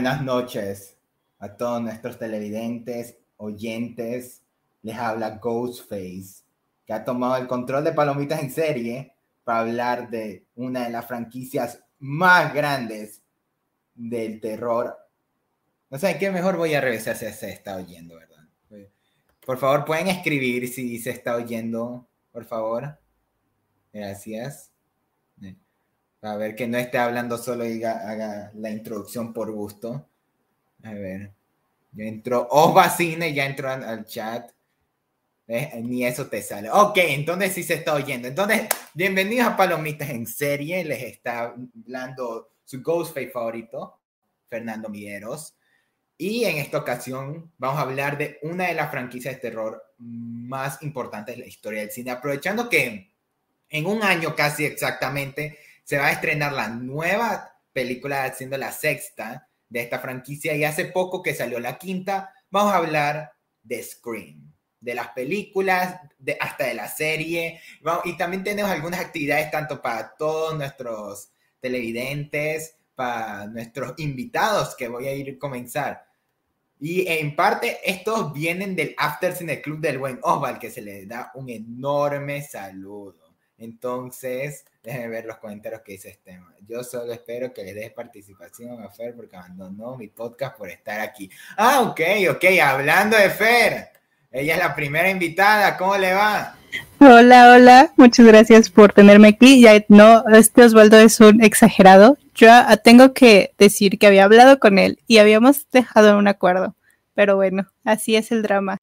Buenas noches a todos nuestros televidentes, oyentes. Les habla Ghostface, que ha tomado el control de Palomitas en serie para hablar de una de las franquicias más grandes del terror. No sé, ¿qué mejor voy a revisar si se está oyendo, verdad? Por favor, pueden escribir si se está oyendo, por favor. Gracias. A ver, que no esté hablando solo y haga, la introducción por gusto. A ver. Ya entró Cine, ya entró al chat. Ni eso te sale. Ok, entonces sí se está oyendo. Entonces, bienvenidos a Palomitas en serie. Les está hablando su Ghostface favorito, Fernando Mieros. Y en esta ocasión vamos a hablar de una de las franquicias de terror más importantes de la historia del cine. Aprovechando que en un año casi exactamente se va a estrenar la nueva película, siendo la sexta de esta franquicia, y hace poco que salió la quinta, vamos a hablar de Scream, de las películas, de, hasta de la serie, y también tenemos algunas actividades tanto para todos nuestros televidentes, para nuestros invitados que voy a ir a comenzar. Y en parte estos vienen del After Cine Club del buen Osval, que se le da un enorme saludo. Entonces, déjenme ver los comentarios que dice este. Yo solo espero que le des participación a Fer porque abandonó mi podcast por estar aquí. Ah, ok, ok. Hablando de Fer. Ella es la primera invitada. ¿Cómo le va? Hola, hola. Muchas gracias por tenerme aquí. Ya no, este Osvaldo es un exagerado. Yo tengo que decir que había hablado con él y habíamos dejado un acuerdo. Pero bueno, así es el drama.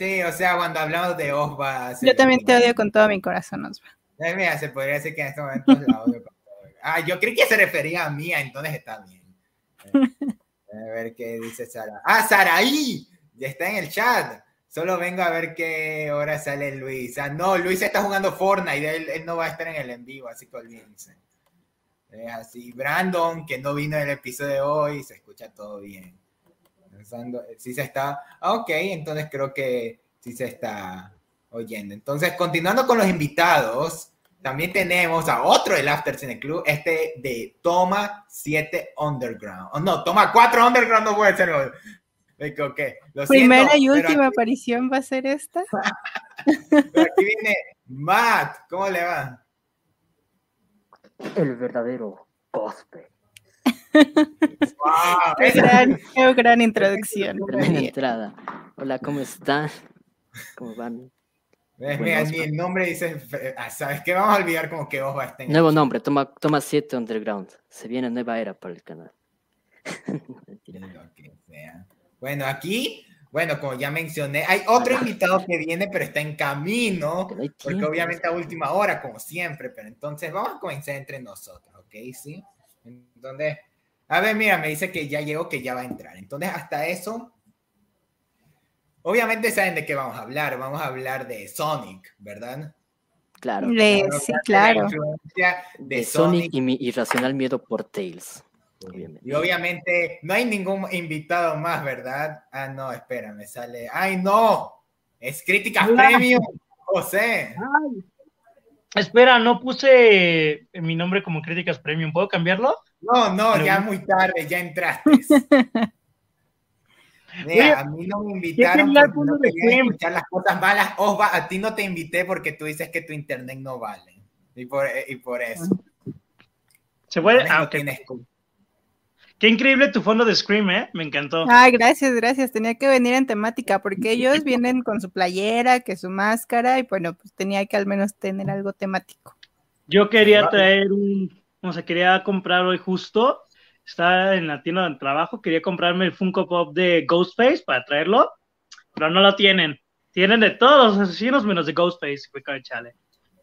Sí, o sea, cuando hablamos de Osva. Yo también te odio con todo mi corazón, Osva. Eh, mira, se podría decir que en este momento la odio con todo. Ah, yo creí que se refería a mí, entonces está bien. A ver qué dice Sara. Ah, Saraí, ya está en el chat. Solo vengo a ver qué hora sale Luis. Ah, no, Luis está jugando Fortnite, él, él no va a estar en el en vivo, así que olvídense. Es así. Brandon, que no vino en el episodio de hoy, se escucha todo bien pensando, si se está, ah, ok, entonces creo que sí se está oyendo. Entonces, continuando con los invitados, también tenemos a otro del After Cine Club, este de Toma 7 Underground. Oh, no, Toma 4 Underground no puede ser. Okay, Primera y última aparición va a ser esta. aquí viene Matt, ¿cómo le va? El verdadero qué, gran, qué gran introducción. Tremenda entrada. Hola, ¿cómo están? ¿Cómo van? Mira, ni el nombre dice, ah, ¿sabes qué? Vamos a olvidar como que vos vas a Nuevo nombre, toma, toma 7 Underground. Se viene nueva era para el canal. bueno, aquí, bueno, como ya mencioné, hay otro invitado que viene, pero está en camino, porque obviamente a última hora, como siempre, pero entonces vamos a comenzar entre nosotros, ¿ok? Sí. Entonces, a ver, mira, me dice que ya llegó, que ya va a entrar. Entonces, hasta eso, obviamente saben de qué vamos a hablar. Vamos a hablar de Sonic, ¿verdad? Claro. sí, claro. De, Sonic, y mi irracional miedo por Tails. Y obviamente no hay ningún invitado más, ¿verdad? Ah, no, espera, me sale. ¡Ay, no! Es Críticas Premium, José. Espera, no puse mi nombre como Críticas Premium. ¿Puedo cambiarlo? No, no, ya muy tarde, ya entraste. Mira, a mí no me invitaron porque no quería escuchar las cosas malas. Osva, a ti no te invité porque tú dices que tu internet no vale. Y por, y por eso. Se puede. Ah, Qué increíble tu fondo de Scream, ¿eh? Me encantó. Ay, gracias, gracias. Tenía que venir en temática porque ellos vienen con su playera, que su máscara y bueno, pues tenía que al menos tener algo temático. Yo quería traer un, o sea, quería comprar hoy justo, estaba en la tienda de trabajo, quería comprarme el Funko Pop de Ghostface para traerlo, pero no lo tienen. Tienen de todos los asesinos menos de Ghostface. Fue chale.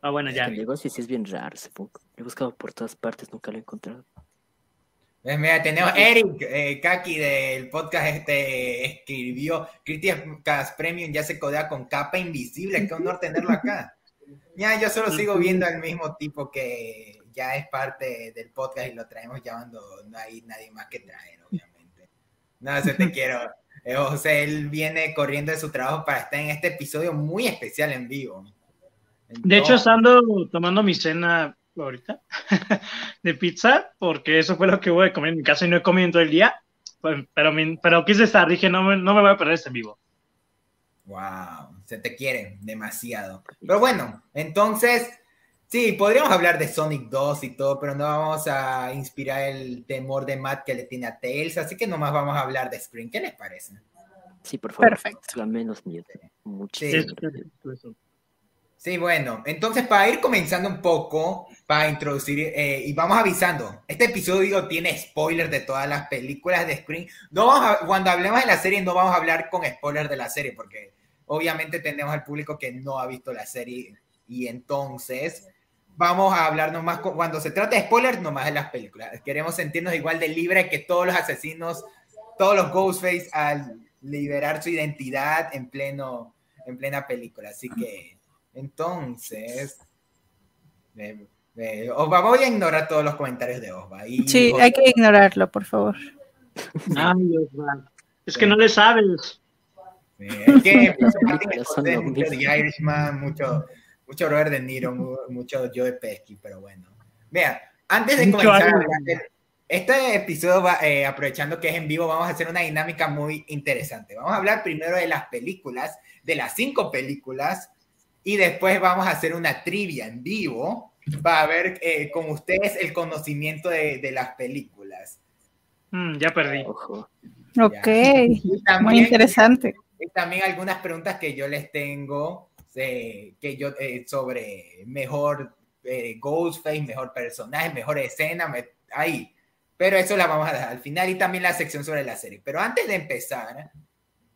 Ah, bueno, ya. El negocio sí es bien raro ese Funko. He buscado por todas partes, nunca lo he encontrado. Pues mira, tenemos Eric eh, Kaki del podcast este escribió Críticas Premium ya se codea con capa invisible, qué honor tenerlo acá. Ya, yo solo sigo viendo al mismo tipo que ya es parte del podcast y lo traemos ya cuando no hay nadie más que traer, obviamente. No, se te quiero. Eh, o sea, él viene corriendo de su trabajo para estar en este episodio muy especial en vivo. de hecho, estando tomando mi cena ahorita de pizza, porque eso fue lo que voy a comer en mi casa y no he comido todo el día. pues, pero, pero quise estar, dije, no me, no me voy a perder ese en vivo. Wow, se te quiere demasiado. Pero bueno, entonces, sí, podríamos hablar de Sonic 2 y todo, pero no vamos a inspirar el temor de Matt que le tiene a Tails, así que nomás vamos a hablar de Screen. ¿Qué les parece? Sí, por favor. Perfecto. Al menos miedo. Muchísimo. Sí. bueno, entonces para ir comenzando un poco, para introducir, eh, y vamos avisando, este episodio tiene spoilers de todas las películas de Screen. No vamos cuando hablemos de la serie no vamos a hablar con spoilers de la serie, porque obviamente tenemos al público que no ha visto la serie y entonces vamos a hablar nomás, cuando se trata de spoilers, nomás de las películas. Queremos sentirnos igual de libre que todos los asesinos, todos los Ghostface al liberar su identidad en pleno, en plena película. Así que, entonces, Osva, voy a ignorar todos los comentarios de Osva. sí, hay que ignorarlo, por favor. Ay, Osva. Es que no le sabes. Es que mucho de Irishman, mucho, mucho Robert De Niro, mucho Joe Pesky, pero bueno. Vea, antes de comenzar, este episodio va, eh, aprovechando que es en vivo, vamos a hacer una dinámica muy interesante. Vamos a hablar primero de las películas, de las cinco películas, y después vamos a hacer una trivia en vivo para ver eh, con ustedes el conocimiento de, de las películas. Mm, ya perdí. Ok, muy interesante también algunas preguntas que yo les tengo eh, que yo, eh, sobre mejor eh, Ghostface, mejor personaje, mejor escena, ahí. Pero eso la vamos a dejar al final y también la sección sobre la serie. Pero antes de empezar,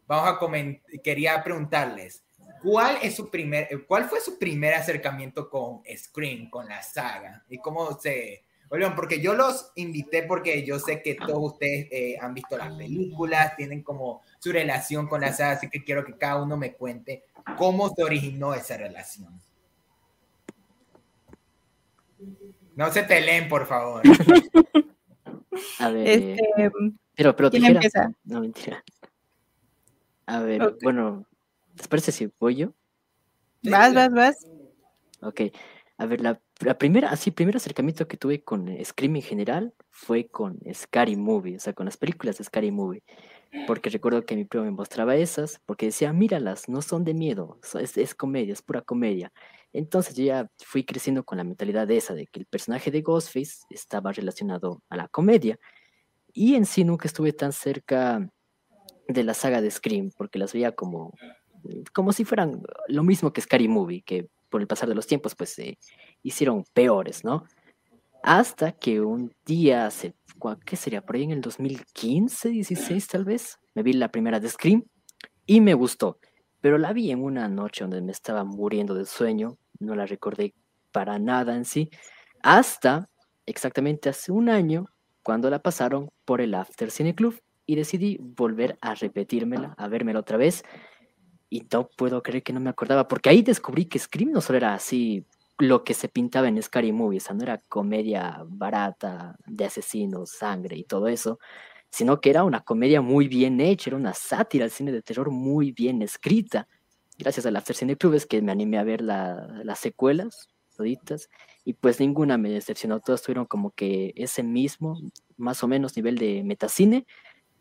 vamos a quería preguntarles, ¿cuál, es su primer, ¿cuál fue su primer acercamiento con Scream, con la saga? ¿Y cómo se, Oigan, porque yo los invité porque yo sé que todos ustedes eh, han visto las películas, tienen como su relación con la saga, así que quiero que cada uno me cuente cómo se originó esa relación. No se peleen, por favor. A ver. Este, pero, pero ¿quién empieza? No, mentira. A ver, bueno, ¿les parece si voy yo? Vas, vas, vas. Ok. A ver, la, primera, así, primer acercamiento que tuve con Scream en general fue con Scary Movie, o sea, con las películas de Scary Movie. Porque recuerdo que mi primo me mostraba esas, porque decía, míralas, no son de miedo, es, es comedia, es pura comedia. Entonces yo ya fui creciendo con la mentalidad de esa, de que el personaje de Ghostface estaba relacionado a la comedia. Y en sí nunca estuve tan cerca de la saga de Scream, porque las veía como, como si fueran lo mismo que Scary Movie, que por el pasar de los tiempos, pues se hicieron peores, ¿no? Hasta que un día, hace, ¿qué sería? Por ahí en el 2015, 16 tal vez, me vi la primera de Scream y me gustó. Pero la vi en una noche donde me estaba muriendo de sueño, no la recordé para nada en sí, hasta exactamente hace un año, cuando la pasaron por el After Cine Club y decidí volver a repetírmela, a vérmela otra vez y no puedo creer que no me acordaba, porque ahí descubrí que Scream no solo era así lo que se pintaba en Scary Movie, o sea, no era comedia barata de asesinos, sangre y todo eso, sino que era una comedia muy bien hecha, era una sátira al cine de terror muy bien escrita. Gracias a la After Cine Club es que me animé a ver las secuelas, toditas, y pues ninguna me decepcionó, todas tuvieron como que ese mismo, más o menos nivel de metacine,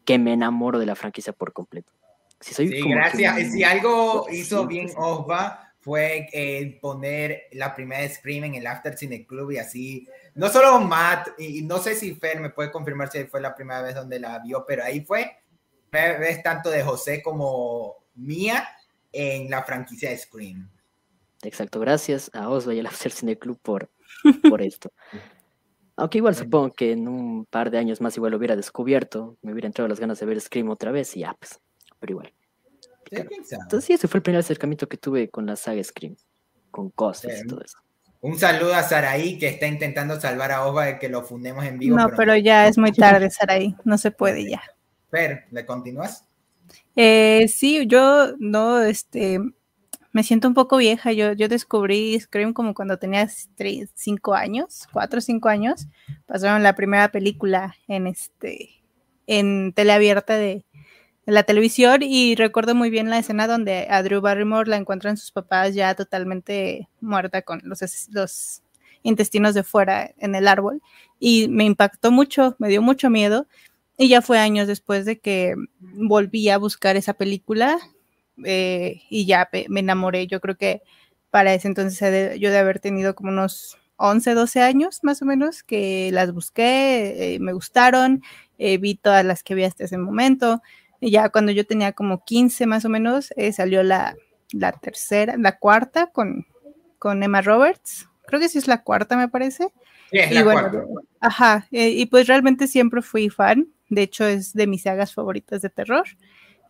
que me enamoro de la franquicia por completo sí, gracias. Si algo hizo bien Osva fue eh, poner la primera Scream en el After Cine Club y así, no solo Matt, y, no sé si Fer me puede confirmar si fue la primera vez donde la vio, pero ahí fue, tanto de José como mía en la franquicia de Scream. Exacto, gracias a Osva y al After Cine Club por, por esto. Aunque igual supongo que en un par de años más igual lo hubiera descubierto, me hubiera entrado las ganas de ver Scream otra vez y ya, pues, pero igual. Entonces sí, ese fue el primer acercamiento que tuve con la saga Scream, con cosas y todo eso. Un saludo a Saraí que está intentando salvar a Ova de que lo fundemos en vivo. No, pero, ya es muy tarde, Saraí, no se puede ya. Fer, ¿le continúas? Eh, sí, yo no, este, me siento un poco vieja. Yo, yo descubrí Scream como cuando tenía cinco años, cuatro o cinco años. Pasaron la primera película en este, en teleabierta de, la televisión y recuerdo muy bien la escena donde a Drew Barrymore la encuentran sus papás ya totalmente muerta con los, los intestinos de fuera en el árbol y me impactó mucho, me dio mucho miedo. Y ya fue años después de que volví a buscar esa película eh, y ya me enamoré. Yo creo que para ese entonces yo de haber tenido como unos 11, 12 años más o menos, que las busqué, eh, me gustaron, eh, vi todas las que vi hasta ese momento. Y ya cuando yo tenía como 15 más o menos, salió la, la, tercera, la cuarta con, con Emma Roberts. Creo que sí es la cuarta, me parece. y bueno, Ajá, y pues realmente siempre fui fan. De hecho, es de mis sagas favoritas de terror.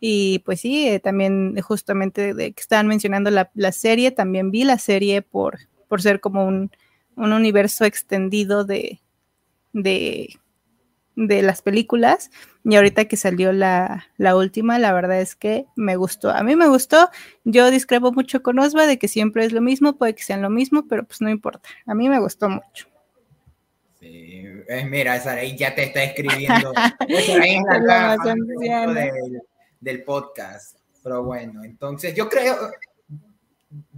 Y pues sí, eh, también justamente de que estaban mencionando la, serie, también vi la serie por, por ser como un, universo extendido de, de, las películas. Y ahorita que salió la, la, última, la verdad es que me gustó. A mí me gustó. Yo discrepo mucho con Osva de que siempre es lo mismo, puede que sean lo mismo, pero pues no importa. A mí me gustó mucho. Sí, mira, Saraí ya te está escribiendo. Saraí del, podcast. Pero bueno, entonces yo creo,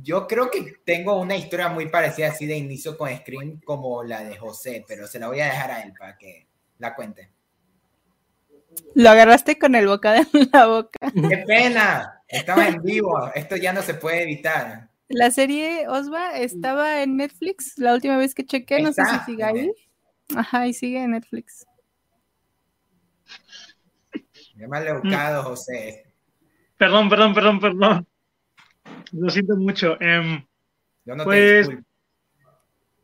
yo creo que tengo una historia muy parecida así de inicio con Scream como la de José, pero se la voy a dejar a él para que la cuente. Lo agarraste con el boca de la boca. ¡Qué pena! Estaba en vivo. Esto ya no se puede evitar. La serie Osva estaba en Netflix la última vez que chequé, no sé si sigue ahí. Ajá, y sigue en Netflix. Qué mal educado, José. Perdón, perdón, perdón, perdón. Lo siento mucho. Em, yo no pues, te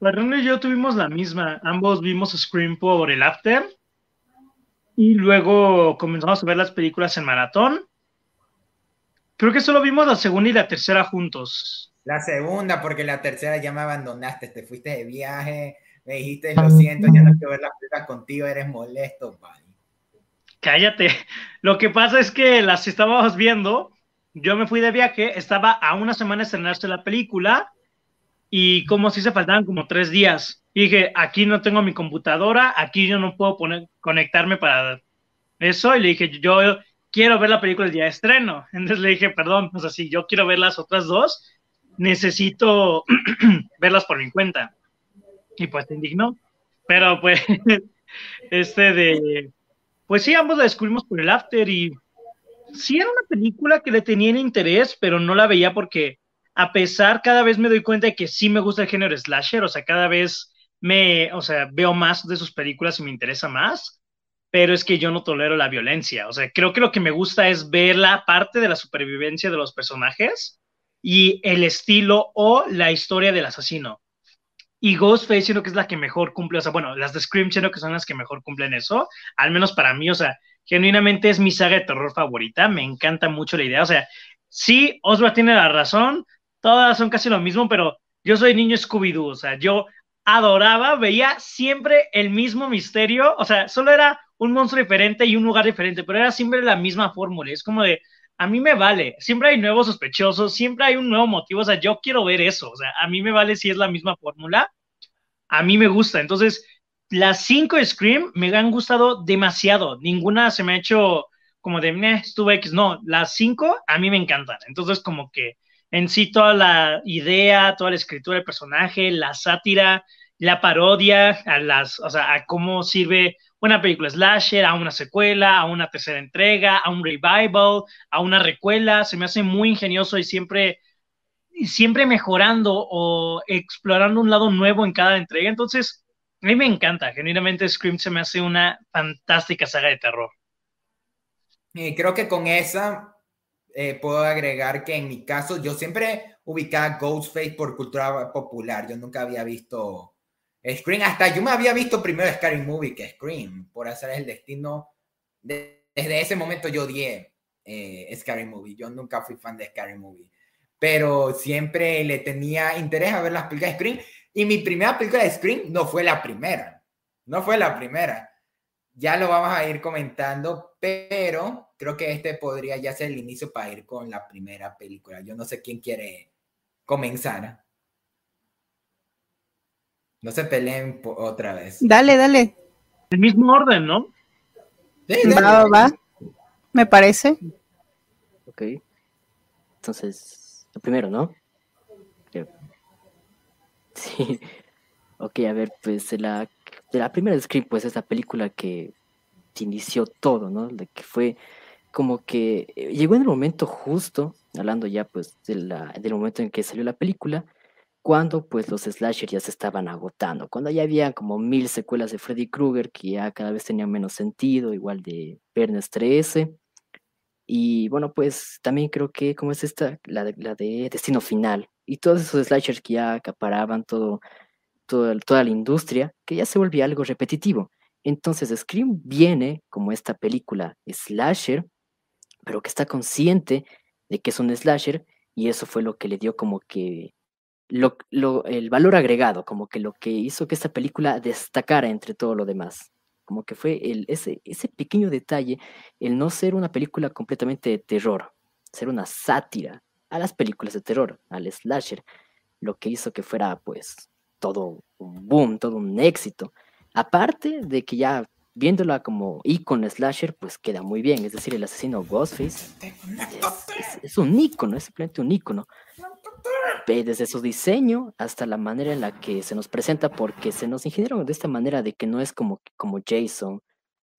y yo tuvimos la misma. Ambos vimos Scream por el After. Y luego comenzamos a ver las películas en maratón. Creo que solo vimos la segunda y la tercera juntos. La segunda, porque la tercera ya me abandonaste, te fuiste de viaje, me dijiste, lo siento, ya no quiero ver las películas contigo, eres molesto, bye. Cállate. Lo que pasa es que las estábamos viendo, yo me fui de viaje, estaba a una semana de estrenarse la película y como si se faltaban como tres días. Y dije, aquí no tengo mi computadora, aquí yo no puedo poner, conectarme para eso. Y le dije, yo quiero ver la película el día de estreno. Entonces le dije, perdón, o sea, si yo quiero ver las otras dos, necesito verlas por mi cuenta y pues te indignó. Pero pues, este de, pues sí, ambos la descubrimos por el after y sí era una película que le tenía interés, pero no la veía porque a pesar, cada vez me doy cuenta de que sí me gusta el género slasher, o sea, cada vez me, o sea, veo más de sus películas y me interesa más, pero es que yo no tolero la violencia, o sea, creo que lo que me gusta es ver la parte de la supervivencia de los personajes y el estilo o la historia del asesino. Y Ghostface siento que es la que mejor cumple, o sea, bueno, las de Scream siento que son las que mejor cumplen eso, al menos para mí, o sea, genuinamente es mi saga de terror favorita, me encanta mucho la idea, o sea, sí, Oswald tiene la razón, todas son casi lo mismo, pero yo soy niño Scooby-Doo, o sea, yo adoraba, veía siempre el mismo misterio, o sea, solo era un monstruo diferente y un lugar diferente, pero era siempre la misma fórmula, es como de, a mí me vale, siempre hay nuevos sospechosos, siempre hay un nuevo motivo, o sea, yo quiero ver eso, o sea, a mí me vale si es la misma fórmula, a mí me gusta, entonces, las cinco Scream me han gustado demasiado, ninguna se me ha hecho como de, estuve X, no, las cinco a mí me encantan, entonces como que en sí toda la idea, toda la escritura del personaje, la sátira, la parodia, a las, o sea, a cómo sirve una película slasher, a una secuela, a una tercera entrega, a un revival, a una recuela, se me hace muy ingenioso y siempre, siempre mejorando o explorando un lado nuevo en cada entrega. Entonces, a mí me encanta, genuinamente Scream se me hace una fantástica saga de terror. Y creo que con esa eh, puedo agregar que en mi caso yo siempre ubicaba Ghostface por cultura popular, yo nunca había visto Scream, hasta yo me había visto primero Scary Movie que Scream, por hacer el destino. desde ese momento yo odié eh, Scary Movie. Yo nunca fui fan de Scary Movie. Pero siempre le tenía interés a ver las películas de Scream. Y mi primera película de Scream no fue la primera. No fue la primera. Ya lo vamos a ir comentando, pero creo que este podría ya ser el inicio para ir con la primera película. Yo no sé quién quiere comenzar. No se peleen otra vez. Dale, dale. El mismo orden, ¿no? Sí, va, va. Me parece. Ok. Entonces, lo primero, ¿no? Sí. Ok, a ver, pues la, la primera Scream, pues es la película que inició todo, ¿no? De que fue como que eh, llegó en el momento justo, hablando ya pues de la, del momento en que salió la película, cuando pues los slasher ya se estaban agotando, cuando ya había como mil secuelas de Freddy Krueger que ya cada vez tenían menos sentido, igual de Viernes 13. Y bueno, pues también creo que como es esta, la de, la de Destino Final, y todos esos slashers que ya acaparaban todo, todo, toda la industria, que ya se volvía algo repetitivo. Entonces Scream viene como esta película slasher, pero que está consciente de que es un slasher, y eso fue lo que le dio como que lo, el valor agregado, como que lo que hizo que esta película destacara entre todo lo demás. Como que fue el, ese, ese pequeño detalle, el no ser una película completamente de terror, ser una sátira a las películas de terror, al slasher, lo que hizo que fuera pues todo un boom, todo un éxito. Aparte de que ya viéndola como icono slasher, pues queda muy bien. Es decir, el asesino Ghostface es, un icono, es simplemente un icono desde su diseño hasta la manera en la que se nos presenta, porque se nos ingeniaron de esta manera de que no es como, como Jason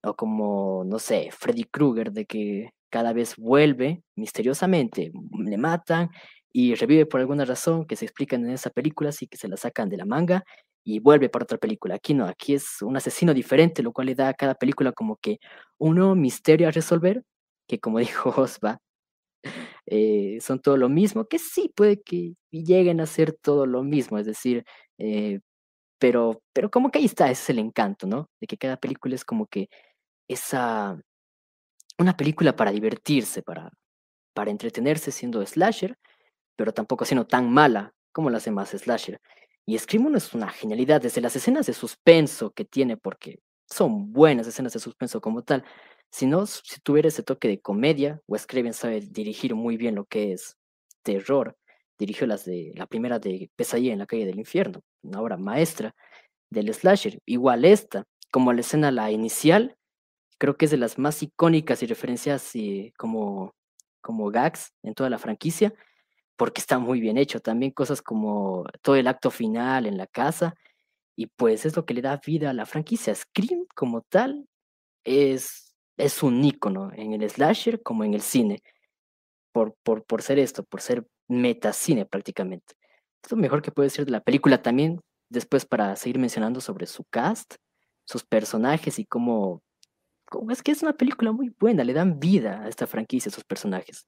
o como, no sé, Freddy Krueger, de que cada vez vuelve misteriosamente, le matan y revive por alguna razón que se explican en esa película, así que se la sacan de la manga y vuelve para otra película. Aquí no, aquí es un asesino diferente, lo cual le da a cada película como que uno misterio a resolver, que como dijo Osva, eh, son todo lo mismo, que sí puede que lleguen a ser todo lo mismo, es decir, eh, pero, pero como que ahí está, ese es el encanto, ¿no? De que cada película es como que esa, una película para divertirse, para, para entretenerse siendo slasher, pero tampoco siendo tan mala como las demás slasher. Y Scream es una genialidad, desde las escenas de suspenso que tiene, porque son buenas escenas de suspenso como tal, si no, si tuviera ese toque de comedia, Wes Craven sabe dirigir muy bien lo que es terror. Dirigió las de la primera de Pesadilla en la calle del infierno, una obra maestra del slasher. Igual esta, como la escena la inicial, creo que es de las más icónicas y referencias y como, como gags en toda la franquicia, porque está muy bien hecho. También cosas como todo el acto final en la casa, y pues es lo que le da vida a la franquicia. Scream como tal es es un ícono en el slasher como en el cine, por, por, por ser esto, por ser metacine prácticamente. Es lo mejor que puede decir de la película también, después para seguir mencionando sobre su cast, sus personajes y cómo, cómo es que es una película muy buena, le dan vida a esta franquicia, a sus personajes.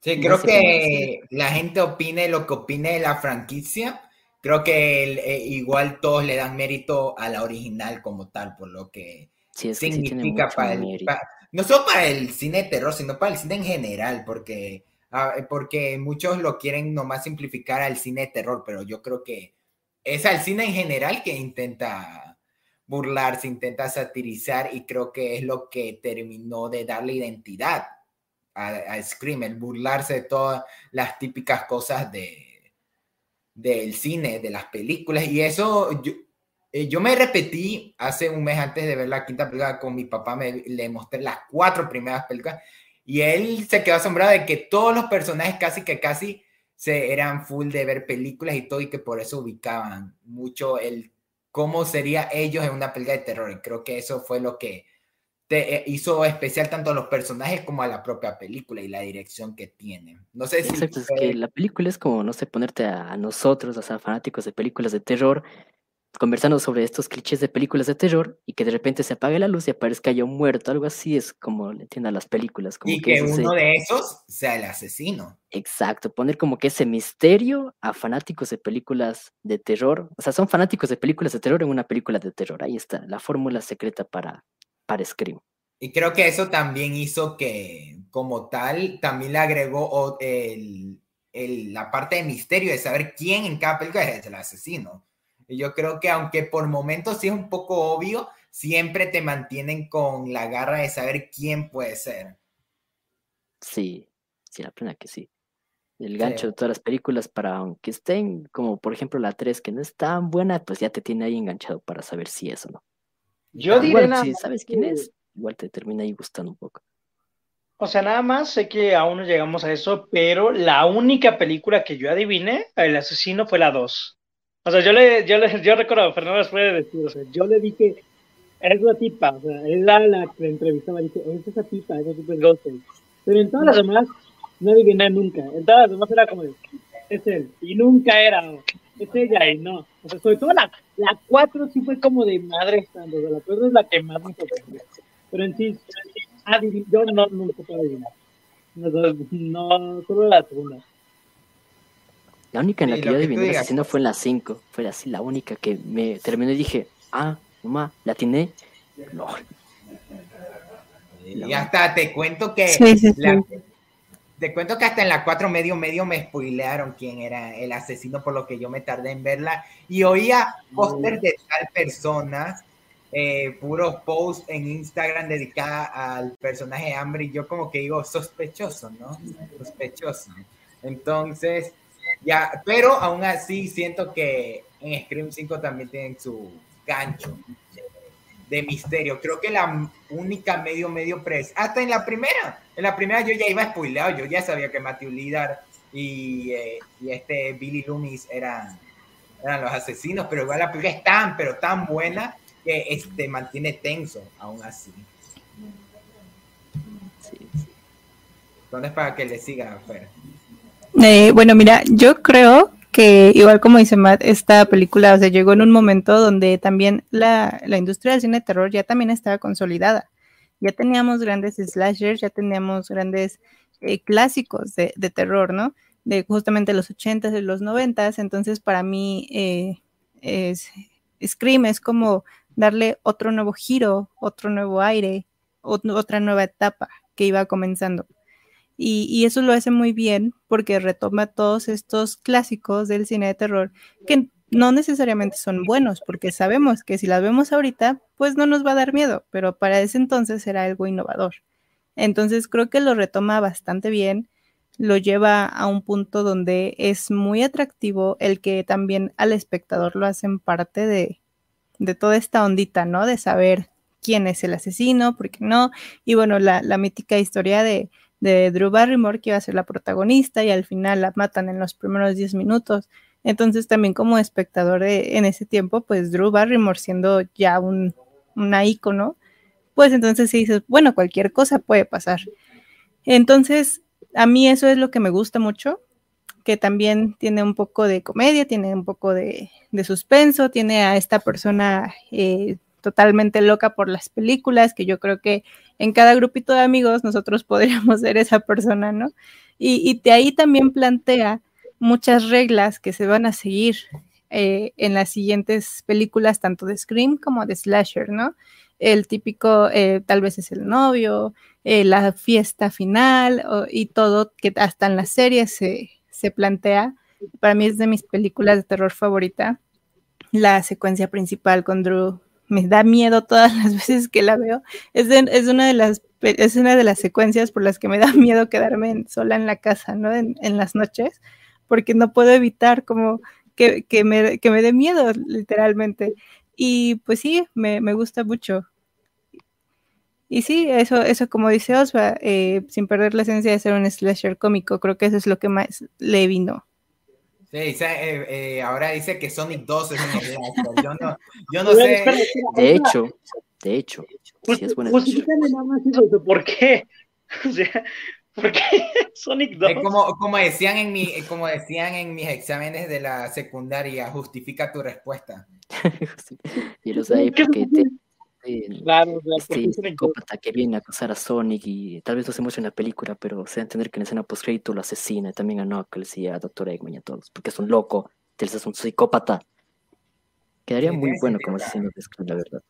Sí, creo que la gente opine lo que opine de la franquicia. Creo que eh, igual todos le dan mérito a la original como tal, por lo que significa para el, no solo para el cine de terror, sino para el cine en general, porque, ah, porque muchos lo quieren nomás simplificar al cine de terror, pero yo creo que es al cine en general que intenta burlarse, intenta satirizar y creo que es lo que terminó de darle identidad a, a Scream, el burlarse de todas las típicas cosas de del cine, de las películas y eso yo, eh, yo me repetí hace un mes antes de ver la quinta película con mi papá, me, le mostré las cuatro primeras películas y él se quedó asombrado de que todos los personajes casi que casi se eran full de ver películas y todo y que por eso ubicaban mucho el cómo sería ellos en una película de terror. Y creo que eso fue lo que te eh, hizo especial tanto a los personajes como a la propia película y la dirección que tiene. No sé si... Exacto, es que la película es como, no sé, ponerte a nosotros, o sea, fanáticos de películas de terror, conversando sobre estos clichés de películas de terror y que de repente se apague la luz y aparezca yo muerto, algo así es como le entiendan las películas. Como y que, uno de esos sea el asesino. Exacto, poner como que ese misterio a fanáticos de películas de terror, o sea, son fanáticos de películas de terror en una película de terror, ahí está, la fórmula secreta para, para Scream. Y creo que eso también hizo que, como tal, también le agregó el, el, la parte de misterio de saber quién en cada película es el asesino y yo creo que aunque por momentos sí es un poco obvio, siempre te mantienen con la garra de saber quién puede ser. Sí, sí, la pena que sí. El gancho de todas las películas para aunque estén, como por ejemplo la 3, que no es tan buena, pues ya te tiene ahí enganchado para saber si es o no. Yo igual, si sabes quién es, igual te termina ahí gustando un poco. O sea, nada más sé que aún no llegamos a eso, pero la única película que yo adiviné, el asesino, fue la 2. O sea, yo le, yo le, yo recuerdo, Fernando puede decir, o sea, yo le dije, es la tipa, o sea, es la, la que entrevistaba, dice, es esa tipa, esa tipa es Ghostface. Pero en todas las demás, no adiviné nunca. En todas las demás era como, es él, y nunca era, es ella, y no. O sea, sobre todo la, la 4 sí fue como de madre estando, la 4 es la que más me sorprendió. Pero en sí, yo no, no se adivinar. No, no, solo la segunda. La única en la que yo adiviné haciendo fue en la 5. Fue así la única que me terminó y dije, ah, mamá, la atiné. No. Y hasta te cuento que te cuento que hasta en la 4 medio medio me spoilearon quién era el asesino por lo que yo me tardé en verla y oía póster de tal persona, eh, puros posts en Instagram dedicada al personaje Amber y yo como que digo sospechoso, ¿no? Sospechoso. Entonces, ya, pero aún así siento que en Scream 5 también tienen su gancho de misterio. Creo que la única medio medio pres, hasta en la primera, en la primera yo ya iba spoileado, yo ya sabía que Matthew Lidar y, eh, y este Billy Loomis eran, eran los asesinos, pero igual la película es tan, pero tan buena que este mantiene tenso aún así. Entonces para que le siga Fer. Eh, bueno, mira, yo creo que igual como dice Matt, esta película o sea, llegó en un momento donde también la, la, industria del cine de terror ya también estaba consolidada. Ya teníamos grandes slashers, ya teníamos grandes eh, clásicos de, de, terror, ¿no? De justamente los 80s y los 90s. Entonces, para mí, eh, es, Scream es como darle otro nuevo giro, otro nuevo aire, otra nueva etapa que iba comenzando. Y, eso lo hace muy bien porque retoma todos estos clásicos del cine de terror que no necesariamente son buenos, porque sabemos que si las vemos ahorita, pues no nos va a dar miedo, pero para ese entonces era algo innovador. Entonces creo que lo retoma bastante bien, lo lleva a un punto donde es muy atractivo el que también al espectador lo hacen parte de, de toda esta ondita, ¿no? De saber quién es el asesino, por qué no. Y bueno, la mítica historia de de Drew Barrymore, que iba a ser la protagonista, y al final la matan en los primeros 10 minutos. Entonces también como espectador en ese tiempo, pues Drew Barrymore siendo ya un, una ícono, pues entonces sí dices, bueno, cualquier cosa puede pasar. Entonces, a mí eso es lo que me gusta mucho, que también tiene un poco de comedia, tiene un poco de, suspenso, tiene a esta persona eh, totalmente loca por las películas, que yo creo que en cada grupito de amigos nosotros podríamos ser esa persona, ¿no? Y, de ahí también plantea muchas reglas que se van a seguir eh, en las siguientes películas, tanto de Scream como de Slasher, ¿no? El típico, eh, tal vez es el novio, eh, la fiesta final y todo que hasta en la serie se, se plantea. Para mí es de mis películas de terror favorita, la secuencia principal con Drew me da miedo todas las veces que la veo. Es, es, una de las, es una de las secuencias por las que me da miedo quedarme sola en la casa, ¿no? En, las noches, porque no puedo evitar como que, que, me, que me dé miedo, literalmente. Y pues sí, me, me gusta mucho. Y sí, eso, eso como dice Osva, eh, sin perder la esencia de ser un slasher cómico, creo que eso es lo que más le vino. Sí, eh, eh, ahora dice que Sonic 2 es un Yo no, yo no sé. De hecho, de hecho. Pues, sí es buena pues, ¿Por qué? O sea, ¿por qué Sonic 2? como, como, decían en mi, como decían en mis exámenes de la secundaria, justifica tu respuesta. y lo sé porque te, claro, este psicópata que viene a acusar a Sonic y tal vez lo hacemos en la película, pero se va a entender que en la escena post crédito lo asesina, y también a Knuckles y a Dr. Eggman y a todos, porque es un loco, él es un psicópata. Quedaría muy bueno como asesino de Scream, la verdad.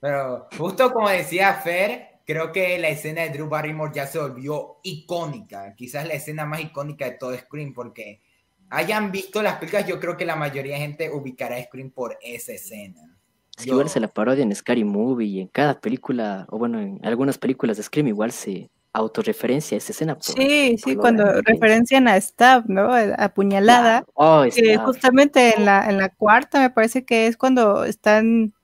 Pero justo como decía Fer, creo que la escena de Drew Barrymore ya se volvió icónica, quizás la escena más icónica de todo Scream, porque hayan visto las películas, yo creo que la mayoría de gente ubicará a Scream por esa escena. Es igual se la parodia en Scary Movie y en cada película, o bueno, en algunas películas de Scream igual se autorreferencia esa escena. sí, sí, cuando referencian a Stab, ¿no? Apuñalada. Oh, justamente en la, en la cuarta me parece que es cuando están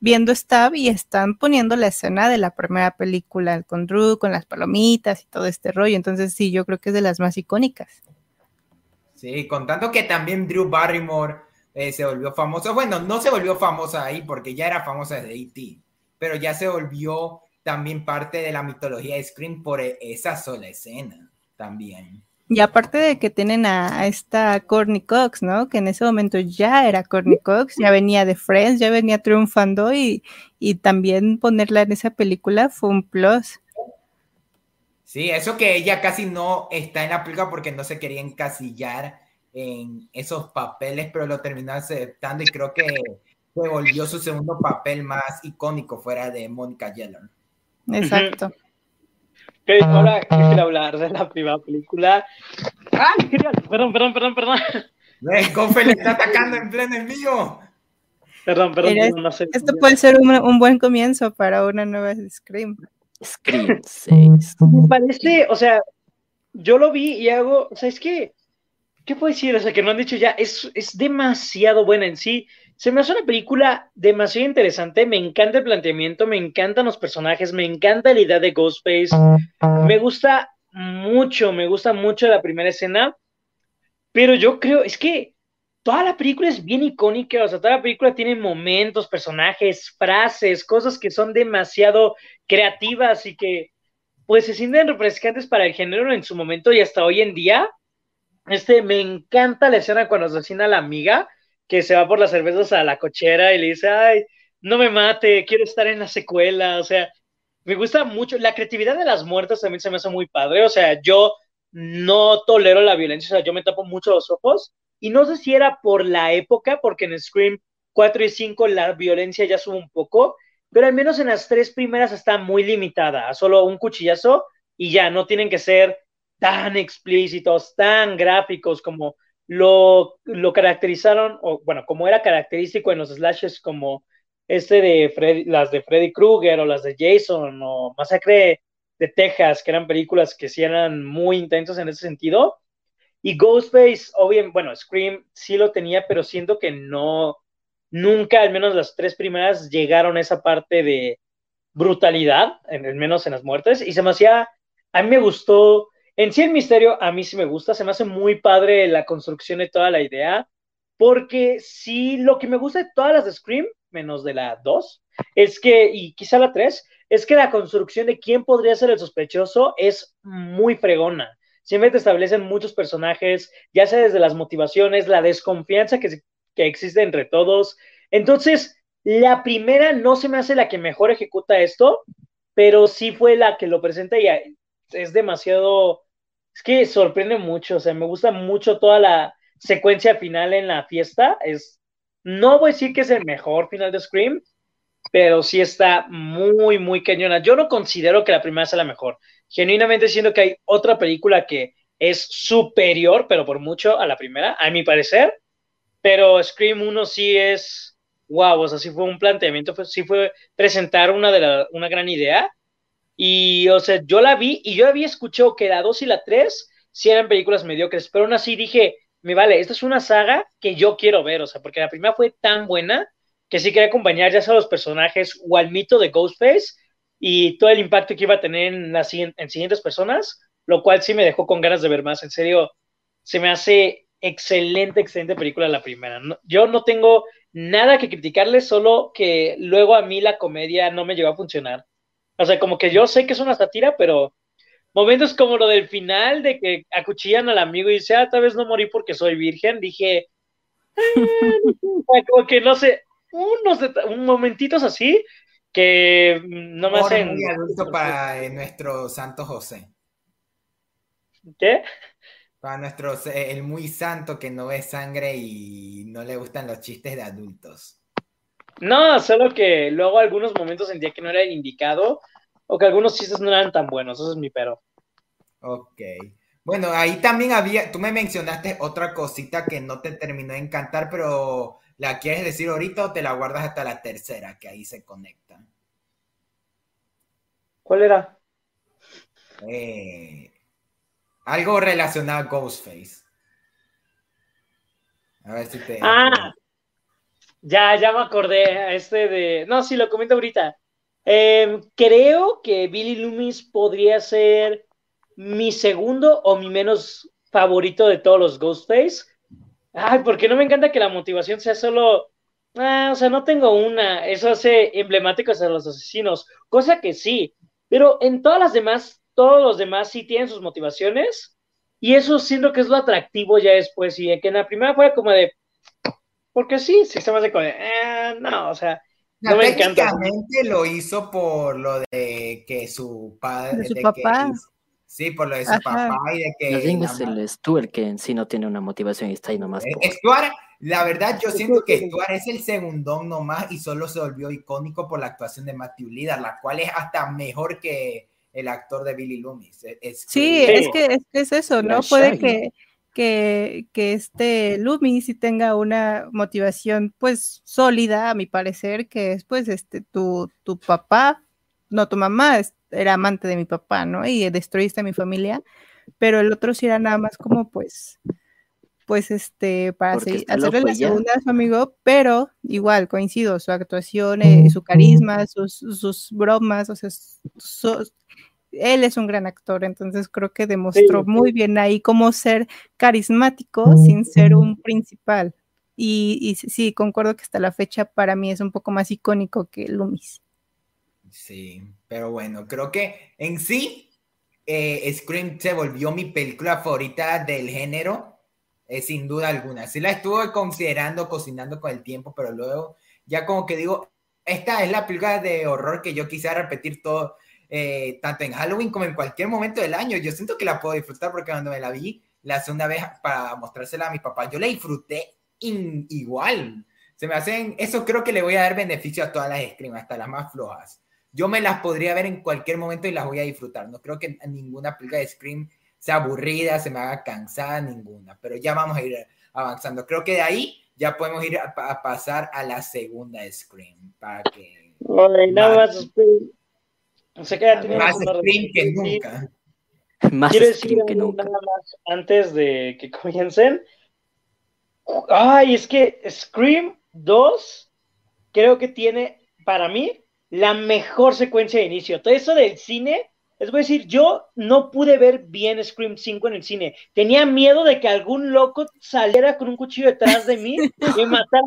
viendo Stab y están poniendo la escena de la primera película con Drew, con las palomitas y todo este rollo. Entonces sí, yo creo que es de las más icónicas. Sí, contando que también Drew Barrymore eh, se volvió famosa. Bueno, no se volvió famosa ahí porque ya era famosa desde E.T. pero ya se volvió también parte de la mitología de Scream por e, esa sola escena también. Y aparte de que tienen a, esta Courtney Cox, ¿no? Que en ese momento ya era Courtney Cox, ya venía de Friends, ya venía triunfando y, y también ponerla en esa película fue un plus. Sí, eso que ella casi no está en la película porque no se quería encasillar en esos papeles, pero lo terminó aceptando y creo que se volvió su segundo papel más icónico fuera de Mónica Geller. Exacto. ahora quisiera hablar de la primera película. ¡Ay, genial! Perdón, perdón, perdón, perdón. El Confe le está atacando en pleno envío. Perdón, perdón, no sé. Esto puede ser un, un, buen comienzo para una nueva Scream. Scream 6. Me parece, o sea, yo lo vi y hago, o sea, es que, ¿qué puedo decir? O sea, que no han dicho ya, es, es demasiado buena en sí. Se me hace una película demasiado interesante, me encanta el planteamiento, me encantan los personajes, me encanta la idea de Ghostface, me gusta mucho, me gusta mucho la primera escena, pero yo creo, es que toda la película es bien icónica, o sea, toda la película tiene momentos, personajes, frases, cosas que son demasiado creativas y que pues se sienten refrescantes para el género en su momento y hasta hoy en día. Este, me encanta la escena cuando asesina a la amiga, que se va por las cervezas a la cochera y le dice, ay, no me mate, quiero estar en la secuela, o sea, me gusta mucho, la creatividad de las muertes también se me hace muy padre, o sea, yo no tolero la violencia, o sea, yo me tapo mucho los ojos, y no sé si era por la época, porque en Scream 4 y 5 la violencia ya sube un poco, pero al menos en las tres primeras está muy limitada, a solo un cuchillazo y ya, no tienen que ser tan explícitos, tan gráficos como lo, lo caracterizaron, o bueno, como era característico en los slashes como este de las de Freddy Krueger o las de Jason o Masacre de Texas, que eran películas que sí eran muy intensas en ese sentido. Y Ghostface, obviamente, bueno, Scream sí lo tenía, pero siento que no, nunca, al menos las tres primeras, llegaron a esa parte de brutalidad, al menos en las muertes, y se me hacía, a mí me gustó, en sí el misterio a mí sí me gusta, se me hace muy padre la construcción de toda la idea, porque sí, lo que me gusta de todas las de Scream, menos de la 2, es que, y quizá la 3, es que la construcción de quién podría ser el sospechoso es muy fregona. Siempre te establecen muchos personajes, ya sea desde las motivaciones, la desconfianza que, que existe entre todos. Entonces, la primera no se me hace la que mejor ejecuta esto, pero sí fue la que lo presenta y es demasiado, es que sorprende mucho, o sea, me gusta mucho toda la secuencia final en la fiesta, es, no voy a decir que es el mejor final de Scream, pero sí está muy, muy cañona. Yo no considero que la primera sea la mejor, genuinamente siento que hay otra película que es superior, pero por mucho a la primera, a mi parecer, pero Scream 1 sí es, wow, o sea, sí fue un planteamiento, sí fue presentar una, de una gran idea. Y, o sea, yo la vi y yo había escuchado que la 2 y la 3 sí eran películas mediocres, pero aún así dije, me vale, esta es una saga que yo quiero ver, o sea, porque la primera fue tan buena que sí quería acompañar ya sea los personajes o al mito de Ghostface y todo el impacto que iba a tener en, las, en siguientes personas, lo cual sí me dejó con ganas de ver más. En serio, se me hace excelente, excelente película la primera. yo no tengo nada que criticarle, solo que luego a mí la comedia no me llegó a funcionar. O sea, como que yo sé que es una sátira, pero momentos como lo del final, de que acuchillan al amigo y dice, ah, tal vez no morí porque soy virgen, dije, ah, como que no sé, unos un momentitos así que no me hacen... Muy adulto para nuestro Santo José. ¿Qué? Para nuestro, el muy santo que no ve sangre y no le gustan los chistes de adultos. No, solo que luego algunos momentos sentía que no era el indicado o que algunos chistes no eran tan buenos, eso es mi pero. Ok. Bueno, ahí también había, tú me mencionaste otra cosita que no te terminó de encantar, pero ¿la quieres decir ahorita o te la guardas hasta la tercera, que ahí se conecta? ¿Cuál era? Eh, algo relacionado a Ghostface. A ver si te. Ah, ya, ya me acordé. Este de. No, sí, lo comento ahorita. Em, creo que Billy Loomis podría ser mi segundo o mi menos favorito de todos los Ghostface. Ay, porque no me encanta que la motivación sea solo Ah, o sea, no tengo una. Eso hace emblemáticos a los asesinos. Cosa que sí. Pero en todas las demás, todos los demás sí tienen sus motivaciones. Y eso siento que es lo atractivo ya después. Y que en la primera fue como de. Porque sí, sí se me hace como de. Eh, no, o sea. No, me encanta. lo hizo por lo de que su padre. De su papá. Sí, por lo de su papá y de que. Los es el Stuart que en sí no tiene una motivación y está ahí nomás. Eh, Stuart, la verdad, yo siento que Stuart es el segundón nomás y solo se volvió icónico por la actuación de Matthew Lillard, la cual es hasta mejor que el actor de Billy Loomis. sí, es que es, eso, ¿no? Puede que, que, que, este Loomis sí tenga una motivación, pues, sólida, a mi parecer, que es, pues, este, tu, tu papá, no tu mamá, es era amante de mi papá, ¿no? Y destruiste a mi familia, pero el otro sí era nada más como pues, pues este, para hacerle la segunda a su amigo, pero igual, coincido, su actuación, eh, su carisma, sus, sus, bromas, o sea, él es un gran actor, entonces creo que demostró muy bien ahí cómo ser carismático sin ser un principal. Y, y sí, concuerdo que hasta la fecha para mí es un poco más icónico que Loomis. Sí, pero bueno, creo que en sí eh, Scream se volvió mi película favorita del género, eh, sin duda alguna. Sí la estuve considerando, cocinando con el tiempo, pero luego ya como que digo, esta es la película de horror que yo quisiera repetir todo, eh, tanto en Halloween como en cualquier momento del año. Yo siento que la puedo disfrutar porque cuando me la vi la segunda vez para mostrársela a mi papá, yo la disfruté igual. Se me hacen, eso creo que le voy a dar beneficio a todas las Scream, hasta las más flojas yo me las podría ver en cualquier momento y las voy a disfrutar. No creo que ninguna película de Scream sea aburrida, se me haga cansada, ninguna. Pero ya vamos a ir avanzando. Creo que de ahí ya podemos ir a, pasar a la segunda Scream. Para que. Nada más. más Scream que nunca. Más Quiero decir que nunca. Nada más antes de que comiencen. Ay, es que Scream 2 creo que tiene, para mí, la mejor secuencia de inicio. Todo eso del cine, les voy a decir, yo no pude ver bien Scream 5 en el cine. Tenía miedo de que algún loco saliera con un cuchillo detrás de mí y me matara.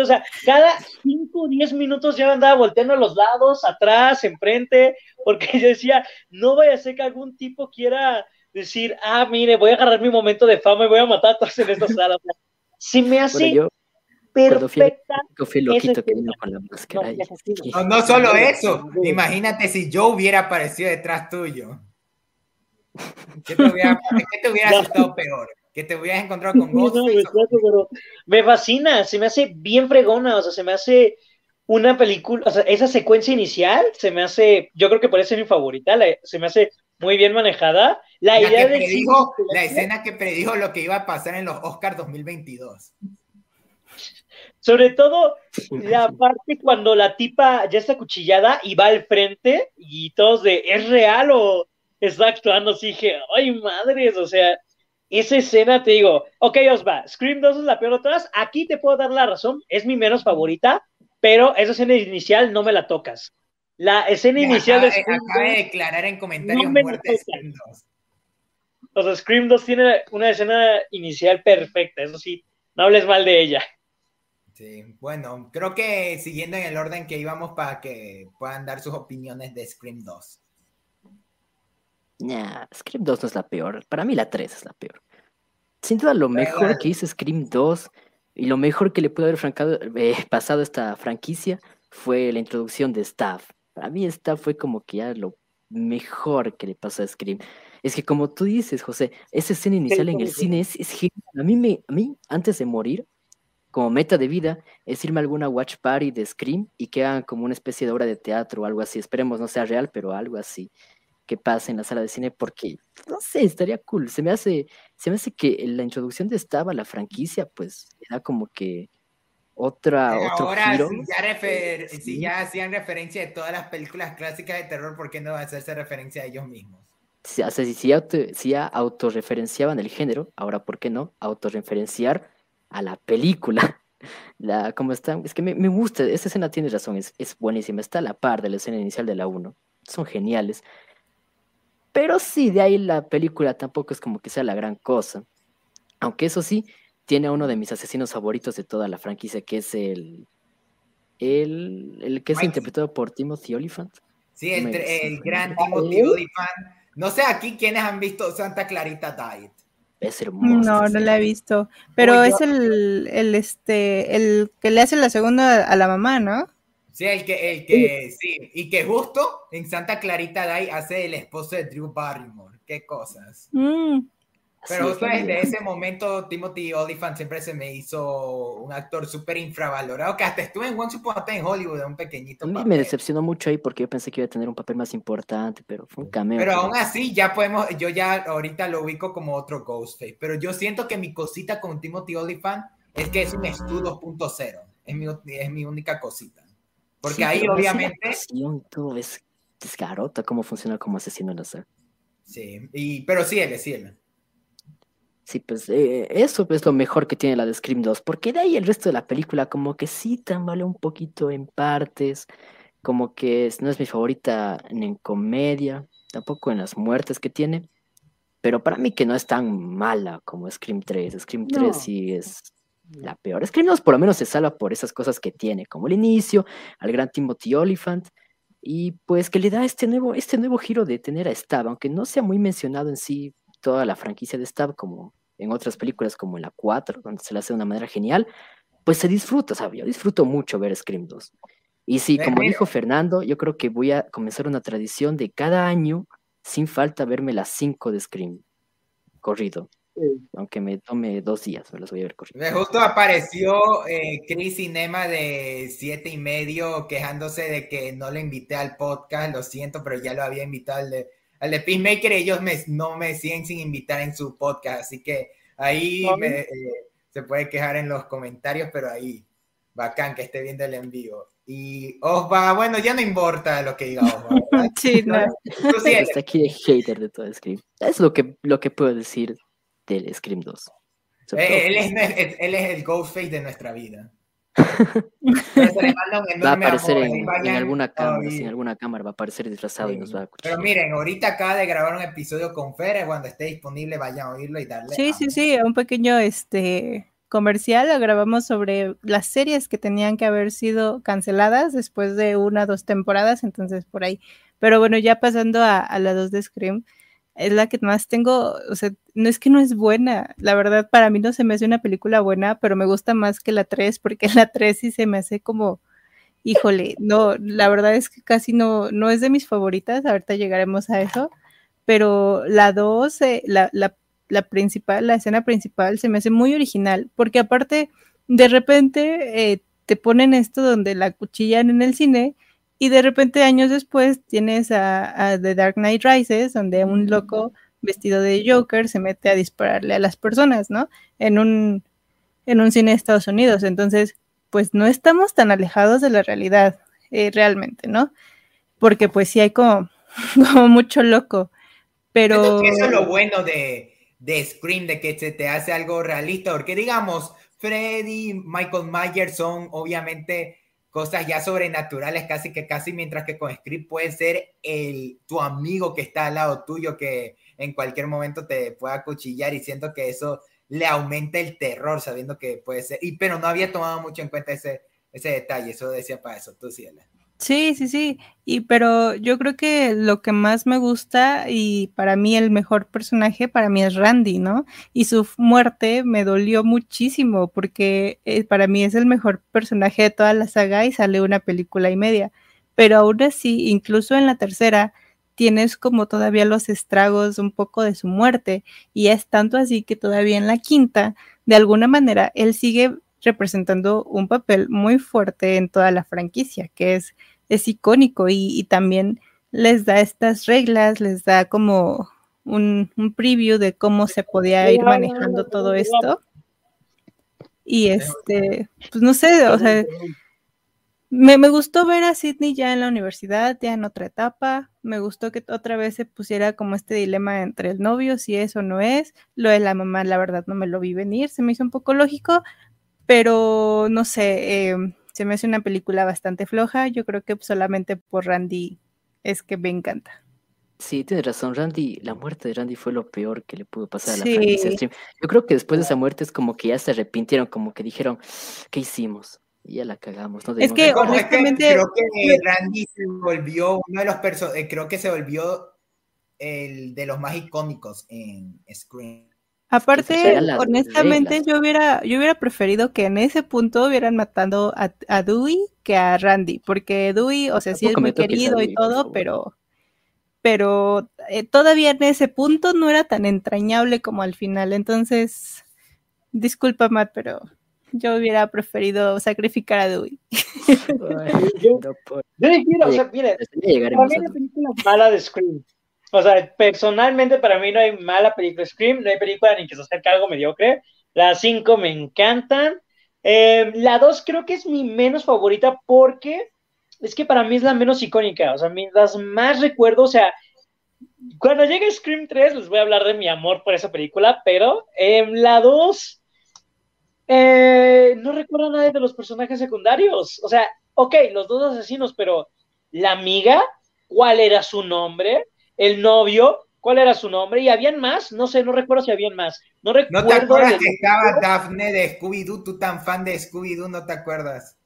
O sea, cada 5 o 10 minutos ya andaba volteando a los lados, atrás, enfrente, porque yo decía, no vaya a ser que algún tipo quiera decir, ah, mire, voy a agarrar mi momento de fama y voy a matar a todos en esta sala. si me hace perfecta. No, solo eso. Imagínate si yo hubiera aparecido detrás tuyo. ¿Qué te hubiera, estado peor? Que te hubieras encontrado con vos. me fascina, se me hace bien fregona, o sea, se me hace una película, o sea, esa secuencia inicial se me hace, yo creo que por eso es mi favorita, se me hace muy bien manejada. La, idea de la escena que predijo lo que iba a pasar en los Oscars 2022. Sobre todo la parte cuando la tipa ya está cuchillada y va al frente y todos de, ¿es real o está actuando? Así dije, ay madres, o sea, esa escena te digo, ok, Osva, Scream 2 es la peor de todas, aquí te puedo dar la razón, es mi menos favorita, pero esa escena inicial no me la tocas. La escena inicial de Scream acaba de declarar en comentarios no Scream 2. O sea, Scream 2 tiene una escena inicial perfecta, eso sí, no hables mal de ella. Sí, bueno, creo que siguiendo en el orden que íbamos para que puedan dar sus opiniones de Scream 2. Nah, Scream 2 no es la peor. Para mí la 3 es la peor. Sin duda lo mejor que hizo Scream 2 y lo mejor que le pudo haber eh, pasado a esta franquicia fue la introducción de Staff. Para mí Staff fue como que ya lo mejor que le pasó a Scream. Es que como tú dices, José, esa escena inicial en el cine es, es genial. A mí, me, a mí, antes de morir, como meta de vida es irme a alguna watch party de Scream y que hagan como una especie de obra de teatro o algo así. Esperemos no sea real, pero algo así que pase en la sala de cine porque, no sé, estaría cool. Se me hace, se me hace que la introducción de Estaba la franquicia, pues, era como que otra, otro ahora, Si, ya hacían referencia de todas las películas clásicas de terror, ¿por qué no va a hacerse referencia a ellos mismos? Si, o si, si, auto, si ya autorreferenciaban el género, ahora, ¿por qué no? Autorreferenciar a la película. La, como está, es que me, gusta, esa escena tiene razón, es, es, buenísima, está a la par de la escena inicial de la 1, son geniales. Pero sí, de ahí la película tampoco es como que sea la gran cosa. Aunque eso sí, tiene a uno de mis asesinos favoritos de toda la franquicia, que es el, el, el que es interpretado por Timothy Oliphant. Sí, el, Me- el gran me- Timothy Olyphant. No sé aquí quiénes han visto Santa Clarita Diet. Es hermoso. No, no la he visto. Pero es el, el, este, el que le hace la segunda a la mamá, ¿no? Sí, el que, el que, sí, y que justo en Santa Clarita Diet hace el esposo de Drew Barrymore. Qué cosas. Mm, Pero Sí, desde ese momento, Timothy Olyphant siempre se me hizo un actor súper infravalorado, que hasta estuve en Once Upon a Time en Hollywood, un pequeñito A mí me decepcionó mucho ahí porque yo pensé que iba a tener un papel más importante, pero fue un cameo. Pero aún así, ya podemos, yo ya ahorita lo ubico como otro Ghostface, pero yo siento que mi cosita con Timothy Olyphant es que es un Stu 2.0, es mi, es mi única cosita. Porque Sí, ahí obviamente, actuación y todo es, es garota cómo funciona como asesino en la saga. sí, y, pero sí, él, sí, pues eh, eso es lo mejor que tiene la de Scream 2, porque de ahí el resto de la película como que sí tambalea un poquito en partes, como que es- no es mi favorita en, en comedia, tampoco en las muertes que tiene, pero para mí que no es tan mala como Scream 3. Scream 3 No. sí es la peor. Scream 2 por lo menos se salva por esas cosas que tiene, como el inicio, al gran Timothy Oliphant, y pues que le da este nuevo, este nuevo giro de tener a Stab, aunque no sea muy mencionado en sí toda la franquicia de Stab como en otras películas como en la 4, donde se la hace de una manera genial, pues se disfruta, ¿sabes? Yo disfruto mucho ver Scream 2. Y sí, como dijo Fernando, yo creo que voy a comenzar una tradición de cada año, sin falta, verme las 5 de Scream corrido. Aunque me tome dos días, me las voy a ver corrido. Justo apareció eh, Chris Cinema de siete y medio quejándose de que no le invité al podcast, lo siento, pero ya lo había invitado al de, al de Peacemaker, ellos me, no me siguen sin invitar en su podcast, así que ahí Ah. me, eh, se puede quejar en los comentarios, pero ahí, bacán que esté viendo el envío. Y Osva, bueno, ya no importa lo que diga Osva, sí, no. Tú sí eres. Está aquí de hater de todo Scream. Es lo que, lo que puedo decir del Scream 2. Sobre todo, Eh, él, es, es- él es el Ghostface de nuestra vida. Pero va a aparecer amor, en, alguna cámara, todavía. sí, en alguna cámara va a aparecer disfrazado y nos va a Pero cuchillar. miren, ahorita acaba de grabar un episodio con Fer, cuando esté disponible vayan a oírlo y darle. Sí, amor. sí, sí, un pequeño este comercial lo grabamos sobre las series que tenían que haber sido canceladas después de una o dos temporadas, entonces por ahí. Pero bueno, ya pasando a, a la dos de Scream, es la que más tengo, o sea, no es que no es buena, la verdad para mí no se me hace una película buena, pero me gusta más que la 3 porque la 3 sí se me hace como, híjole, no, la verdad es que casi no, no es de mis favoritas, ahorita llegaremos a eso, pero la 2, eh, la, la la principal, la escena principal se me hace muy original, porque aparte de repente eh, te ponen esto donde la cuchillan en el cine y de repente años después tienes a, a The Dark Knight Rises, donde un loco vestido de Joker se mete a dispararle a las personas, ¿no? En un, en un cine de Estados Unidos. Entonces, pues no estamos tan alejados de la realidad eh, realmente, ¿no? Porque pues sí hay como, como mucho loco. Pero... Eso es lo bueno de, de Scream, de que se te hace algo realista, porque digamos, Freddy, Michael Myers son obviamente cosas ya sobrenaturales, casi que casi, mientras que con Scream puede ser el, tu amigo que está al lado tuyo, que en cualquier momento te pueda cuchillar y siento que eso le aumenta el terror, sabiendo que puede ser, y pero no había tomado mucho en cuenta ese, ese detalle, eso decía para eso, tú sí, Ela. Sí, sí, sí. Y pero yo creo que lo que más me gusta y para mí el mejor personaje para mí es Randy, ¿no? Y su muerte me dolió muchísimo porque eh, para mí es el mejor personaje de toda la saga y sale una película y media. Pero aún así, incluso en la tercera, tienes como todavía los estragos un poco de su muerte y es tanto así que todavía en la quinta, de alguna manera, él sigue representando un papel muy fuerte en toda la franquicia, que es, es icónico y, también les da estas reglas, les da como un, un, preview de cómo se podía ir manejando todo esto. Y este, pues no sé, o sea, me, me, gustó ver a Sidney ya en la universidad, ya en otra etapa. Me gustó que otra vez se pusiera como este dilema entre el novio, si es o no es. Lo de la mamá, la verdad, no me lo vi venir, se me hizo un poco lógico, pero no sé, eh, se me hace una película bastante floja. Yo creo que solamente por Randy es que me encanta. Sí, tienes razón, Randy, la muerte de Randy fue lo peor que le pudo pasar a la sí. franquicia Stream. Yo creo que después de esa muerte es como que ya se arrepintieron, como que dijeron, ¿qué hicimos? Y ya la cagamos. No Es que, honestamente- creo que Randy se volvió uno de los personajes, creo que se volvió el de los más icónicos en Scream. Aparte, honestamente, reglas. yo hubiera, yo hubiera preferido que en ese punto hubieran matado a, a Dewey que a Randy, porque Dewey, o sea, sí es muy querido y Dewey, todo, pero, pero eh, todavía en ese punto no era tan entrañable como al final. Entonces, disculpa, Matt, pero yo hubiera preferido sacrificar a Dewey. Ay, Yo-. Yo difiero, o sea, miren, Ya para mí a la película mala de Scream. O sea, personalmente para mí no hay mala película de Scream, no hay película ni que se acerque a algo mediocre. Las cinco me encantan. Eh, la dos creo que es mi menos favorita porque es que para mí es la menos icónica. O sea, mi- las más recuerdo, o sea, cuando llegue Scream 3 les voy a hablar de mi amor por esa película, pero en la 2 eh, no recuerdo a nadie de los personajes secundarios. O sea, ok, los dos asesinos, pero la amiga, ¿cuál era su nombre? El novio, ¿cuál era su nombre? ¿Y habían más? No sé, no recuerdo si habían más. No ¿No recuerdo. te acuerdas que estaba Daphne de Scooby-Doo? Tú tan fan de Scooby-Doo, ¿no te acuerdas?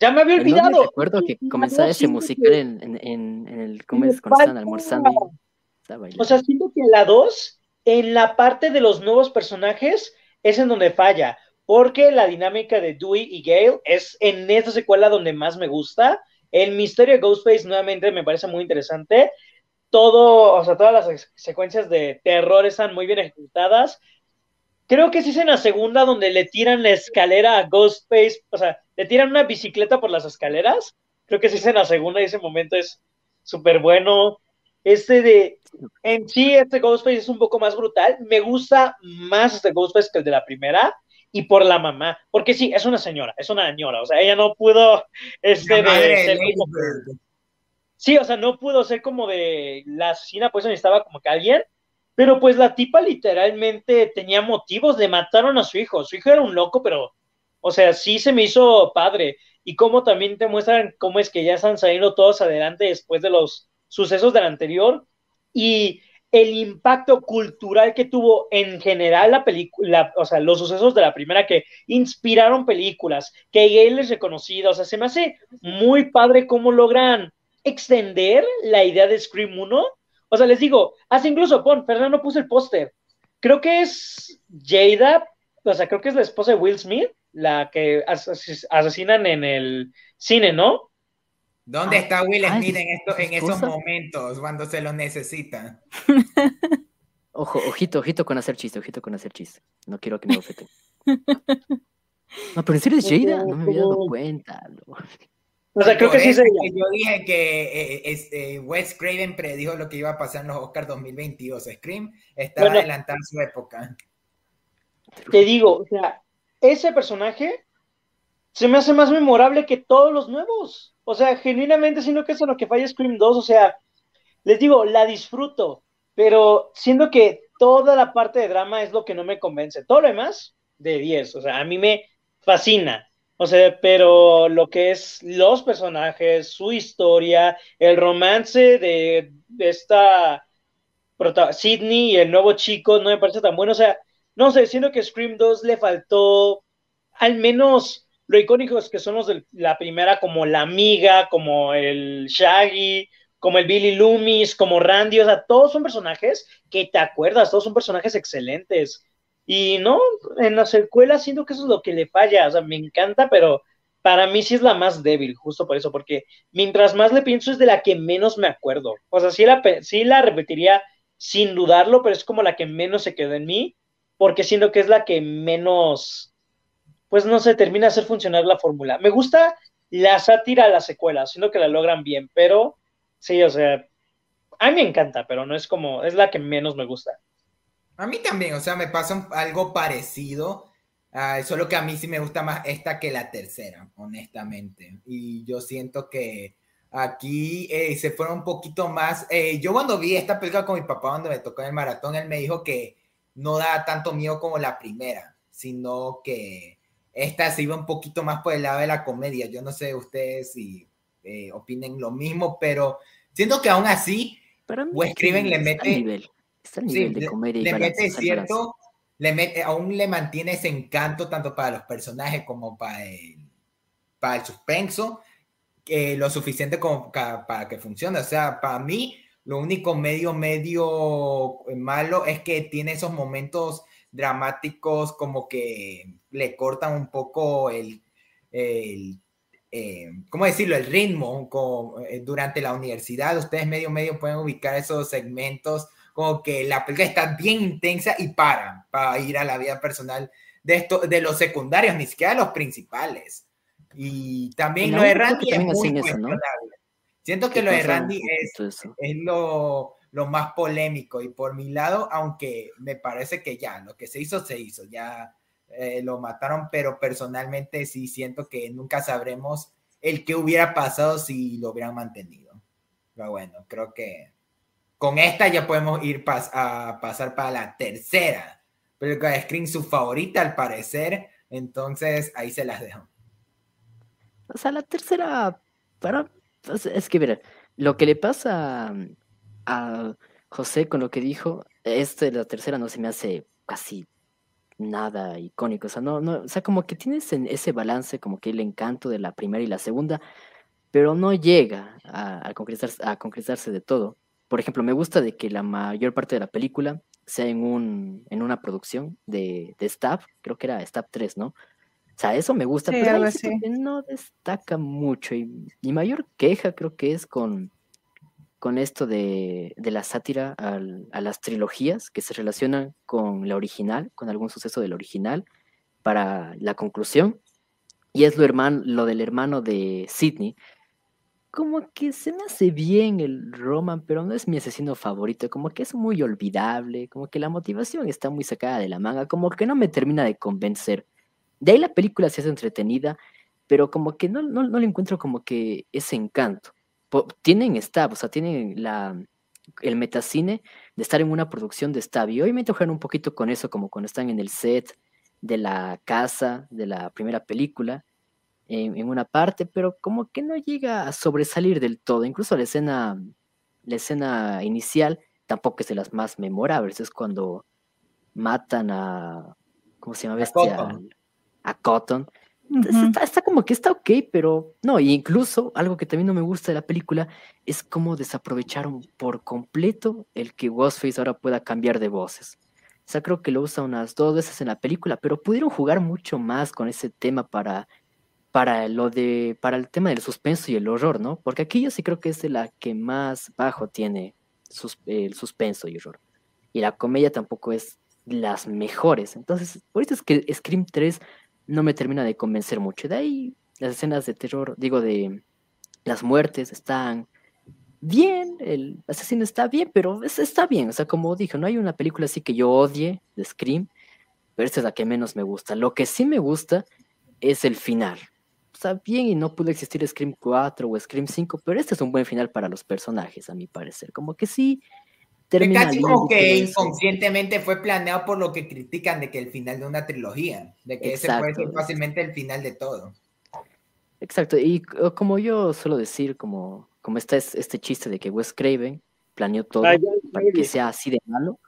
Ya me había olvidado. recuerdo que comenzaba ese musical en, en, en, en el, ¿cómo me es? Cuando estaban almorzando. O sea, siento que la 2, en la parte de los nuevos personajes, es en donde falla. Porque la dinámica de Dewey y Gale es en esta secuela donde más me gusta. El misterio de Ghostface nuevamente me parece muy interesante. Todo, o sea, todas las secuencias de terror están muy bien ejecutadas. Creo que sí es en la segunda donde le tiran la escalera a Ghostface, o sea, le tiran una bicicleta por las escaleras. Creo que sí es en la segunda y ese momento es súper bueno. Este de, en sí, este Ghostface es un poco más brutal. Me gusta más este Ghostface que el de la primera. Y por la mamá, porque sí, es una señora, es una señora, o sea, ella no pudo, este, de ser como-. Sí, o sea, no pudo ser como de la asesina, pues necesitaba como que alguien, pero pues la tipa literalmente tenía motivos, le mataron a su hijo, su hijo era un loco, pero, o sea, sí se me hizo padre, y como también te muestran cómo es que ya están saliendo todos adelante después de los sucesos del anterior, y el impacto cultural que tuvo en general la película, o sea, los sucesos de la primera que inspiraron películas, que Gale es reconocido, o sea, se me hace muy padre cómo logran extender la idea de Scream 1. O sea, les digo, hasta incluso, pon, Fernando puso el póster. Creo que es Jada, o sea, creo que es la esposa de Will Smith, la que ases- asesinan en el cine, ¿no? ¿Dónde Ah, está Will Smith ¿es- en, esto, es en esos momentos cuando se lo necesita? Ojo, ojito, ojito con hacer chiste, ojito con hacer chiste. No quiero que me ofeten. No, pero en serio es Jada, no me había dado cuenta. no. O sea, creo que sí es ella. que Yo dije que eh, este, Wes Craven predijo lo que iba a pasar en los Oscars 2022. Scream estaba Bueno. adelantada a su época. Te digo, o sea, ese personaje se me hace más memorable que todos los nuevos. O sea, genuinamente siento que eso es lo que falla Scream 2. O sea, les digo, la disfruto, pero siento que toda la parte de drama es lo que no me convence. Todo lo demás, de 10. O sea, a mí me fascina. O sea, pero lo que es los personajes, su historia, el romance de, de esta Sidney y el nuevo chico no me parece tan bueno. O sea, no sé, siento que Scream 2 le faltó al menos lo icónicos que son los la primera, como la amiga, como el Shaggy, como el Billy Loomis, como Randy, o sea, todos son personajes que te acuerdas, todos son personajes excelentes. Y no, en la secuela siento que eso es lo que le falla, o sea, me encanta, pero para mí sí es la más débil, justo por eso, porque mientras más le pienso es de la que menos me acuerdo. O sea, sí la, sí la repetiría sin dudarlo, pero es como la que menos se quedó en mí, porque siento que es la que menos, pues no sé, termina de hacer funcionar la fórmula. Me gusta la sátira a la secuela, siento que la logran bien, pero sí, o sea, a mí me encanta, pero no es como, es la que menos me gusta. A mí también, o sea, me pasa algo parecido. ah, solo que a mí sí me gusta más esta que la tercera, honestamente. Y yo siento que aquí eh, se fueron un poquito más. eh, yo cuando vi esta película con mi papá, cuando me tocó en el maratón, él me dijo que no da tanto miedo como la primera, sino que esta se iba un poquito más por el lado de la comedia. Yo no sé ustedes si eh, opinen lo mismo, pero siento que aún así Para mí Wes Craven le mete- nivel, está al Sí, nivel de le- comedia y le balance, mete cierto, le mete, aún le mantiene ese encanto tanto para los personajes como para el, para el suspenso, que lo suficiente como para que funcione. O sea, para mí, lo único medio, medio malo es que tiene esos momentos dramáticos como que le cortan un poco el, el eh, ¿cómo decirlo? El ritmo eh, durante la universidad. Ustedes medio, medio pueden ubicar esos segmentos como que la película está bien intensa y para, para ir a la vida personal de, esto, de los secundarios, ni siquiera de los principales. Y también lo de Randy es muy Siento que lo de Randy es, es lo, lo, más polémico y por mi lado, aunque me parece que ya, lo que se hizo, se hizo, ya eh, lo mataron, pero personalmente sí siento que nunca sabremos el que hubiera pasado si lo hubieran mantenido. Pero bueno, creo que con esta ya podemos ir a pasar para la tercera película de Screen, su favorita al parecer, entonces ahí se las dejo. O sea, la tercera, para es que, mira, lo que le pasa a José con lo que dijo, este, la tercera no se me hace casi nada icónico. O sea, no, no, o sea, como que tienes ese balance, como que el encanto de la primera y la segunda, pero no llega a, a, concretarse, a concretarse de todo. Por ejemplo, me gusta de que la mayor parte de la película sea en, un, en una producción de, de Stab, creo que era Stab 3, ¿no? O sea, eso me gusta, pero no destaca mucho. Y mi mayor queja creo que es con, con esto de, la sátira a las trilogías que se relacionan con la original, con algún suceso del original, para la conclusión. Y es lo, hermano, lo del hermano de Sidney. Como que se me hace bien el Roman, pero no es mi asesino favorito. Como que es muy olvidable, como que la motivación está muy sacada de la manga, como que no me termina de convencer. De ahí la película se hace entretenida, pero como que no, no, le encuentro como que ese encanto. Tienen stab, o sea, tienen la, el metacine de estar en una producción de stab. Y obviamente juegan un poquito con eso, como cuando están en el set de la casa, de la primera película, en, en, una parte, pero como que no llega a sobresalir del todo. Incluso la escena, la escena inicial tampoco es de las más memorables. Es cuando matan a. ¿Cómo se llama? Bestia? a Cotton. Está, como que está ok, pero no, y incluso algo que también no me gusta de la película es cómo desaprovecharon por completo el que Ghostface ahora pueda cambiar de voces. O sea, creo que lo usa unas dos veces en la película, pero pudieron jugar mucho más con ese tema para, para lo de, para el tema del suspenso y el horror, ¿no? Porque aquí yo sí creo que es de la que más bajo tiene el suspenso y horror. Y la comedia tampoco es las mejores. Entonces, por eso es que Scream 3 no me termina de convencer mucho. De ahí las escenas de terror, digo, de las muertes están bien, el asesino está bien, pero está bien. O sea, como dijo, no hay una película así que yo odie de Scream, pero esta es la que menos me gusta. Lo que sí me gusta es el final. O sea, bien y no pudo existir Scream 4 o Scream 5, pero este es un buen final para los personajes, a mi parecer. Como que sí, termina casi como que inconscientemente fue planeado por lo que critican de que el final de una trilogía, de que ese puede ser fácilmente el final de todo. Exacto, y como yo suelo decir, como, como está este chiste de que Wes Craven planeó todo para que sea así de malo,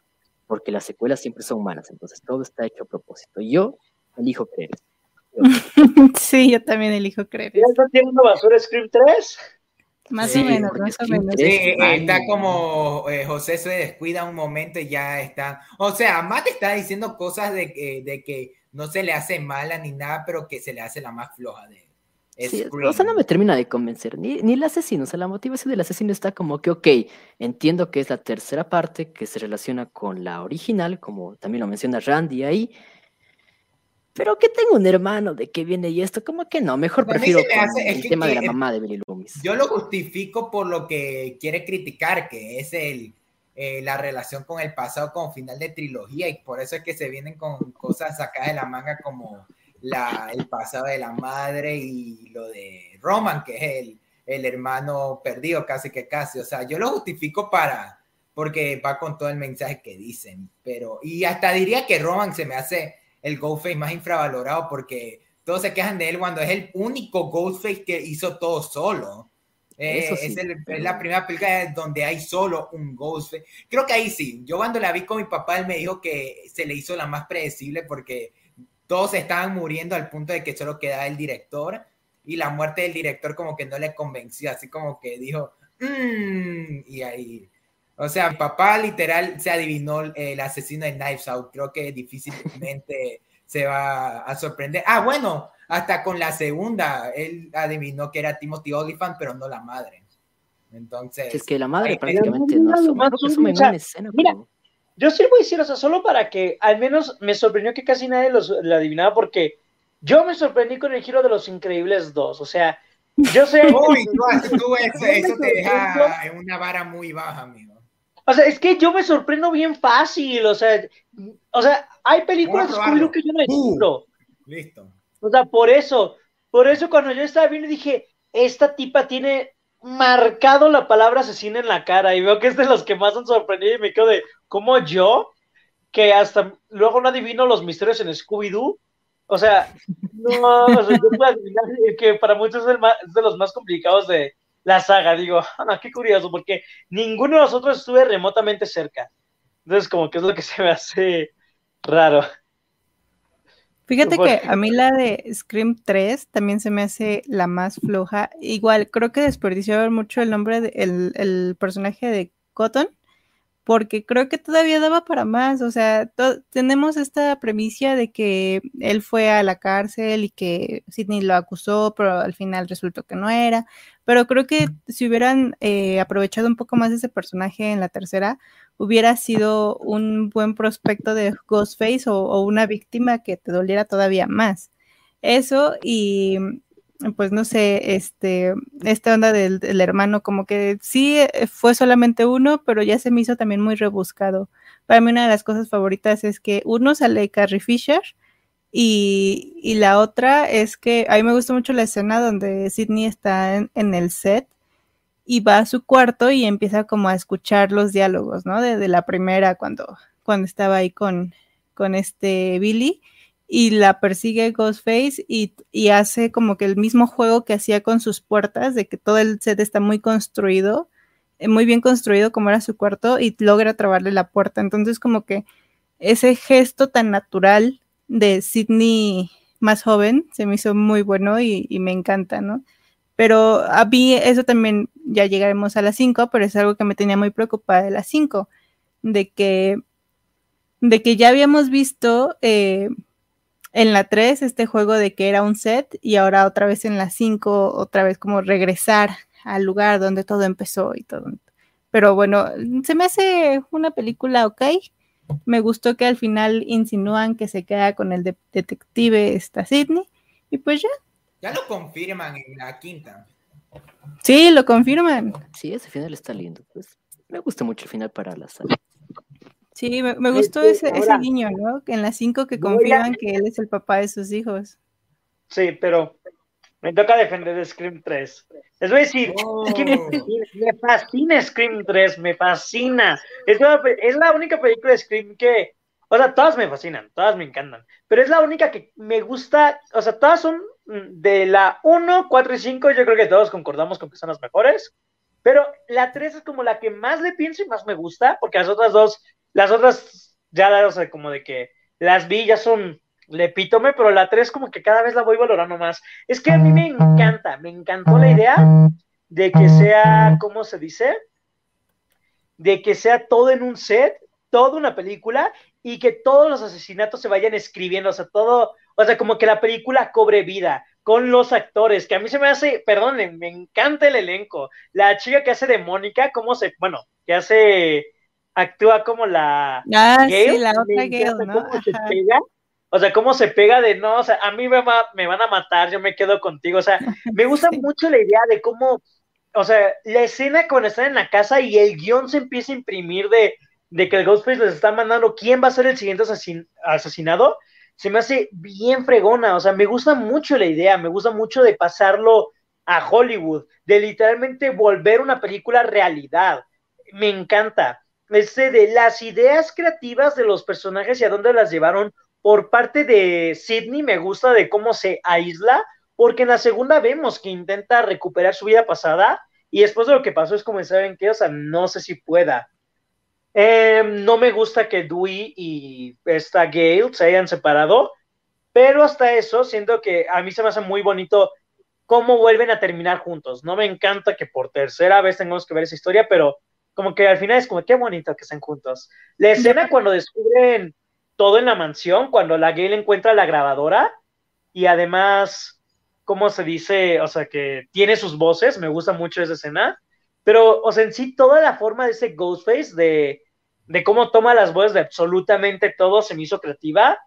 porque las secuelas siempre son malas, entonces todo está hecho a propósito. Yo elijo creer. sí, yo también elijo creer. ¿Ya está tirando basura Script 3? Más o menos, más o menos. Sí, está como eh, José se descuida un momento y ya está. O sea, Matt está diciendo cosas de, de que no se le hace mala ni nada, pero que se le hace la más floja de. Sí, o sea, no me termina de convencer, ni, ni el asesino, o sea, la motivación del asesino está como que, ok, entiendo que es la tercera parte que se relaciona con la original, como también lo menciona Randy ahí, pero que tengo un hermano de que viene y esto, como que no, mejor prefiero el tema de la mamá de Billy Loomis. Yo lo justifico por lo que quiere criticar, que es el, eh, la relación con el pasado como final de trilogía, y por eso es que se vienen con cosas sacadas de la manga como la, el pasado de la madre y lo de Roman, que es el, el hermano perdido, casi que casi. O sea, yo lo justifico para, porque va con todo el mensaje que dicen, pero, y hasta diría que Roman se me hace el Ghostface más infravalorado porque todos se quejan de él cuando es el único Ghostface que hizo todo solo. Eh, es, la primera película donde hay solo un Ghostface. Creo que ahí sí. Yo cuando la vi con mi papá, él me dijo que se le hizo la más predecible porque todos estaban muriendo al punto de que solo quedaba el director. y la muerte del director como que no le convenció, así como que dijo, mmm, y ahí, o sea, mi papá literal se adivinó el asesino de Knives Out, creo que difícilmente se va a sorprender. Ah, bueno, hasta con la segunda, él adivinó que era Timothy Olyphant, pero no la madre. Entonces. Es que la madre prácticamente no asume, escena. Mira, yo sí voy a decir, o sea, solo para que al menos me sorprendió que casi nadie los, lo adivinaba, porque yo me sorprendí con el giro de los Increíbles 2. O sea, yo sé. Uy, tú, eso, te deja en una vara muy baja, amigo. O sea, es que yo me sorprendo bien fácil, o sea, o sea, hay películas de Scooby-Doo que yo no he visto. listo. O sea, por eso, por eso cuando yo estaba viendo dije, esta tipa tiene marcado la palabra asesina en la cara y veo que es de los que más han sorprendido y me quedo de, ¿cómo yo? Que hasta luego no adivino los misterios en Scooby-Doo. O sea, no, o sea, yo puedo adivinar que para muchos es, de los más complicados de la saga. Digo, ah, qué curioso, porque ninguno de nosotros estuve remotamente cerca. Entonces, como que es lo que se me hace raro. Fíjate que a mí la de Scream 3 también se me hace la más floja. Igual, creo que desperdició mucho el nombre del el personaje de Cotton, porque creo que todavía daba para más. O sea, tenemos esta premisa de que él fue a la cárcel y que Sidney lo acusó, pero al final resultó que no era. Pero creo que si hubieran eh, aprovechado un poco más ese personaje en la tercera, hubiera sido un buen prospecto de Ghostface o, una víctima que te doliera todavía más. Eso y pues no sé, este, esta onda del, hermano, como que sí eh, fue solamente uno, pero ya se me hizo también muy rebuscado. Para mí una de las cosas favoritas es que uno sale Carrie Fisher y, y la otra es que a mí me gusta mucho la escena donde Sidney está en el set y va a su cuarto y empieza como a escuchar los diálogos, ¿no? De, la primera cuando, cuando estaba ahí con, con este Billy y la persigue Ghostface y, y, hace como que el mismo juego que hacía con sus puertas, de que todo el set está muy construido, eh, muy bien construido como era su cuarto y logra trabarle la puerta. Entonces como que ese gesto tan natural de Sidney más joven se me hizo muy bueno y, y me encanta, ¿no? Pero a mí eso también, ya llegaremos a las 5, pero es algo que me tenía muy preocupada de las 5, de que, de que ya habíamos visto eh, en la 3 este juego de que era un set y ahora otra vez en la 5, otra vez como regresar al lugar donde todo empezó y todo. Pero bueno, se me hace una película ok. Me gustó que al final insinúan que se queda con el detective esta Sidney y pues ya, ya lo confirman en la quinta. Sí, lo confirman. Sí, ese final está lindo. Pues me gusta mucho el final para la sala. Sí, me, gustó ese, ese niño, ¿no? Que en las cinco que confirman que él es el papá de sus hijos. Sí, pero me toca defender Scream 3. Les voy a decir, es que me, oh. fascina Scream 3, me fascina. Es es la única película de Scream que, o sea, todas me fascinan, todas me encantan, pero es la única que me gusta, o sea, todas son de la 1, 4 y 5, yo creo que todos concordamos con que son las mejores, pero la 3 es como la que más le pienso y más me gusta, porque las otras dos, las otras ya, o sea, como de que las vi ya son le epítome, pero la 3 como que cada vez la voy valorando más. Es que a mí me encanta, me encantó la idea de que sea, ¿cómo se dice? De que sea todo en un set, toda una película y que todos los asesinatos se vayan escribiendo, o sea, todo, o sea, como que la película cobre vida con los actores, que a mí se me hace, perdón, me encanta el elenco. La chica que hace de Mónica, cómo se, bueno, que hace, actúa como la... Ah, sí, la otra Gale, ¿no? se pega, o sea, cómo se pega de, no, o sea, a mí me, me van a matar, yo me quedo contigo, o sea, me gusta mucho la idea de cómo, o sea, la escena cuando están en la casa y el guion se empieza a imprimir de de que el Ghostface les está mandando quién va a ser el siguiente asesinado, se me hace bien fregona. O sea, me gusta mucho la idea, me gusta mucho de pasarlo a Hollywood, de literalmente volver una película realidad. Me encanta. Este de las ideas creativas de los personajes y a dónde las llevaron por parte de Sidney, me gusta de cómo se aísla, porque en la segunda vemos que intenta recuperar su vida pasada y después de lo que pasó es como, ¿saben qué? O sea, no sé si pueda. Em, no me gusta que Dewey y esta Gale se hayan separado, pero hasta eso siento que a mí se me hace muy bonito cómo vuelven a terminar juntos. No me encanta que por tercera vez tengamos que ver esa historia, pero como que al final es como qué bonito que estén juntos. La escena cuando descubren todo en la mansión, cuando la Gail encuentra la grabadora y además, ¿cómo se dice? O sea, que tiene sus voces, me gusta mucho esa escena, pero, o sea, en sí, toda la forma de ese Ghostface, de, de cómo toma las voces de absolutamente todo, se me hizo creativa.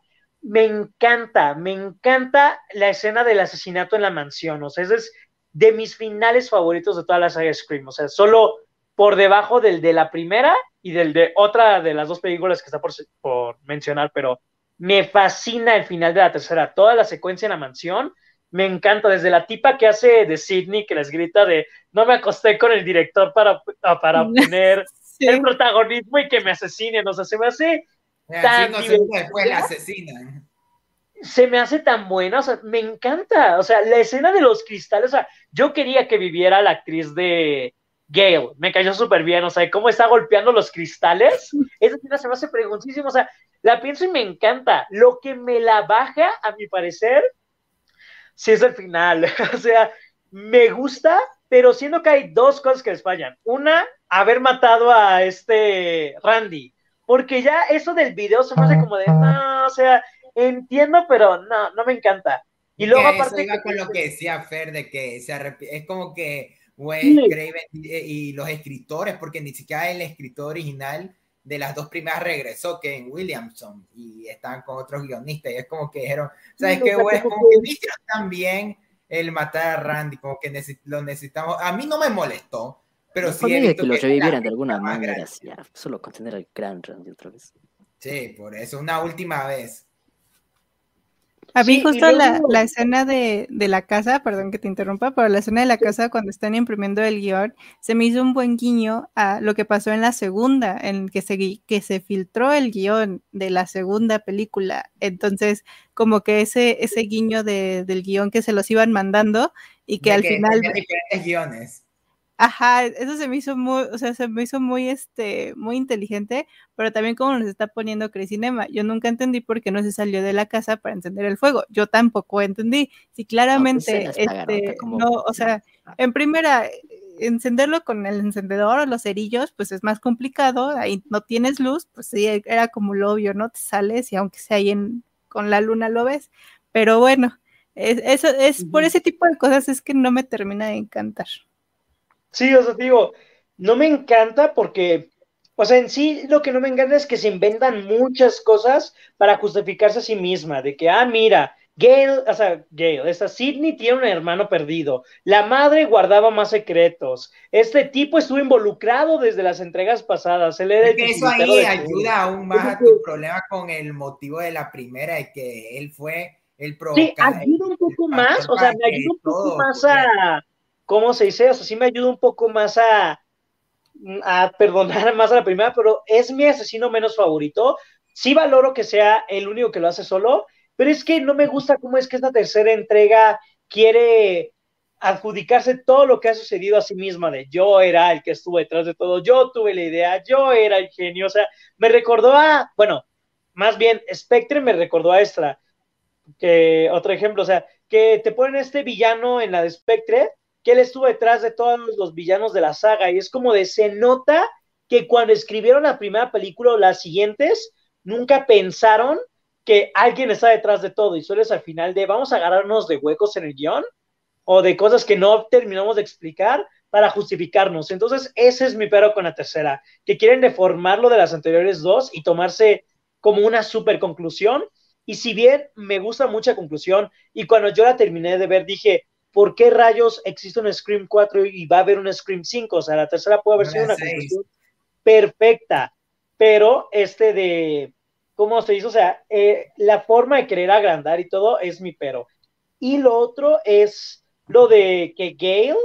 Me encanta, me encanta la escena del asesinato en la mansión, o sea, ese es de mis finales favoritos de toda la saga Scream, o sea, solo por debajo del de la primera y del de otra de las dos películas que está por, por mencionar, pero me fascina el final de la tercera, toda la secuencia en la mansión, me encanta, desde la tipa que hace de Sidney, que les grita de, no me acosté con el director para, para obtener el protagonismo y que me asesinen, o sea, se me hace tan después la asesinan. Se me hace tan buena, o sea, me encanta, o sea, la escena de los cristales, o sea, yo quería que viviera la actriz de, Gale, me cayó súper bien, o sea, cómo está golpeando los cristales, esa escena se me hace preguntísimo, o sea, la pienso y me encanta. Lo que me la baja, a mi parecer, sí es el final, o sea, me gusta, pero siento que hay dos cosas que les fallan. Una, haber matado a este Randy, porque ya eso del video se me hace como de, no, o sea, entiendo, pero no, no me encanta. Y luego aparte... Eso con lo que decía Fer, de que se es como que y, los escritores, porque ni siquiera el escritor original de las dos primeras regresó, que en Williamson, y están con otros guionistas, y es como que dijeron, ¿sabes qué, güey? Es como que también el matar a Randy, como que lo necesitamos. A mí no me molestó, pero sí. He que lo revivieran de alguna manera, solo contener al gran Randy otra vez. Sí, por eso, una última vez. A mí justo la, la, escena de, de, la casa, perdón que te interrumpa, pero la escena de la casa cuando están imprimiendo el guion, se me hizo un buen guiño a lo que pasó en la segunda, en que se, que se filtró el guion de la segunda película. Entonces, como que ese, ese guiño de, del guion que se los iban mandando y que al final... Diferentes guiones. Ajá, eso se me hizo muy, o sea, se me hizo muy, este, muy inteligente, pero también como nos está poniendo Crisinema, yo nunca entendí por qué no se salió de la casa para encender el fuego, yo tampoco entendí, si pues, claramente, este, no, o sea, en primera, encenderlo con el encendedor o los cerillos, pues es más complicado, ahí no tienes luz, pues sí, era como lo obvio, ¿no? Te sales y aunque sea ahí en, con la luna lo ves, pero bueno, es, eso es, por ese tipo de cosas es que no me termina de encantar. Sí, o sea, digo, no me encanta porque, o sea, en sí lo que no me encanta es que se inventan muchas cosas para justificarse a sí misma, de que, ah, mira, Gail, o sea, Gail, esta Sidney tiene un hermano perdido, la madre guardaba más secretos, este tipo estuvo involucrado desde las entregas pasadas, él era eso ahí ayuda aún más a tu problema con el motivo de la primera, de que él fue el provocador. Sí, ayuda un poco más, o sea, me ayuda un poco más a ¿cómo se dice? O sea, sí me ayuda un poco más a, perdonar más a la primera, pero es mi asesino menos favorito. Sí valoro que sea el único que lo hace solo, pero es que no me gusta cómo es que esta tercera entrega quiere adjudicarse todo lo que ha sucedido a sí misma de yo era el que estuvo detrás de todo, yo tuve la idea, yo era el genio, o sea, me recordó a, bueno, más bien Spectre me recordó a esta, que otro ejemplo, o sea, que te ponen este villano en la de Spectre que él estuvo detrás de todos los villanos de la saga y es como de se nota que cuando escribieron la primera película o las siguientes, nunca pensaron que alguien está detrás de todo y solo es al final de vamos a agarrarnos de huecos en el guion o de cosas que no terminamos de explicar para justificarnos. Entonces, ese es mi pero con la tercera, que quieren deformarlo de las anteriores dos y tomarse como una super conclusión. Y si bien me gusta mucha conclusión, y cuando yo la terminé de ver dije, ¿por qué rayos existe un Scream 4 y va a haber un Scream 5? O sea, la tercera puede haber sido una conclusión perfecta, pero este de, ¿cómo se dice? O sea, eh, la forma de querer agrandar y todo es mi pero. Y lo otro es lo de que Gail,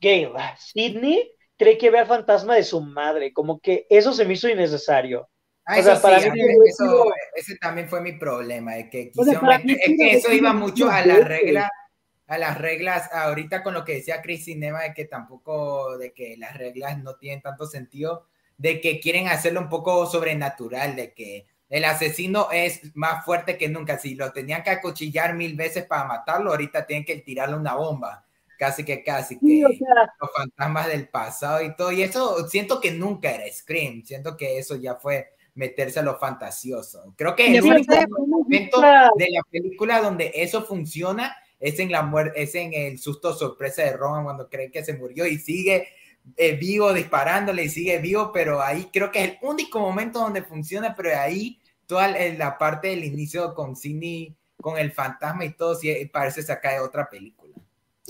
Gail, Sidney, cree que ve al fantasma de su madre, como que eso se me hizo innecesario. Ah, o sea, para mí eso, ese también fue mi problema, de que, es que eso iba mucho a la regla a las reglas, ahorita con lo que decía Chris Cinema, de que tampoco, de que las reglas no tienen tanto sentido, de que quieren hacerlo un poco sobrenatural, de que el asesino es más fuerte que nunca. Si lo tenían que acuchillar mil veces para matarlo, ahorita tienen que tirarle una bomba. casi que casi Sí, que o sea, los fantasmas del pasado y todo. Y eso siento que nunca era Scream. Siento que eso ya fue meterse a lo fantasioso. Creo que Y el único momento de la película donde eso funciona es en la muerte, es en el susto sorpresa de Roman cuando cree que se murió y sigue eh, vivo disparándole y sigue vivo, pero ahí creo que es el único momento donde funciona, pero ahí toda la- la parte del inicio con Sidney, con el fantasma y todo, sí, eh, parece sacar de otra película.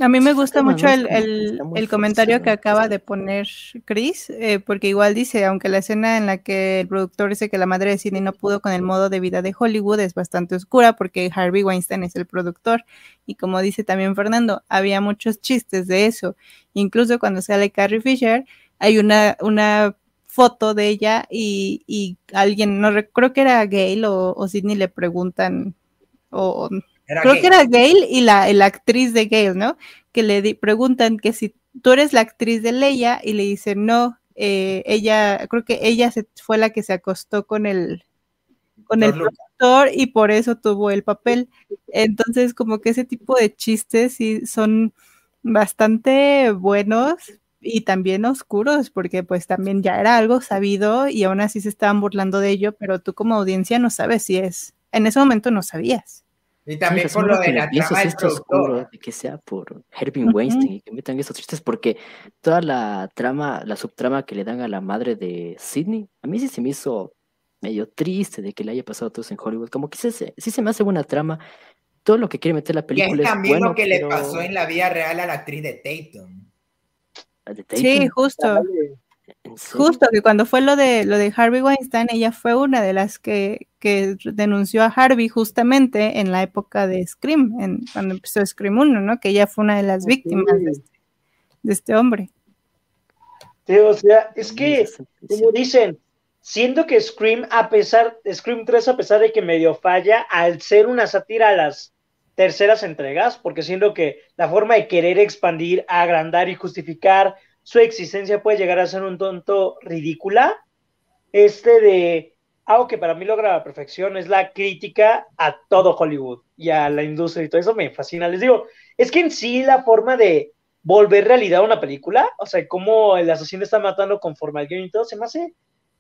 A mí me gusta mucho el, el- comentario que acaba de poner Chris, eh, porque igual dice, aunque la escena en la que el productor dice que la madre de Sidney no pudo con el modo de vida de Hollywood es bastante oscura porque Harvey Weinstein es el productor. Y como dice también Fernando, había muchos chistes de eso, incluso cuando sale Carrie Fisher hay una, una foto de ella y, y alguien, no creo que era Gail o, o Sidney le preguntan, o Era creo que era Gail y la, la actriz de Gail, ¿no? Que le di- preguntan que si tú eres la actriz de Leia y le dice no, eh, ella, creo que ella se, fue la que se acostó con el, con el George productor y por eso tuvo el papel. Entonces, como que ese tipo de chistes sí son bastante buenos y también oscuros, porque pues también ya era algo sabido y aún así se estaban burlando de ello, pero tú como audiencia no sabes si es, en ese momento no sabías. Y también Sí, por lo que de la trama del productor. de que sea por Herbie. Weinstein y que metan esos chistes porque toda la trama, la subtrama que le dan a la madre de Sidney, a mí sí se me hizo medio triste de que le haya pasado todo eso en Hollywood. Como que sí, se- sí se me hace buena trama. Todo lo que quiere meter la es película es también bueno, lo que le pasó en la vida real a la actriz de Tatum. ¿De Sí, justo. ¿En serio? Justo que cuando fue lo de lo de Harvey Weinstein, ella fue una de las que, que denunció a Harvey justamente en la época de Scream, en, cuando empezó Scream 1, ¿no? Que ella fue una de las víctimas de este, de este hombre. Sí, o sea, es que, como dicen, siento que Scream, a pesar, Scream 3, a pesar de que medio falla, al ser una sátira a las terceras entregas, porque siento que la forma de querer expandir, agrandar y justificar su existencia puede llegar a ser un tonto ridícula. Este de algo que para mí logra la perfección es la crítica a todo Hollywood y a la industria y todo eso me fascina. Les digo, es que en sí la forma de volver realidad una película, o sea, cómo el asesino está matando conforme al guion y todo, se me hace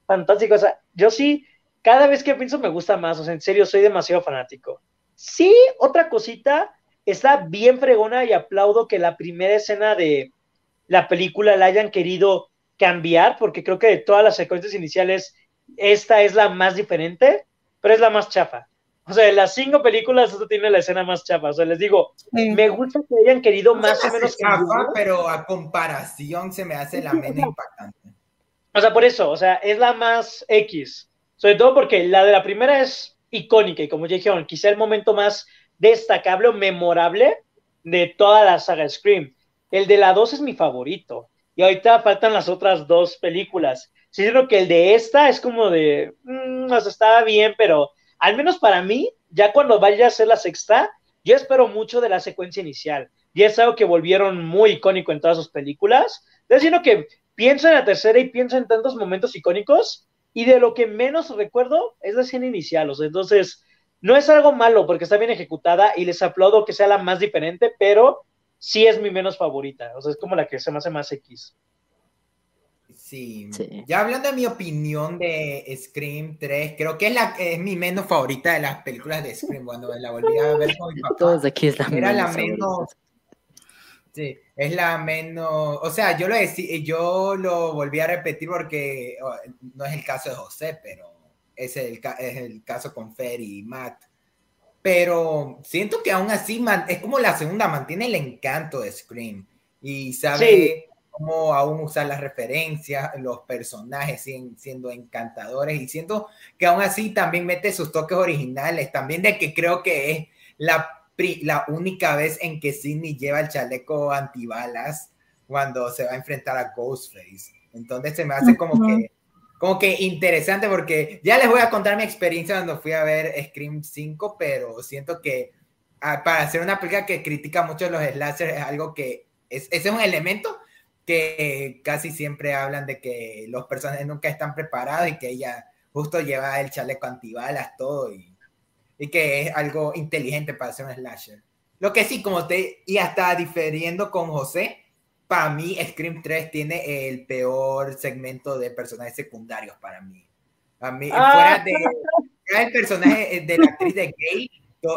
fantástico. O sea, yo sí, cada vez que pienso me gusta más, o sea, en serio, soy demasiado fanático. Sí, otra cosita, está bien fregona y aplaudo que la primera escena de la película la hayan querido cambiar, porque creo que de todas las secuencias iniciales, esta es la más diferente, pero es la más chafa. O sea, de las cinco películas, esta tiene la escena más chafa. O sea, les digo, Eh, me gusta que hayan querido No más o menos chafa, cambiar. pero a comparación se me hace la Sí, menos impactante. O sea, por eso, o sea, es la más X. Sobre todo porque la de la primera es icónica y como ya dijeron, quizá el momento más destacable o memorable de toda la saga Scream. El de la 2 es mi favorito. Y ahorita faltan las otras dos películas. Sí, creo que el de esta es como de, mm, o estaba bien, pero al menos para mí, ya cuando vaya a ser la sexta, yo espero mucho de la secuencia inicial. Y es algo que volvieron muy icónico en todas sus películas. Entonces, siento que pienso en la tercera y pienso en tantos momentos icónicos y de lo que menos recuerdo es la escena inicial. O sea, entonces, no es algo malo porque está bien ejecutada y les aplaudo que sea la más diferente, pero sí es mi menos favorita. O sea, es como la que se me hace más X. Sí. Sí. Ya hablando de mi opinión de Scream 3, creo que es, la, es mi menos favorita de las películas de Scream. Cuando la volví a ver con mi papá. Todos aquí es la Era la menos menos. favorita. Sí, es la menos. O sea, yo lo, decí- yo lo volví a repetir porque oh, no es el caso de José, pero es el, es el caso con Fer y Matt. Pero siento que aún así man- es como la segunda, mantiene el encanto de Scream y sabe Sí. cómo aún usar las referencias, los personajes siguen siendo encantadores y siento que aún así también mete sus toques originales, también de que creo que es la, la única vez en que Sidney lleva el chaleco antibalas cuando se va a enfrentar a Ghostface. Entonces se me hace como que como que interesante porque ya les voy a contar mi experiencia cuando fui a ver Scream 5, pero siento que ah, para hacer una película que critica mucho los slashers es algo que es, ese es un elemento que casi siempre hablan de que los personajes nunca están preparados y que ella justo lleva el chaleco antibalas, todo, y, y que es algo inteligente para hacer un slasher. Lo que sí, como te, y hasta diferiendo con José, para mí Scream 3 tiene el peor segmento de personajes secundarios para mí. A mí, Ah. fuera de el personaje de la actriz de Gay,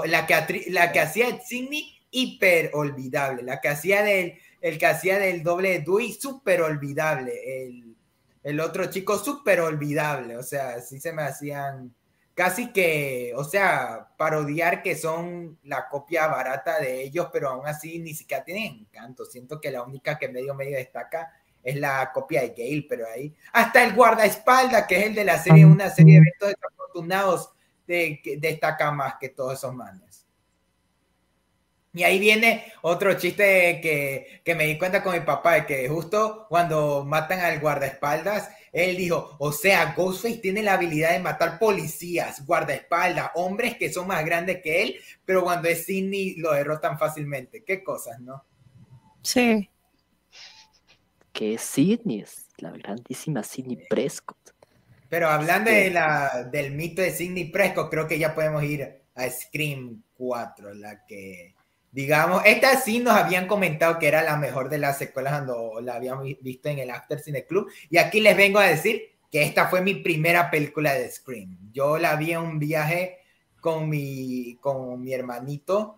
la que, la que hacía Sidney, hiper olvidable. La que hacía del, el que hacía del doble de Dewey, súper olvidable. El, el otro chico, súper olvidable. O sea, sí se me hacían casi que, o sea, parodiar que son la copia barata de ellos, pero aún así ni siquiera tienen encanto. Siento que la única que medio medio destaca es la copia de Gale, pero ahí hasta el guardaespaldas, que es el de la serie, una serie de eventos desafortunados, de, que destaca más que todos esos manes. Y ahí viene otro chiste que, que me di cuenta con mi papá, de que justo cuando matan al guardaespaldas, él dijo, o sea, Ghostface tiene la habilidad de matar policías, guardaespaldas, hombres que son más grandes que él, pero cuando es Sidney lo derrotan fácilmente. Qué cosas, ¿no? Sí. Que es Sidney, es la grandísima Sidney Prescott. Pero hablando de la, del mito de Sidney Prescott, creo que ya podemos ir a Scream 4, la que, digamos, esta sí nos habían comentado que era la mejor de las secuelas cuando la habíamos vi- visto en el After Cine Club. Y aquí les vengo a decir que esta fue mi primera película de Scream. Yo la vi en un viaje con mi, con mi hermanito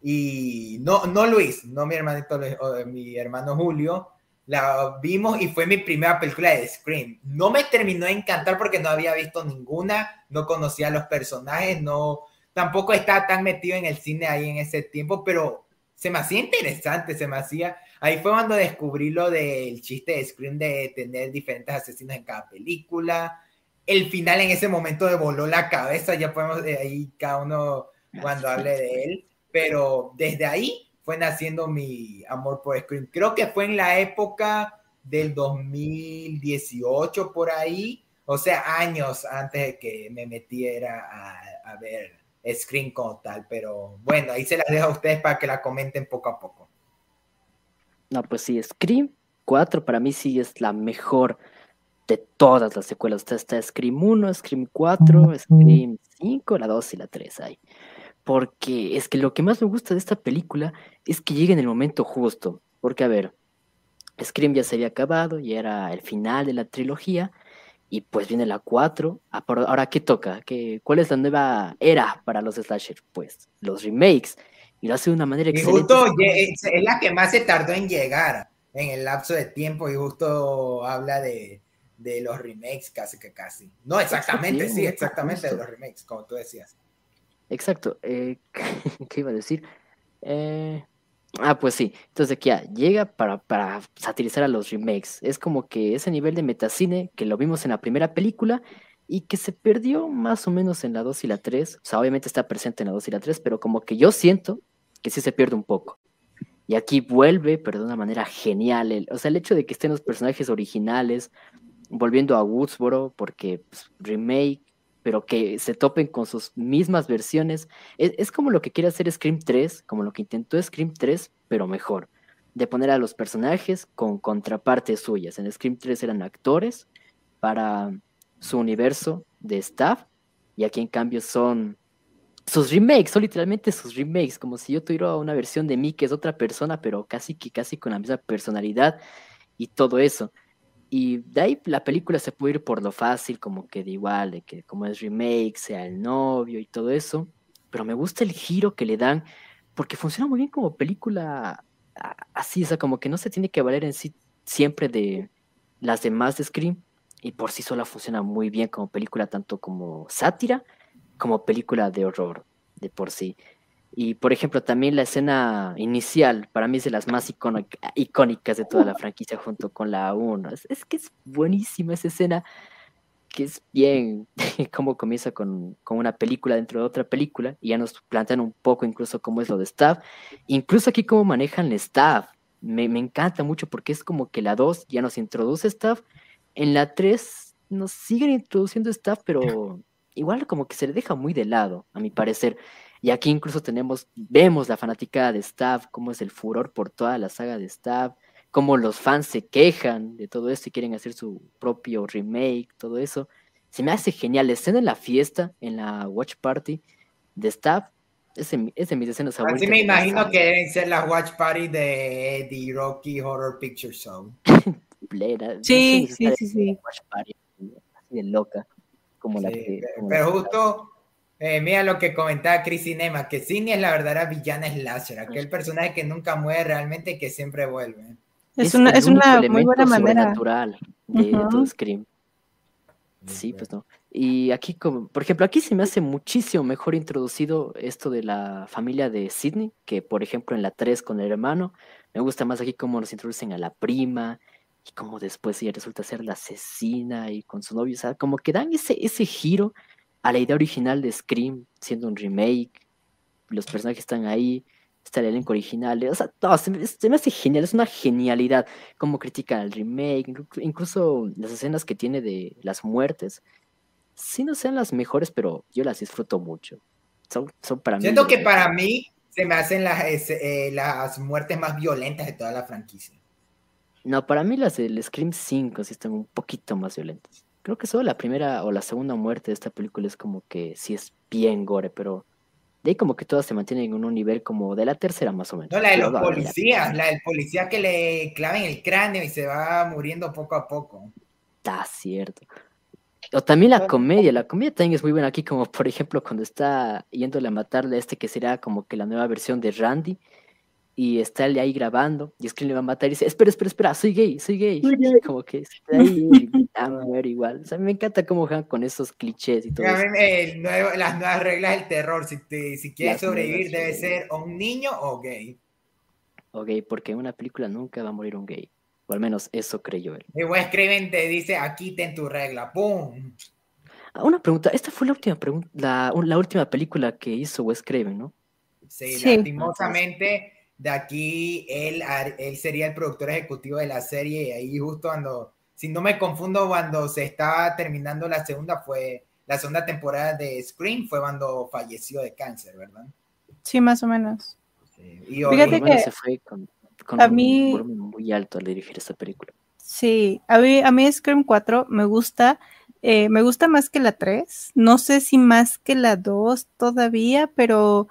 y no, no Luis, no mi hermanito o mi hermano Julio, la vimos y fue mi primera película de Scream. No me terminó de encantar porque no había visto ninguna, no conocía a los personajes, no, tampoco estaba tan metido en el cine ahí en ese tiempo, pero se me hacía interesante, se me hacía, ahí fue cuando descubrí lo del chiste de Scream de tener diferentes asesinos en cada película. El final en ese momento me voló la cabeza, ya podemos eh, ahí cada uno cuando hable de él, pero desde ahí fue naciendo mi amor por Scream. Creo que fue en la época del 2018 por ahí, o sea, años antes de que me metiera a, a ver Scream como tal, pero bueno, ahí se las dejo a ustedes para que la comenten poco a poco. No, pues sí, Scream 4 para mí sí es la mejor de todas las secuelas. Está, está Scream 1, Scream 4, Scream 5, la 2 y la 3 hay. Porque es que lo que más me gusta de esta película es que llega en el momento justo. Porque, a ver, Scream ya se había acabado, ya era el final de la trilogía. Y pues viene la 4. Ah, Ahora, ¿qué toca? ¿Qué, ¿Cuál es la nueva era para los slasher? Pues los remakes. Y lo hace de una manera Y excelente. justo es, es la que más se tardó en llegar en el lapso de tiempo y justo habla de, de los remakes casi que casi. No, exactamente, Sí, exactamente de los remakes, como tú decías. Exacto. eh, ¿qué iba a decir? Eh, ah, pues sí. Entonces aquí ya llega para, para satirizar a los remakes. Es como que ese nivel de metacine que lo vimos en la primera película y que se perdió más o menos en la 2 y la 3. O sea, obviamente está presente en la 2 y la 3, pero como que yo siento que sí se pierde un poco. Y aquí vuelve, pero de una manera genial. el- o sea, el hecho de que estén los personajes originales, volviendo a Woodsboro, porque pues, remake, pero que se topen con sus mismas versiones. Es, es como lo que quiere hacer Scream 3, como lo que intentó Scream 3, pero mejor. De poner a los personajes con contrapartes suyas. En Scream 3 eran actores para su universo de staff, y aquí en cambio son sus remakes, son literalmente sus remakes, como si yo tuviera una versión de mí que es otra persona, pero casi que casi con la misma personalidad y todo eso. Y de ahí la película se puede ir por lo fácil, como que de igual, de que como es remake, sea el novio y todo eso. Pero me gusta el giro que le dan, porque funciona muy bien como película a- así, o sea, como que no se tiene que valer en sí siempre de las demás de Scream, y por sí sola funciona muy bien como película, tanto como sátira como película de horror, de por sí. Y por ejemplo, también la escena inicial, para mí es de las más icónic- icónicas de toda la franquicia junto con la 1. Es, es que es buenísima esa escena, que es bien cómo comienza con, con una película dentro de otra película, y ya nos plantean un poco incluso cómo es lo de staff, incluso aquí cómo manejan el staff. Me, me encanta mucho porque es como que la 2 ya nos introduce staff, en la 3 nos siguen introduciendo staff, pero igual como que se le deja muy de lado, a mi parecer. Y aquí incluso tenemos, vemos la fanaticada de Staff, cómo es el furor por toda la saga de Staff, cómo los fans se quejan de todo esto y quieren hacer su propio remake, todo eso. Se me hace genial. La escena en la fiesta, en la Watch Party de Staff, Es de, es mis escenas favoritas. Así me imagino que deben ser las watch party de The Rocky Horror Picture Show. Plena, no Sí, sí, sí, sí. watch party, así de loca. Como la que. pero- como justo, eh, mira lo que comentaba Chris Cinema, que Cindy es la verdadera villana slasher, aquel personaje que nunca muere realmente y que siempre vuelve. Es una, el es una muy buena elemento manera. sobrenatural de, de todo Ujú. Scream. Sí, pues no. Y aquí, como, por ejemplo, aquí se me hace muchísimo mejor introducido esto de la familia de Sidney, que por ejemplo en la 3 con el hermano. Me gusta más aquí cómo nos introducen a la prima y cómo después ella resulta ser la asesina y con su novio. O sea, como que dan ese, ese giro a la idea original de Scream, siendo un remake. Los personajes están ahí, está el elenco original. O sea, no, se, me, se me hace genial, es una genialidad cómo critican el remake, inclu- incluso las escenas que tiene de las muertes, sí no sean las mejores, pero yo las disfruto mucho. Son, son para mí. Siento que para mí se me hacen las, eh, las muertes más violentas de toda la franquicia. No, para mí las del Scream 5 sí están un poquito más violentas. Creo que solo la primera o la segunda muerte de esta película es como que sí es bien gore, pero de ahí como que todas se mantienen en un nivel como de la tercera más o menos. No, la de los no, policías, la del policía que le claven el cráneo y se va muriendo poco a poco. Está cierto. O también la comedia, la comedia también es muy buena aquí, como por ejemplo cuando está yéndole a matarle a este que será como que la nueva versión de Randy, y está él ahí grabando, y Scream le va a matar y dice, espera, espera, espera, soy gay, soy gay. Soy gay. Como que está ahí y ah, muere igual. O sea, me encanta cómo juegan con esos clichés y todo Mira, eso. el nuevo- las nuevas reglas del terror, si, te- si quieres Las sobrevivir debe ser o un niño o gay. O gay, porque en una película nunca va a morir un gay. O al menos eso creyó él. Y Wes Craven te dice, aquí ten tu regla, ¡pum! Ah, una pregunta, esta fue la última pregunta, la, la última película que hizo Wes Craven, ¿no? Sí, Sí. lastimosamente, de aquí él, él sería el productor ejecutivo de la serie y ahí justo cuando, si no me confundo, cuando se estaba terminando la segunda fue, la segunda temporada de Scream fue cuando falleció de cáncer, ¿verdad? Sí, más o menos. Sí. Y Fíjate hoy- menos que se fue con, con a un mí- muy alto al dirigir esta película. Sí, a mí, a mí Scream 4 me gusta, eh, me gusta más que la 3, no sé si más que la 2 todavía, pero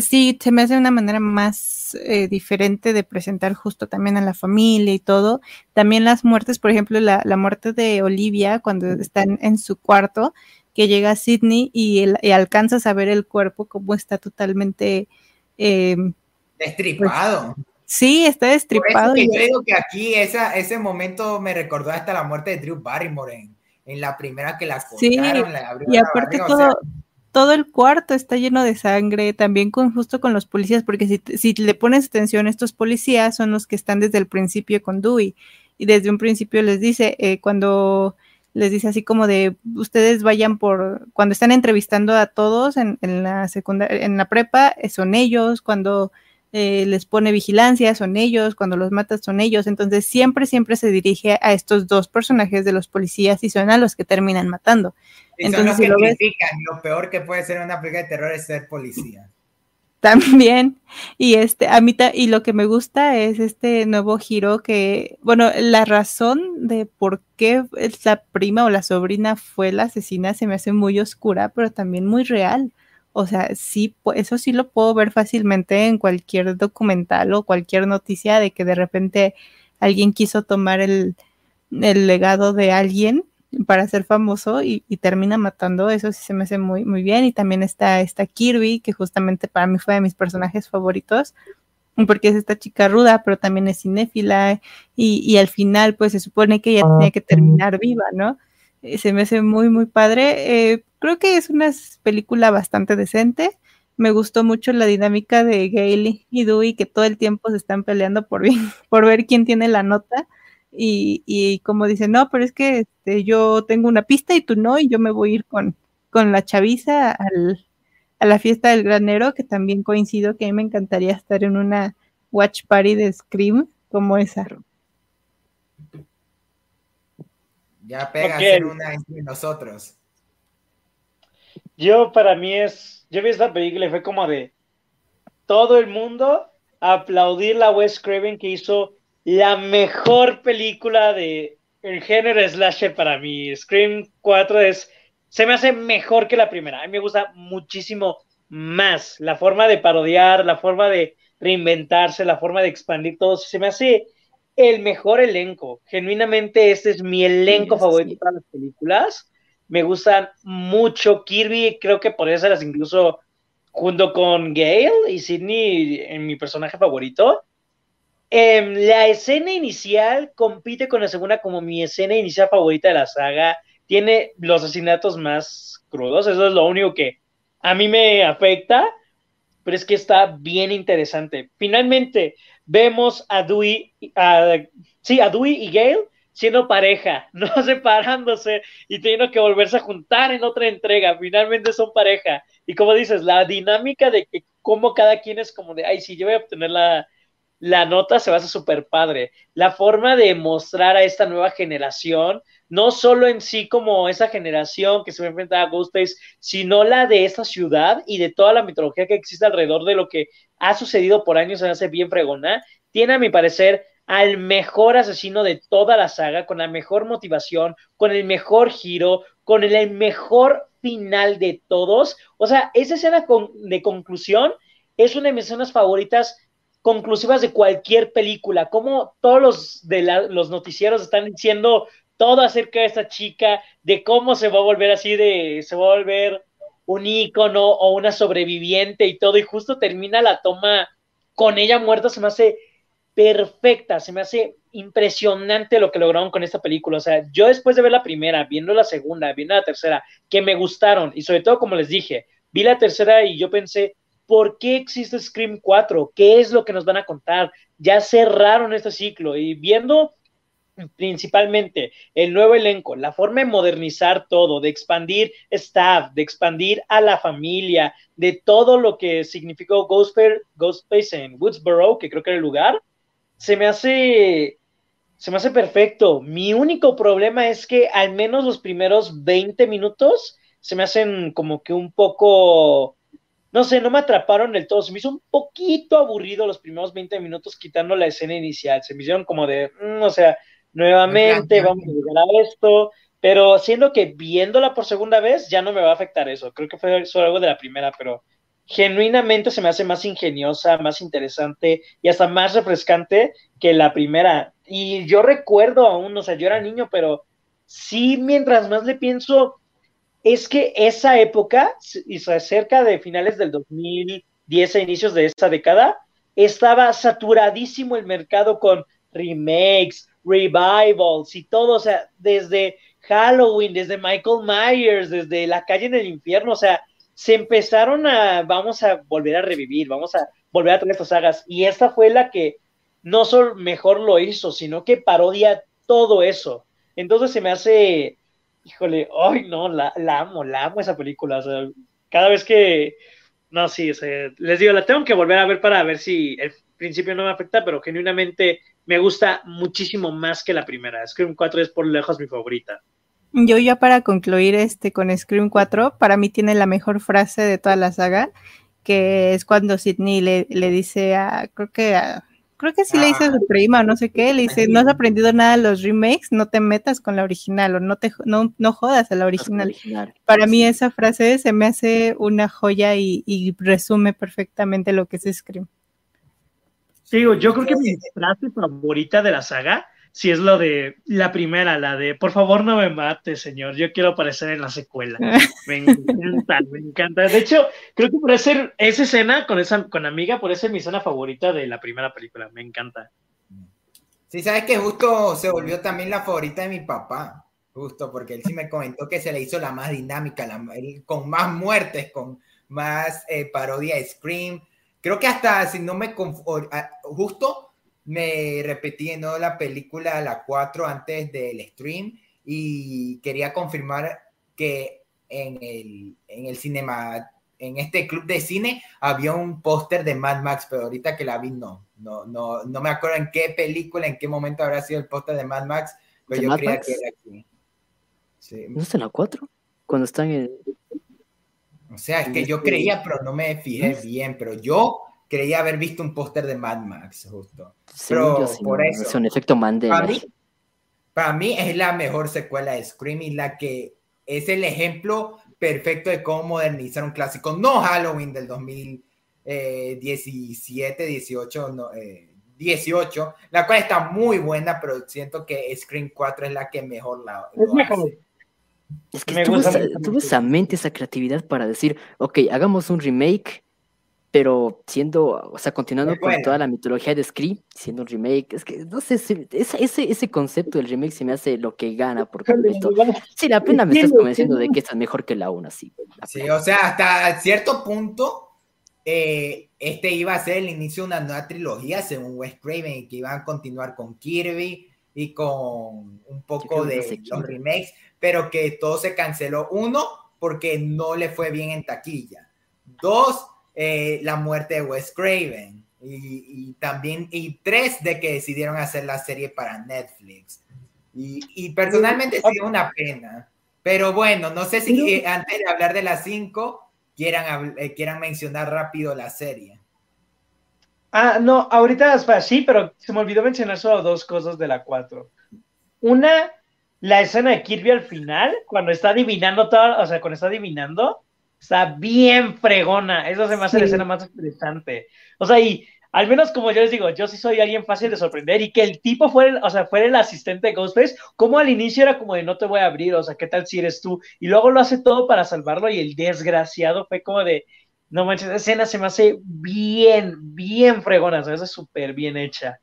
sí, se me hace una manera más eh, diferente de presentar justo también a la familia y todo. También las muertes, por ejemplo, la, la muerte de Olivia cuando están en su cuarto, que llega Sidney y, el- y alcanzas a ver el cuerpo como está totalmente... eh, destripado. sí, está Por eso destripado. que y- yo digo que aquí esa, ese momento me recordó hasta la muerte de Drew Barrymore en, en la primera que la Sí, cortaron, la abrieron Y la aparte o todo, sea, todo el cuarto está lleno de sangre, también con justo con los policías, porque si, si le pones atención, estos policías son los que están desde el principio con Dewey. Y desde un principio les dice, eh, cuando les dice así como de ustedes vayan por, cuando están entrevistando a todos en, en la secundaria, en la prepa, eh, son ellos, cuando eh, les pone vigilancia, son ellos, cuando los mata, son ellos. Entonces siempre, siempre se dirige a estos dos personajes de los policías y son a los que terminan matando. y son entonces, los si que lo ves- lo peor que puede ser una película de terror es ser policía. También, y este, a mí, ta- y lo que me gusta es este nuevo giro que, bueno, la razón de por qué la prima o la sobrina fue la asesina se me hace muy oscura, pero también muy real. O sea, sí, eso sí lo puedo ver fácilmente en cualquier documental o cualquier noticia de que de repente alguien quiso tomar el, el legado de alguien para ser famoso y, y termina matando, eso sí se me hace muy, muy bien. Y también está esta Kirby, que justamente para mí fue de mis personajes favoritos, porque es esta chica ruda, pero también es cinéfila, y, y al final, pues se supone que ella tenía que terminar viva, ¿no? Eh, Se me hace muy, muy padre. Eh, creo que es una película bastante decente. Me gustó mucho la dinámica de Gail y Dewey, que todo el tiempo se están peleando por, bien- por ver quién tiene la nota. Y, y como dicen, no, pero es que este, yo tengo una pista y tú no, y yo me voy a ir con, con la chaviza al, a la fiesta del granero, que también coincido que a mí me encantaría estar en una watch party de Scream como esa. Ya pega Ok. ser una entre nosotros. Yo para mí es, yo vi esta película y fue como de todo el mundo aplaudir la Wes Craven que hizo la mejor película de el género slasher para mí. Scream 4 es, se me hace mejor que la primera. A mí me gusta muchísimo más. La forma de parodiar, la forma de reinventarse, la forma de expandir todo, se me hace el mejor elenco. Genuinamente, este es mi elenco favorito para las películas. Me gustan mucho Kirby, creo que podría ser incluso junto con Gale y Sidney en mi personaje favorito. Em, la escena inicial compite con la segunda como mi escena inicial favorita de la saga. Tiene los asesinatos más crudos, eso es lo único que a mí me afecta, pero es que está bien interesante. Finalmente, vemos a Dewey, sí, a y Gale siendo pareja, no separándose y teniendo que volverse a juntar en otra entrega. Finalmente son pareja. Y como dices, la dinámica de que como cada quien es como de, ay, sí, yo voy a obtener la, la nota se va a hacer súper padre. La forma de mostrar a esta nueva generación, no solo en sí como esa generación que se va a a Ghostface, sino la de esta ciudad y de toda la mitología que existe alrededor de lo que ha sucedido por años, se hace bien fregona. Tiene, a mi parecer, al mejor asesino de toda la saga, con la mejor motivación, con el mejor giro, con el mejor final de todos. O sea, esa escena de conclusión es una de mis escenas favoritas conclusivas de cualquier película, como todos los de los noticieros están diciendo todo acerca de esta chica, de cómo se va a volver así, de se va a volver un ícono o una sobreviviente y todo, y justo termina la toma con ella muerta, se me hace perfecta, se me hace impresionante lo que lograron con esta película. O sea, yo después de ver la primera, viendo la segunda, viendo la tercera, que me gustaron, y sobre todo, como les dije, vi la tercera y yo pensé, ¿Por qué existe Scream 4? ¿Qué es lo que nos van a contar? Ya cerraron este ciclo y viendo principalmente el nuevo elenco, la forma de modernizar todo, de expandir staff, de expandir a la familia, de todo lo que significó Ghostface, en Woodsboro, que creo que era el lugar, se me hace se me hace perfecto. Mi único problema es que al menos los primeros 20 minutos se me hacen como que un poco no sé, no me atraparon del todo. Se me hizo un poquito aburrido los primeros 20 minutos quitando la escena inicial. Se me hicieron como de, mm, o sea, nuevamente vamos a llegar a esto. Pero siendo que viéndola por segunda vez ya no me va a afectar eso. Creo que fue solo algo de la primera, pero genuinamente se me hace más ingeniosa, más interesante y hasta más refrescante que la primera. Y yo recuerdo aún, o sea, yo era niño, pero sí, mientras más le pienso, es que esa época, y cerca de finales del 2010 a inicios de esa década, estaba saturadísimo el mercado con remakes, revivals y todo, o sea, desde Halloween, desde Michael Myers, desde La calle en el infierno, o sea, se empezaron a, vamos a volver a revivir, vamos a volver a traer estas sagas, y esta fue la que no solo mejor lo hizo, sino que parodia todo eso. Entonces se me hace híjole, ay, no, la, amo, la amo esa película. O sea, cada vez que, no, sí, les digo, la tengo que volver a ver para ver si el principio no me afecta, pero genuinamente me gusta muchísimo más que la primera. Scream 4 es por lejos mi favorita. Yo ya para concluir este con Scream 4, para mí tiene la mejor frase de toda la saga, que es cuando Sidney le, le dice a, creo que a, creo que sí le dice a su prima o no sé qué, le dice, no has aprendido nada de los remakes, no te metas con la original o no te no, no jodas a la original. Para mí esa frase se me hace una joya y, y resume perfectamente lo que es Scream. Digo, yo creo que mi frase favorita de la saga si es lo de la primera, la de por favor no me mate, señor, yo quiero aparecer en la secuela. Me encanta, me encanta. De hecho, creo que por ser esa escena con esa con amiga, por ser mi escena favorita de la primera película, me encanta. Sí, sabes que justo se volvió también la favorita de mi papá, justo porque él sí me comentó que se le hizo la más dinámica, la, con más muertes, con más eh, parodia de Scream. Creo que hasta si no me justo me repetí ¿no? la película la 4 antes del stream y quería confirmar que en el, en el cinema, en este club de cine, había un póster de Mad Max, pero ahorita que la vi no, no, no, no me acuerdo en qué película, en qué momento habrá sido el póster de Mad Max, pero yo creía que era aquí. ¿No está en la 4? Cuando están en... O sea, es que yo creía, pero no me fijé bien, pero yo creía haber visto un póster de Mad Max, justo. Pero por eso. Es un efecto Mandela. Para mí, es la mejor secuela de Scream y la que es el ejemplo perfecto de cómo modernizar un clásico. No Halloween del 2017, 18, no, eh, 18, la cual está muy buena, pero siento que Scream 4 es la que mejor la. Es mejor. hace. Es que Me tuvo gusta esa, tuvo esa mente, esa creatividad para decir, ok, hagamos un remake, pero siendo, o sea, continuando con toda la mitología de Scream, siendo un remake, es que no sé, se- ese, ese, ese concepto del remake se me hace lo que gana por completo. Sí, la pena me estás convenciendo de que esta es mejor que la una, sí. la Sí, o sea, hasta cierto punto, eh, este iba a ser el inicio de una nueva trilogía, según Wes Craven, que iban a continuar con Kirby y con un poco de los remakes, pero que todo se canceló. Uno, porque no le fue bien en taquilla. Dos, eh, la muerte de Wes Craven. Y, también, y tres, de que decidieron hacer la serie para Netflix. Y, personalmente sí una pena. Pero bueno, no sé si eh, antes de hablar de las cinco, quieran, eh, quieran mencionar rápido la serie. Ah, no, ahorita sí, pero se me olvidó mencionar solo dos cosas de la 4. Una, la escena de Kirby al final, cuando está adivinando todo, o sea, cuando está adivinando, está bien fregona. Esa se me hace la escena más interesante. O sea, y al menos como yo les digo, yo sí soy alguien fácil de sorprender y que el tipo fuera, el- o sea, fuera el asistente de Ghostface, como al inicio era como de no te voy a abrir, o sea, ¿qué tal si eres tú? Y luego lo hace todo para salvarlo y el desgraciado fue como de, no manches, esa escena se me hace bien, bien fregona, o sea, es súper bien hecha.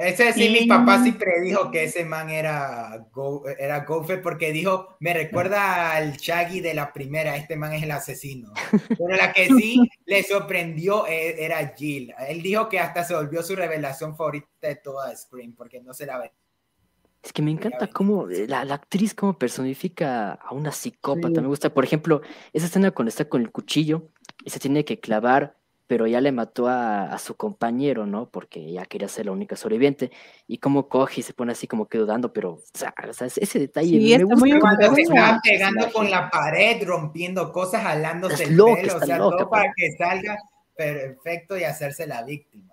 Ese sí, mi Y- papá sí predijo que ese man era, Go, era Gofe porque dijo, me recuerda al Shaggy de la primera, este man es el asesino. Pero la que sí le sorprendió eh, era Jill. Él dijo que hasta se volvió su revelación favorita de toda Scream porque no se la ve. Es que me encanta cómo eh, la, la actriz cómo personifica a una psicópata. Sí. Me gusta, por ejemplo, esa escena cuando está con el cuchillo y se tiene que clavar, pero ya le mató a, a su compañero, ¿no? Porque ya quería ser la única sobreviviente. Y cómo coge y se pone así como que dudando, pero, o sea, ese detalle Sí, me está gusta. muy cómo Cuando se estaba pegando con la pared, rompiendo cosas, jalándose el loca, pelo, o sea, loca, todo pues. para que salga perfecto y hacerse la víctima.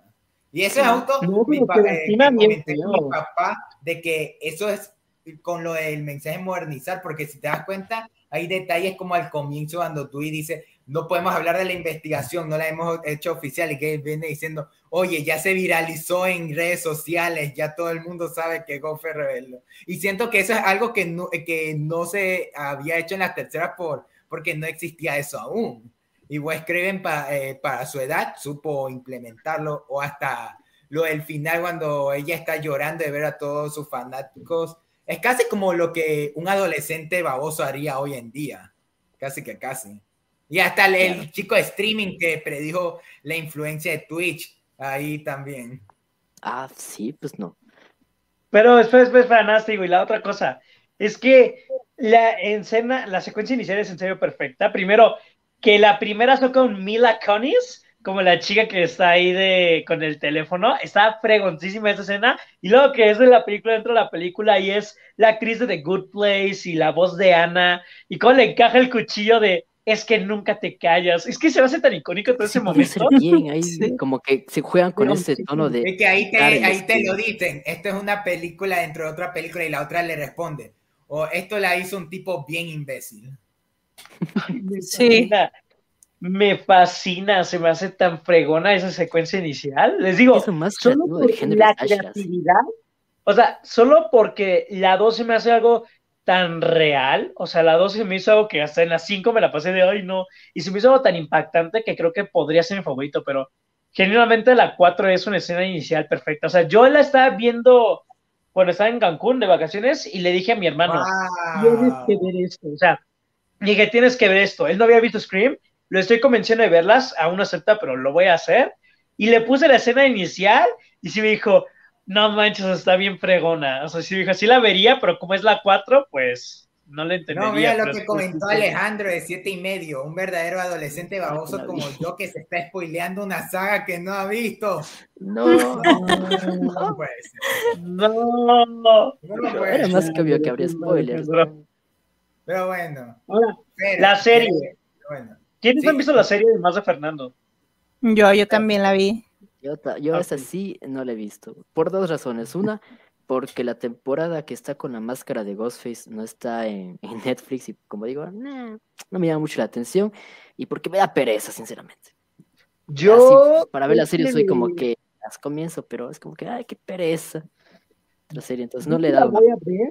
Y eso es Sí. auto, No, mi, pero pa- eh, mi papá de que eso es con lo del mensaje modernizar, porque si te das cuenta, hay detalles como al comienzo cuando tú y dices, no podemos hablar de la investigación, no la hemos hecho oficial y que viene diciendo, oye, ya se viralizó en redes sociales, ya todo el mundo sabe que Goffer reveló. Y siento que eso es algo que no, que no se había hecho en las terceras por, porque no existía eso aún. Y Wes Craven pa- eh, para su edad supo implementarlo o hasta lo del final cuando ella está llorando de ver a todos sus fanáticos. Es casi como lo que un adolescente baboso haría hoy en día. Casi que casi. Y hasta el, el chico de streaming que predijo la influencia de Twitch. Ahí también. Ah, sí, pues no. Pero después, después, para nada, te digo, y la otra cosa, es que la escena, la secuencia inicial es en serio perfecta. Primero, que la primera son con Mila Kunis, como la chica que está ahí de, con el teléfono, está fregoncísima esa escena, y luego que es de la película dentro de la película, y es la actriz de The Good Place, y la voz de Ana, y cómo le encaja el cuchillo de, es que nunca te callas, es que se me hace tan icónico todo ese Sí, momento. bien, ahí Sí. como que se juegan con Pero ese tono de... Es que ahí te, ahí te estilo. lo dicen. Esto es una película dentro de otra película y la otra le responde. O esto la hizo un tipo bien imbécil. Sí. Me fascina, se me hace tan fregona esa secuencia inicial. Les digo, más solo por la creatividad, o sea, solo porque la 2 se me hace algo tan real, o sea, la 2 se me hizo algo que hasta en la 5 me la pasé de hoy, no, y se me hizo algo tan impactante que creo que podría ser mi favorito, pero genuinamente la 4 es una escena inicial perfecta. O sea, yo la estaba viendo cuando estaba en Cancún de vacaciones y le dije a mi hermano, tienes que ver esto. O sea, dije, tienes que ver esto. Él no había visto Scream, lo estoy convenciendo de verlas, aún no acepta, pero lo voy a hacer. Y le puse la escena inicial y sí me dijo, no manches, está bien fregona. O sea, sí me dijo, sí la vería, pero como es la 4, pues no le entendería. No, mira lo que comentó es- Alejandro de siete y medio, un verdadero adolescente baboso como yo que se está spoileando una saga que no ha visto. No, No puede ser. No. No era más que obvio que habría spoilers. Pero bueno. La serie. Bueno. ¿Quiénes Sí. han visto la serie de Más de Fernando? Yo, yo también la vi. Yo, Ok. esa sí no la he visto. Por dos razones. Una, porque la temporada que está con la máscara de Ghostface no está en, en Netflix y como digo, nah, no me llama mucho la atención y porque me da pereza, sinceramente. Yo. Así, para ver la serie soy como que las comienzo, pero es como que, ay, qué pereza. La serie, entonces no le he la voy a ver,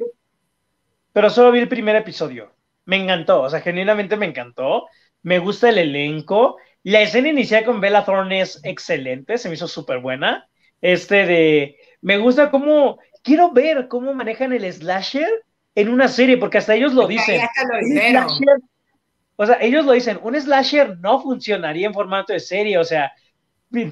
pero solo vi el primer episodio. Me encantó, o sea, genuinamente me encantó. Me gusta el elenco. La escena inicial con Bella Thorne es excelente, se me hizo súper buena. Este de. Me gusta cómo. Quiero ver cómo manejan el slasher en una serie, porque hasta ellos lo dicen. lo slasher- o sea, ellos lo dicen, un slasher no funcionaría en formato de serie, o sea,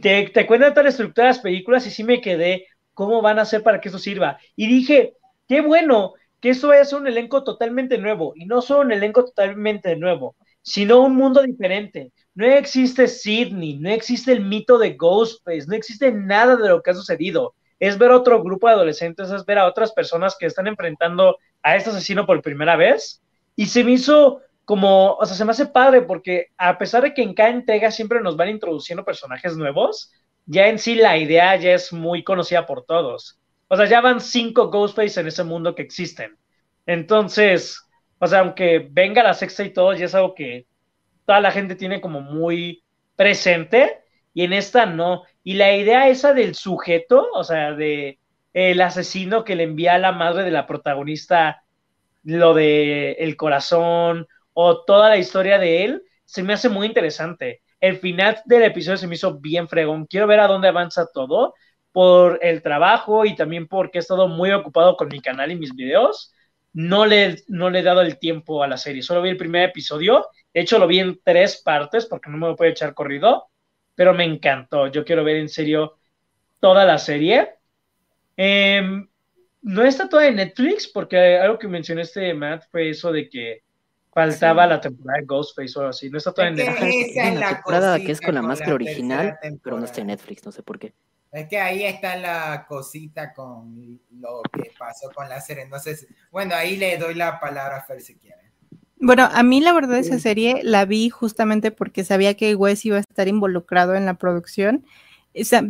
te, te cuentan toda la estructura de las películas y sí me quedé, ¿cómo van a hacer para que eso sirva? Y dije, qué bueno que esto vaya a ser un elenco totalmente nuevo, y no solo un elenco totalmente nuevo, sino un mundo diferente. No existe Sidney, no existe el mito de Ghostface, no existe nada de lo que ha sucedido. Es ver otro grupo de adolescentes, es ver a otras personas que están enfrentando a este asesino por primera vez. Y se me hizo como, o sea, se me hace padre porque a pesar de que en cada entrega siempre nos van introduciendo personajes nuevos, ya en sí la idea ya es muy conocida por todos. O sea, ya van cinco Ghostface en ese mundo que existen. Entonces, o sea, aunque venga la sexta y todo, ya es algo que toda la gente tiene como muy presente y en esta no. Y la idea esa del sujeto, o sea, de el asesino que le envía a la madre de la protagonista lo de el corazón o toda la historia de él, se me hace muy interesante. El final del episodio se me hizo bien fregón. Quiero ver a dónde avanza todo por el trabajo y también porque he estado muy ocupado con mi canal y mis videos. No le, no le he dado el tiempo a la serie. Solo vi el primer episodio. De hecho, lo vi en tres partes porque no me lo puedo echar corrido. Pero me encantó. Yo quiero ver en serio toda la serie. Em, no está toda en Netflix porque algo que mencionaste, Matt, fue eso de que faltaba Sí. la temporada de Ghostface o algo así. No está toda en Netflix. es esa la temporada que es con la máscara original, pero no está en. Netflix, no sé por qué. Es que ahí está la cosita con lo que pasó con la serie. Si- bueno, ahí le doy la palabra a Fer si quiere. Bueno, a mí la verdad esa serie la vi justamente porque sabía que Wes iba a estar involucrado en la producción.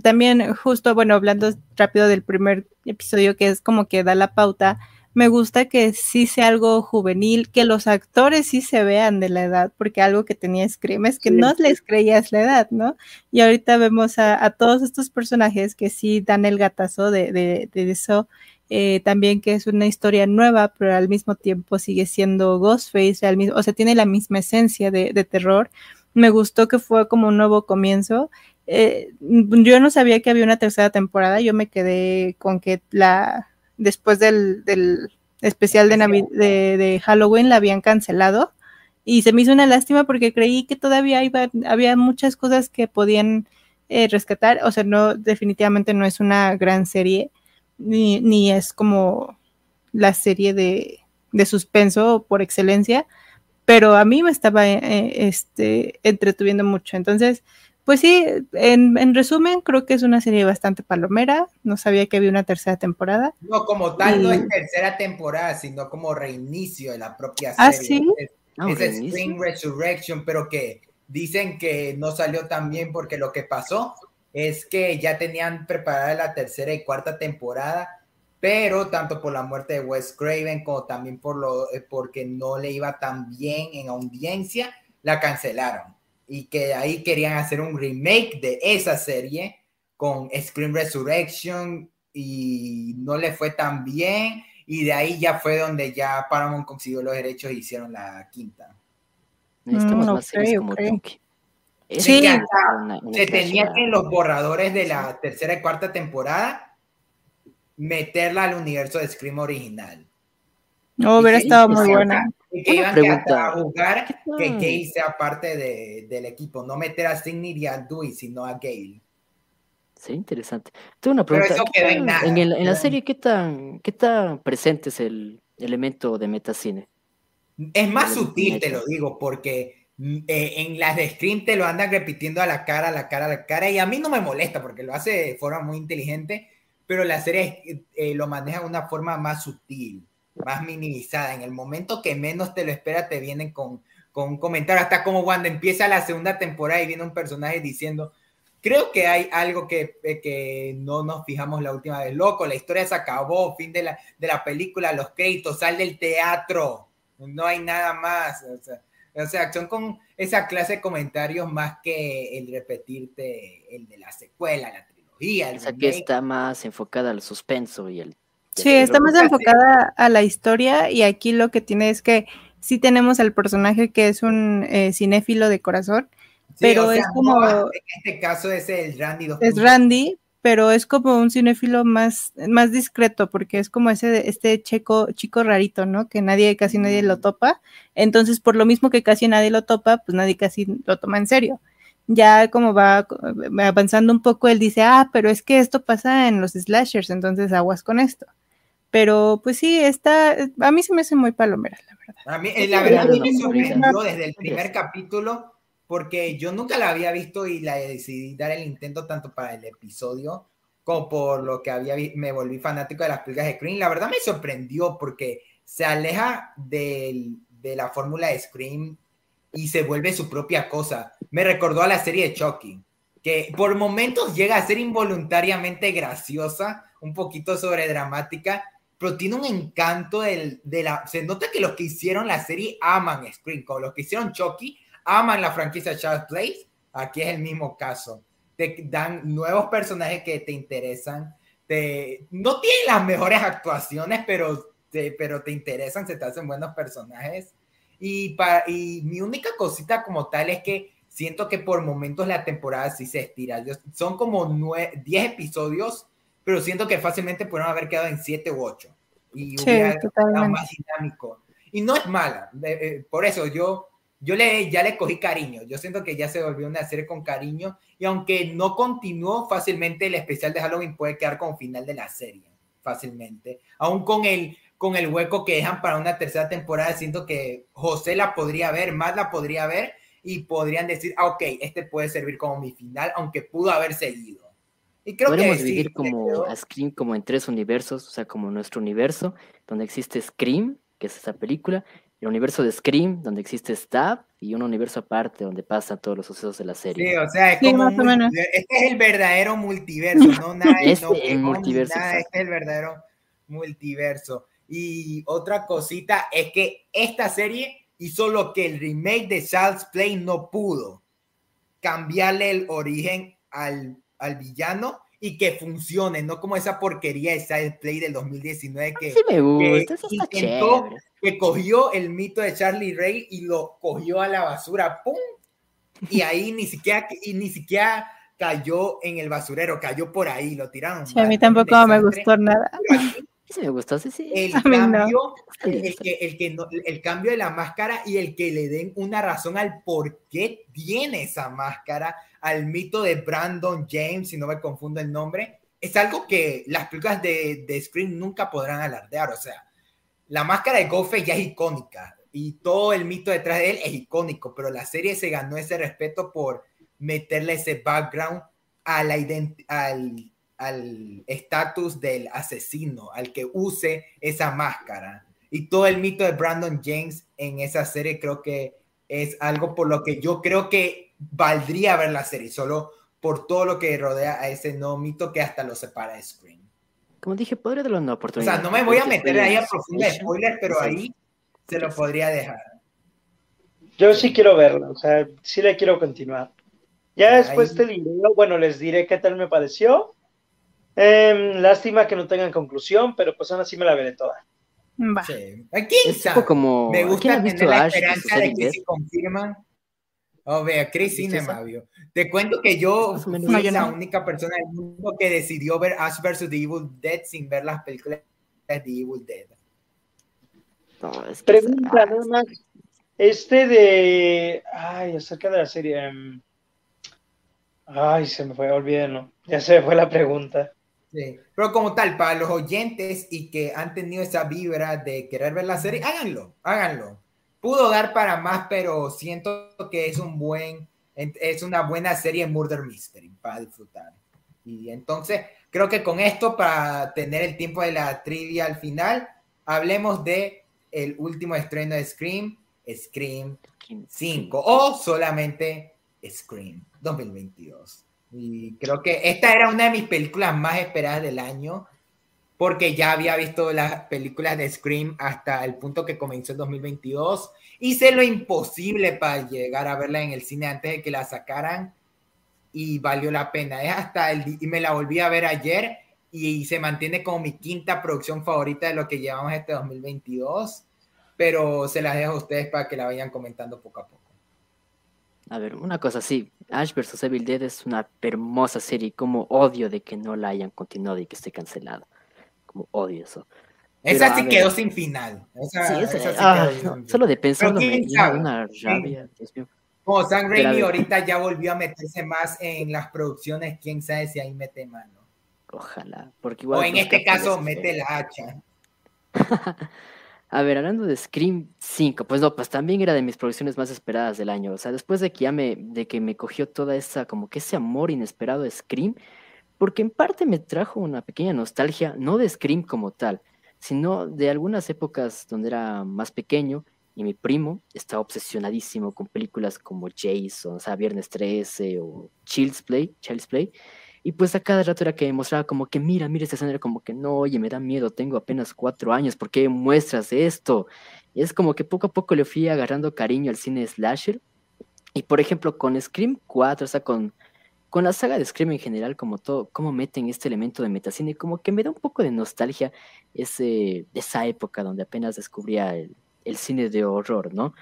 También justo, bueno, hablando rápido del primer episodio que es como que da la pauta, me gusta que sí sea algo juvenil, que los actores sí se vean de la edad, porque algo que tenía Scream es que Sí. no les creías la edad, ¿no? Y ahorita vemos a, a todos estos personajes que sí dan el gatazo de, de- de eso eh, también que es una historia nueva, pero al mismo tiempo sigue siendo Ghostface, al mismo, o sea, tiene la misma esencia de, de terror. Me gustó que fue como un nuevo comienzo. Eh, yo no sabía que había una tercera temporada, yo me quedé con que la después del, del especial de, de Halloween la habían cancelado y se me hizo una lástima porque creí que todavía iba, había muchas cosas que podían eh, rescatar, o sea, no, definitivamente no es una gran serie, ni, ni es como la serie de, de suspenso por excelencia, pero a mí me estaba eh, este, entretuviendo mucho. Entonces, pues sí, en, en, resumen, creo que es una serie bastante palomera. No sabía que había una tercera temporada. No, como tal, Y- no es tercera temporada, sino como reinicio de la propia ¿Ah, serie. sí? Es, Ah, es reinicio. Spring Resurrection, pero que dicen que no salió tan bien porque lo que pasó es que ya tenían preparada la tercera y cuarta temporada, pero tanto por la muerte de Wes Craven como también por lo, eh, porque no le iba tan bien en audiencia, la cancelaron. Y que ahí querían hacer un remake de esa serie con Scream Resurrection y no le fue tan bien. Y de ahí ya fue donde ya Paramount consiguió los derechos y hicieron la quinta. Necesitamos Mm, más series ok, como ok. Duke. Esa Sí. una- una Se tenía que en los borradores de la tercera y cuarta temporada meterla al universo de Scream original. No, hubiera sí, estado muy buena. Y que iban a jugar ¿Qué que? Gale sea parte de- del equipo, no meter a Sidney y a Dewey, sino a Gale. Sería interesante. Tengo una Pero pregunta. eso ¿qué quedó en nada, en, el- en quedó la serie, ¿qué tan, ¿qué tan presente es el elemento de metacine? Es más sutil, te lo digo, porque mm, eh, en las de Scream te lo andan repitiendo a la cara, a la cara, a la cara, y a mí no me molesta porque lo hace de forma muy inteligente, pero la serie eh, eh, lo maneja de una forma más sutil, más minimizada. En el momento que menos te lo espera, te vienen con, con un comentario, hasta como cuando empieza la segunda temporada y viene un personaje diciendo, creo que hay algo que, eh, que no nos fijamos la última vez. Loco, la historia se acabó, fin de la, de la película, los créditos, sal del teatro, no hay nada más. O sea, o sea, son con esa clase de comentarios más que el repetirte el de la secuela, la trilogía. El O sea, que remake. está más enfocada al suspenso y el... Sí, está más enfocada a la historia y aquí lo que tiene es que sí tenemos al personaje que es un eh, cinéfilo de corazón, Sí, pero o sea, es como- en este caso es el Randy 2.0. es Randy, pero es como un cinéfilo más, más discreto, porque es como ese, este chico, chico rarito, ¿no? Que nadie, casi nadie lo topa. Entonces, por lo mismo que casi nadie lo topa, pues nadie casi lo toma en serio. Ya como va va avanzando un poco, él dice, ah, pero es que esto pasa en los slashers, entonces aguas con esto. Pero pues sí, está, a mí se me hace muy palomera, la verdad. A mí, eh, la verdad, a mí me sorprendió desde el primer capítulo porque yo nunca la había visto y la decidí dar el intento tanto para el episodio como por lo que había me volví fanático de las películas de Scream. La verdad me sorprendió porque se aleja del- de la fórmula de Scream y se vuelve su propia cosa. Me recordó a la serie de Chucky, que por momentos llega a ser involuntariamente graciosa, un poquito sobredramática, pero tiene un encanto del, de la... Se nota que los que hicieron la serie aman Scream, como los que hicieron Chucky, aman la franquicia Child's Place. Aquí es el mismo caso. Te dan nuevos personajes que te interesan. Te, no tienen las mejores actuaciones, pero te, pero te interesan, se te hacen buenos personajes. Y, pa- y mi única cosita como tal es que siento que por momentos la temporada sí se estira. Son como 10 episodios, pero siento que fácilmente pudieron haber quedado en 7 u 8. Y Sí, hubiera estado más dinámico. Y no es mala. eh, por eso yo, yo le, ya le cogí cariño. Yo siento que ya se volvió una serie con cariño. Y aunque no continuó, fácilmente el especial de Halloween puede quedar como final de la serie. Fácilmente. Aún con el, con el hueco que dejan para una tercera temporada, siento que José la podría ver, más la podría ver. Y podrían decir, ah, ok, este puede servir como mi final, aunque pudo haber seguido. Y creo Podemos que sí, dividir le como a Scream como en tres universos, o sea, como nuestro universo, donde existe Scream, que es esa película, el universo de Scream, donde existe Stab, y un universo aparte donde pasan todos los sucesos de la serie. Sí, o sea, es Sí, como más o menos. este es el verdadero multiverso, no nada, Este no es el multiverso, nada, este es el verdadero multiverso. Y otra cosita es que esta serie hizo lo que el remake de Child's Play no pudo, cambiarle el origen al, al villano y que funcione, no como esa porquería de Child's Play del 2019 que, Sí me gusta, eso está intentó- chévere. que cogió el mito de Charlie Ray y lo cogió a la basura, ¡pum! Y ahí ni siquiera, y ni siquiera cayó en el basurero, cayó por ahí, lo tiraron. Sí, a mí tampoco me gustó nada. Sí me gustó, sí, sí. el no. cambio, lindo, el, que, el, que no- el cambio de la máscara y el que le den una razón al por qué tiene esa máscara, al mito de Brandon James, si no me confundo el nombre, es algo que las películas de, de Scream nunca podrán alardear. O sea, la máscara de Ghostface ya es icónica y todo el mito detrás de él es icónico, pero la serie se ganó ese respeto por meterle ese background a la al al estatus del asesino, al que use esa máscara. Y todo el mito de Brandon James en esa serie creo que es algo por lo que yo creo que valdría ver la serie, solo por todo lo que rodea a ese no mito que hasta lo separa de Scream. Como dije, podría darle una O oportunidad. sea, no me voy a meter ahí a profunda spoiler, pero ahí se lo podría dejar. Yo sí quiero verla, o sea, sí la quiero continuar. Ya Ahí- después te diré, bueno, les diré qué tal me pareció. Em, lástima que no tengan conclusión, pero pues aún así me la veré toda. Va. Sí. Aquí Es como. Me ¿quién gusta tener la esperanza de que confirman. Oh, vea, Chris ¿Viste Cinema esa? vio. Te cuento que yo fui No, yo la no. única persona del mundo que decidió ver Ash vs. The Evil Dead sin ver las películas de The Evil Dead. No, es que- Pregunta nada más. Este de. Ay, acerca de la serie. em, Ay, se me fue, olvídenlo. Ya se me fue la pregunta. Sí. Pero como tal, para los oyentes y que han tenido esa vibra de querer ver la serie, háganlo, háganlo. Pudo dar para más, pero siento que es un buen, es una buena serie Murder Mystery para disfrutar. Y entonces, creo que con esto, para tener el tiempo de la trivia al final, hablemos de el último estreno de Scream, Scream 5 o solamente Scream 2022. Y creo que esta era una de mis películas más esperadas del año, porque ya había visto las películas de Scream hasta el punto que comenzó el 2022. Hice lo imposible para llegar a verla en el cine antes de que la sacaran y valió la pena. Es hasta el y me la volví a ver ayer y se mantiene como mi quinta producción favorita de lo que llevamos este 2022, pero se las dejo a ustedes para que la vayan comentando poco a poco. A ver, una cosa sí, Ash vs. Evil Dead es una hermosa serie, como odio de que no la hayan continuado y que esté cancelada. Como odio eso. Esa sí quedó sin final. solo de pensarlo me una rabia, mío. Como Sam Raimi ahorita ya volvió a meterse más en las producciones, quién sabe si ahí mete mano. Ojalá, porque igual. O en este caso, mete la hacha. A ver, hablando de Scream 5, pues no, pues también era de mis producciones más esperadas del año. O sea, después de que ya me, de que me cogió toda esa, como que ese amor inesperado de Scream, porque en parte me trajo una pequeña nostalgia, no de Scream como tal, sino de algunas épocas donde era más pequeño y mi primo estaba obsesionadísimo con películas como Jason, o sea, Viernes 13 o Child's Play, Child's Play. Y pues a cada rato era que mostraba como que, mira, mira esta escena, era como que, no, oye, me da miedo, tengo apenas cuatro años, ¿por qué muestras esto? Es como que poco a poco le fui agarrando cariño al cine slasher. Y por ejemplo, con Scream 4, o sea, con, con la saga de Scream en general, como todo, cómo meten este elemento de metacine, como que me da un poco de nostalgia ese, esa época donde apenas descubría el, el cine de horror, ¿no?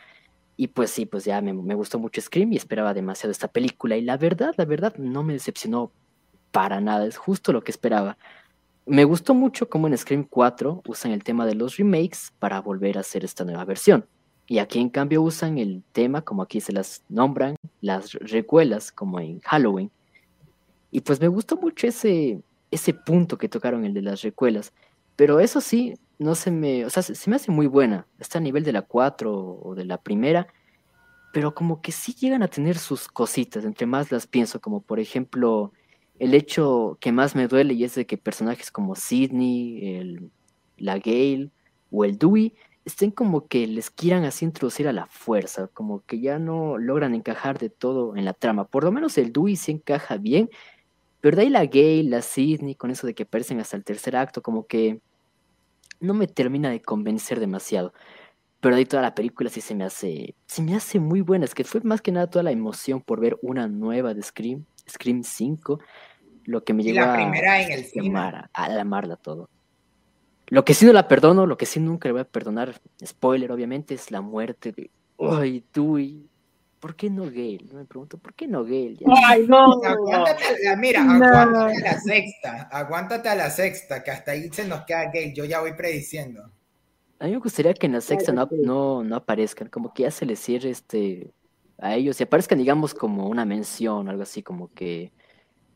Y pues sí, pues ya me, me, gustó mucho Scream y esperaba demasiado esta película. Y la verdad, la verdad, no me decepcionó para nada, es justo lo que esperaba. Me gustó mucho cómo en Scream 4 usan el tema de los remakes para volver a hacer esta nueva versión. Y aquí en cambio usan el tema, como aquí se las nombran, las recuelas, como en Halloween. Y pues me gustó mucho ese, ese punto que tocaron, el de las recuelas. Pero eso sí, no se me, o sea, se, me hace muy buena. Está a nivel de la 4 o de la primera, pero como que sí llegan a tener sus cositas, entre más las pienso, como por ejemplo el hecho que más me duele y es de que personajes como Sidney, el, la Gale o el Dewey estén como que les quieran así introducir a la fuerza, como que ya no logran encajar de todo en la trama. Por lo menos el Dewey sí encaja bien, pero de ahí la Gale, la Sidney, con eso de que aparecen hasta el tercer acto, como que no me termina de convencer demasiado. Pero de ahí toda la película sí se me hace, se me hace muy buena. Es que fue más que nada toda la emoción por ver una nueva de Scream, Scream 5, lo que me llevó la primera en el a, a amarla todo. Lo que sí no la perdono, lo que sí nunca le voy a perdonar, spoiler obviamente, es la muerte de Ay, Dewey. ¿Por qué no Gale? me pregunto, ¿por qué no Gale? Ay, no. Aguántate, mira, aguántate a la sexta, aguántate a la sexta, que hasta ahí se nos queda Gale, yo ya voy prediciendo. A mí me gustaría que en la sexta no, no, no aparezcan, como que ya se les cierre este a ellos y aparezcan, digamos, como una mención, algo así como que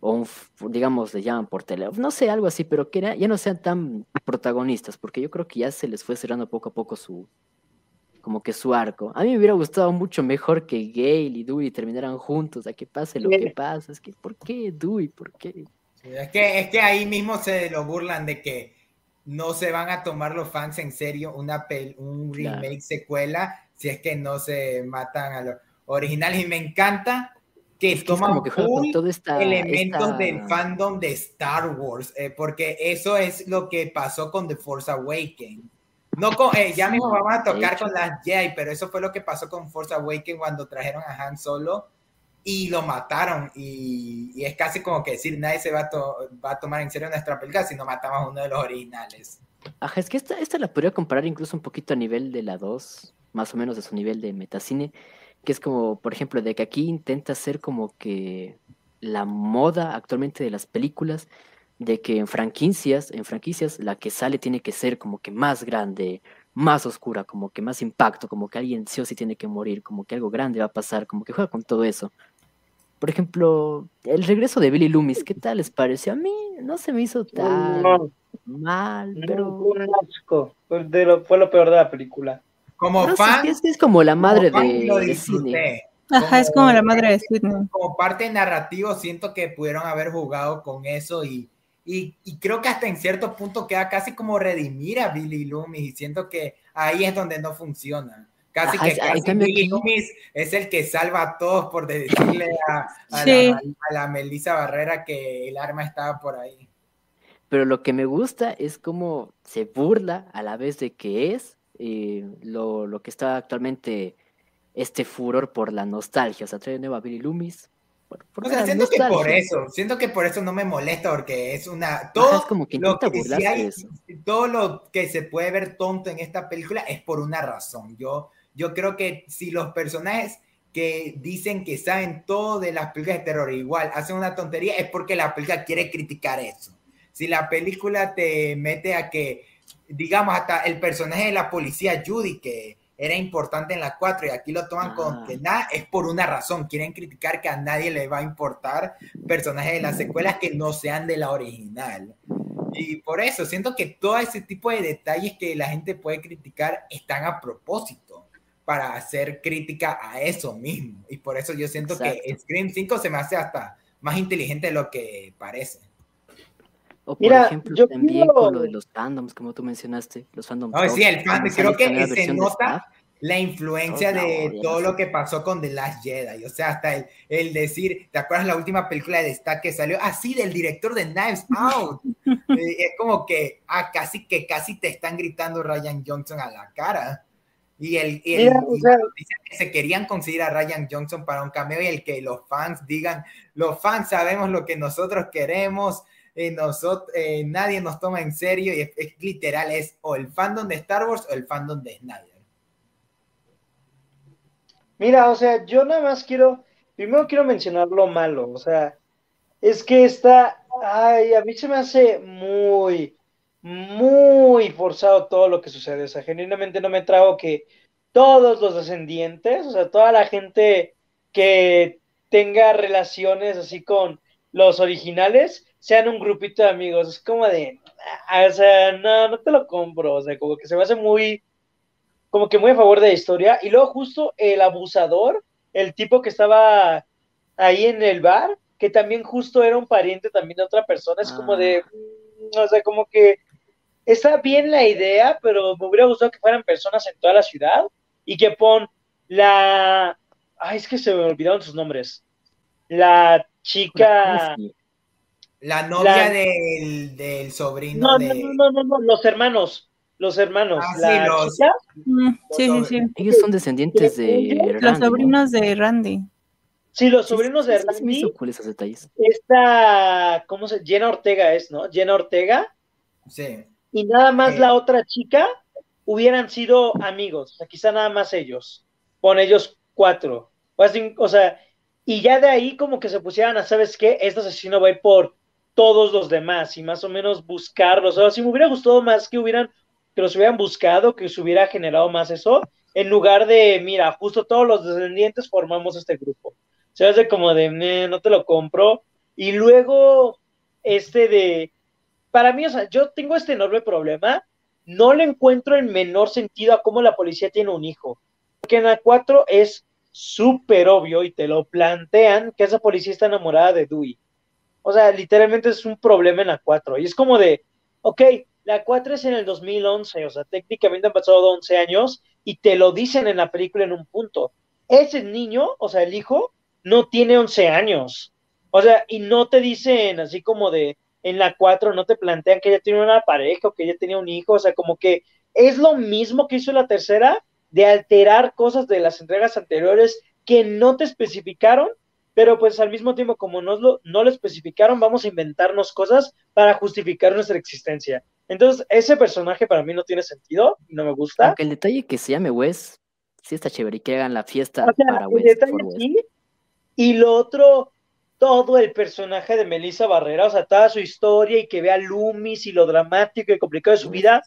o digamos, le llaman por teléfono, no sé, algo así, pero que ya no sean tan protagonistas, porque yo creo que ya se les fue cerrando poco a poco su, como que su arco. A mí me hubiera gustado mucho mejor que Gale y Dewey terminaran juntos, a que pase lo que pasa, es que, ¿por qué Dewey? ¿Por qué? es, que, es que ahí mismo se lo burlan de que no se van a tomar los fans en serio una un remake, secuela, si es que no se matan a los originales, y me encanta que toman elementos del fandom de Star Wars, eh, porque eso es lo que pasó con The Force Awakens. No eh, ya mismo vamos a tocar con las Jedi, pero eso fue lo que pasó con Force Awakens cuando trajeron a Han Solo y lo mataron. Y, es casi como que decir, nadie se va a, va a tomar en serio nuestra película si no matamos a uno de los originales. Ajá, es que esta, esta la podría comparar incluso un poquito a nivel de la 2, más o menos de su nivel de metacine que es como, por ejemplo, de que aquí intenta ser como que la moda actualmente de las películas, de que en franquicias, en franquicias, la que sale tiene que ser como que más grande, más oscura, como que más impacto, como que alguien sí o sí tiene que morir, como que algo grande va a pasar, como que juega con todo eso. Por ejemplo, el regreso de Billy Loomis, ¿qué tal les pareció? A mí no se me hizo tan mal, pero... fue lo peor de la película. Como fan. Es, es, como la madre de, Ajá, es como la madre de Sidney. Como parte narrativo, siento que pudieron haber jugado con eso y, y, creo que hasta en cierto punto queda casi como redimir a Billy Loomis y siento que ahí es donde no funciona. Casi Ajá, que casi Billy Loomis es el que salva a todos por decirle a, a Sí. la, a la Melissa Barrera que el arma estaba por ahí. Pero lo que me gusta es cómo se burla a la vez de que es eh, lo, lo que está actualmente este furor por la nostalgia. O sea, trae de nuevo a Billy Loomis. Por, por O sea, siento que por eso, siento que por eso no me molesta, porque es una. Ajá, Todo es como que lo que sí hay- todo lo que se puede ver tonto en esta película es por una razón. Yo, yo creo que si los personajes que dicen que saben todo de las películas de terror igual hacen una tontería, es porque la película quiere criticar eso. Si la película te mete a que, digamos, hasta el personaje de la policía Judy, que era importante en la 4 y aquí lo toman Ah. con que nada, es por una razón. Quieren criticar que a nadie le va a importar personajes de las secuelas que no sean de la original. Y por eso siento que todo ese tipo de detalles que la gente puede criticar están a propósito para hacer crítica a eso mismo. Y por eso yo siento que. Scream 5 se me hace hasta más inteligente de lo que parece. O por Mira, ejemplo, yo también quiero- con lo de los fandoms, como tú mencionaste, los fandoms. No, sí, el fan, como creo que se nota la influencia Todos la de todo lo que pasó con The Last Jedi. O sea, hasta el, el decir, ¿te acuerdas la última película de Stack que salió? Así, del director de Knives Out. Eh, es como que, ah, casi que casi te están gritando Ryan Johnson a la cara. Y el, y el- Mira, o y sea- dicen que se querían conseguir a Ryan Johnson para un cameo y el que los fans digan, los fans sabemos lo que nosotros queremos, eh, nosotros, nadie nos toma en serio y es, es literal, es o el fandom de Star Wars o el fandom de Snyder. Mira, o sea, yo nada más quiero, primero quiero mencionar lo malo, o sea, es que está, ay, a mí se me hace muy, muy forzado todo lo que sucede, o sea, genuinamente no me trago que todos los descendientes, o sea, toda la gente que tenga relaciones así con los originales, sean un grupito de amigos, es como de, ah, o sea, no, no te lo compro, o sea, como que se me hace muy como que muy a favor de la historia. Y luego justo el abusador, el tipo que estaba ahí en el bar, que también justo era un pariente también de otra persona, es como de, mm, o sea, como que está bien la idea, pero me hubiera gustado que fueran personas en toda la ciudad y que pon la, ay, es que se me olvidaron sus nombres, la chica, La novia La- del, del sobrino no, de... no, no, no, no, no, los hermanos, los hermanos, Ah, sí, los- chica, Mm, sí, sí, sí. Ellos son descendientes de Los sobrinos de Randy. sí, los sobrinos de Randy, esos detalles. esta, ¿cómo se? Jenna Ortega es, ¿no? Jenna Ortega Sí. y nada más Sí. la otra chica hubieran sido amigos, o sea, quizá nada más ellos, con ellos cuatro, o sea, y ya de ahí como que se pusieran a, ¿sabes qué? Este asesino va a ir por todos los demás y más o menos buscarlos, o sea, si me hubiera gustado más que hubieran, que los hubieran buscado, que se hubiera generado más eso, en lugar de, mira, justo todos los descendientes formamos este grupo. Se hace como de, "Meh, no te lo compro. Y luego, este de, para mí, o sea, yo tengo este enorme problema, no le encuentro el menor sentido a cómo la policía tiene un hijo. Porque en la 4 es súper obvio y te lo plantean que esa policía está enamorada de Dewey. O sea, literalmente es un problema en la 4. Y es como de, ok, la 4 es en el 2011, o sea, técnicamente han pasado 11 años y te lo dicen en la película en un punto. Ese niño, o sea, el hijo, no tiene 11 años. O sea, y no te dicen así como de, en la 4 no te plantean que ella tiene una pareja o que ella tenía un hijo, o sea, como que es lo mismo que hizo la tercera de alterar cosas de las entregas anteriores que no te especificaron, pero pues al mismo tiempo como no lo, no lo especificaron, vamos a inventarnos cosas para justificar nuestra existencia. Entonces, ese personaje para mí no tiene sentido, no me gusta. Aunque el detalle que se llame Wes, sí está chévere y que hagan la fiesta O sea, para el Wes. detalle sí, y lo otro, todo el personaje de Melissa Barrera, o sea, toda su historia y que vea Loomis y lo dramático y complicado de su vida,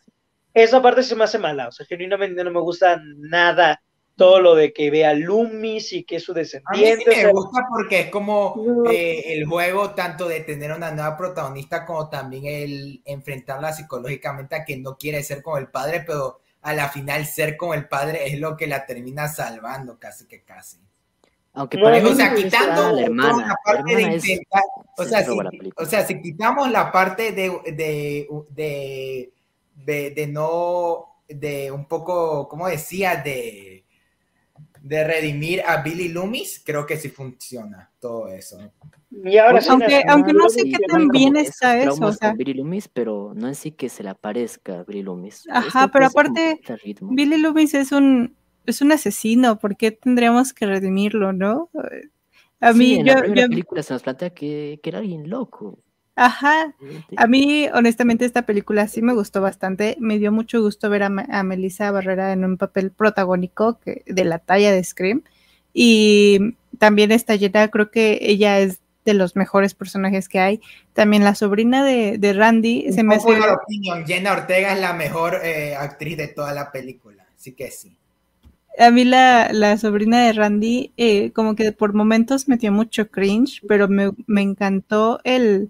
esa parte se me hace mala, o sea, genuinamente no me gusta nada todo lo de que vea Loomis y que es su A mí descendiente. sí o me sea, gusta porque es como eh, el juego tanto de tener una nueva protagonista como también el enfrentarla psicológicamente a que no quiere ser como el padre, pero a la final ser como el padre es lo que la termina salvando casi que casi. Aunque No, o sea, quitando la toda hermana. la La parte de es, o se sea, si, o sea, si quitamos la parte de, de, de, de, de no, de un poco, como decía, de, de redimir a Billy Loomis, creo que sí funciona todo eso. Y ahora sí, Aunque, aunque no sé qué tan bien está eso, o sea, con Billy Loomis, pero no en sí que se le aparezca a Billy Loomis. Ajá, pero aparte. Billy Loomis es un, es un asesino, ¿por qué tendríamos que redimirlo, no? A Sí, mí, en yo, la primera yo- película se nos plantea que, que era alguien loco. Ajá, a mí honestamente esta película sí me gustó bastante, me dio mucho gusto ver a, Ma- a Melissa Barrera en un papel protagónico que, de la talla de Scream, y también está llena, creo que ella es de los mejores personajes que hay, también la sobrina de, de Randy, se me hace... Opinion, Jenna Ortega es la mejor eh, actriz de toda la película, así que sí. A mí la, la sobrina de Randy, eh, como que por momentos me dio mucho cringe, pero me, me encantó el,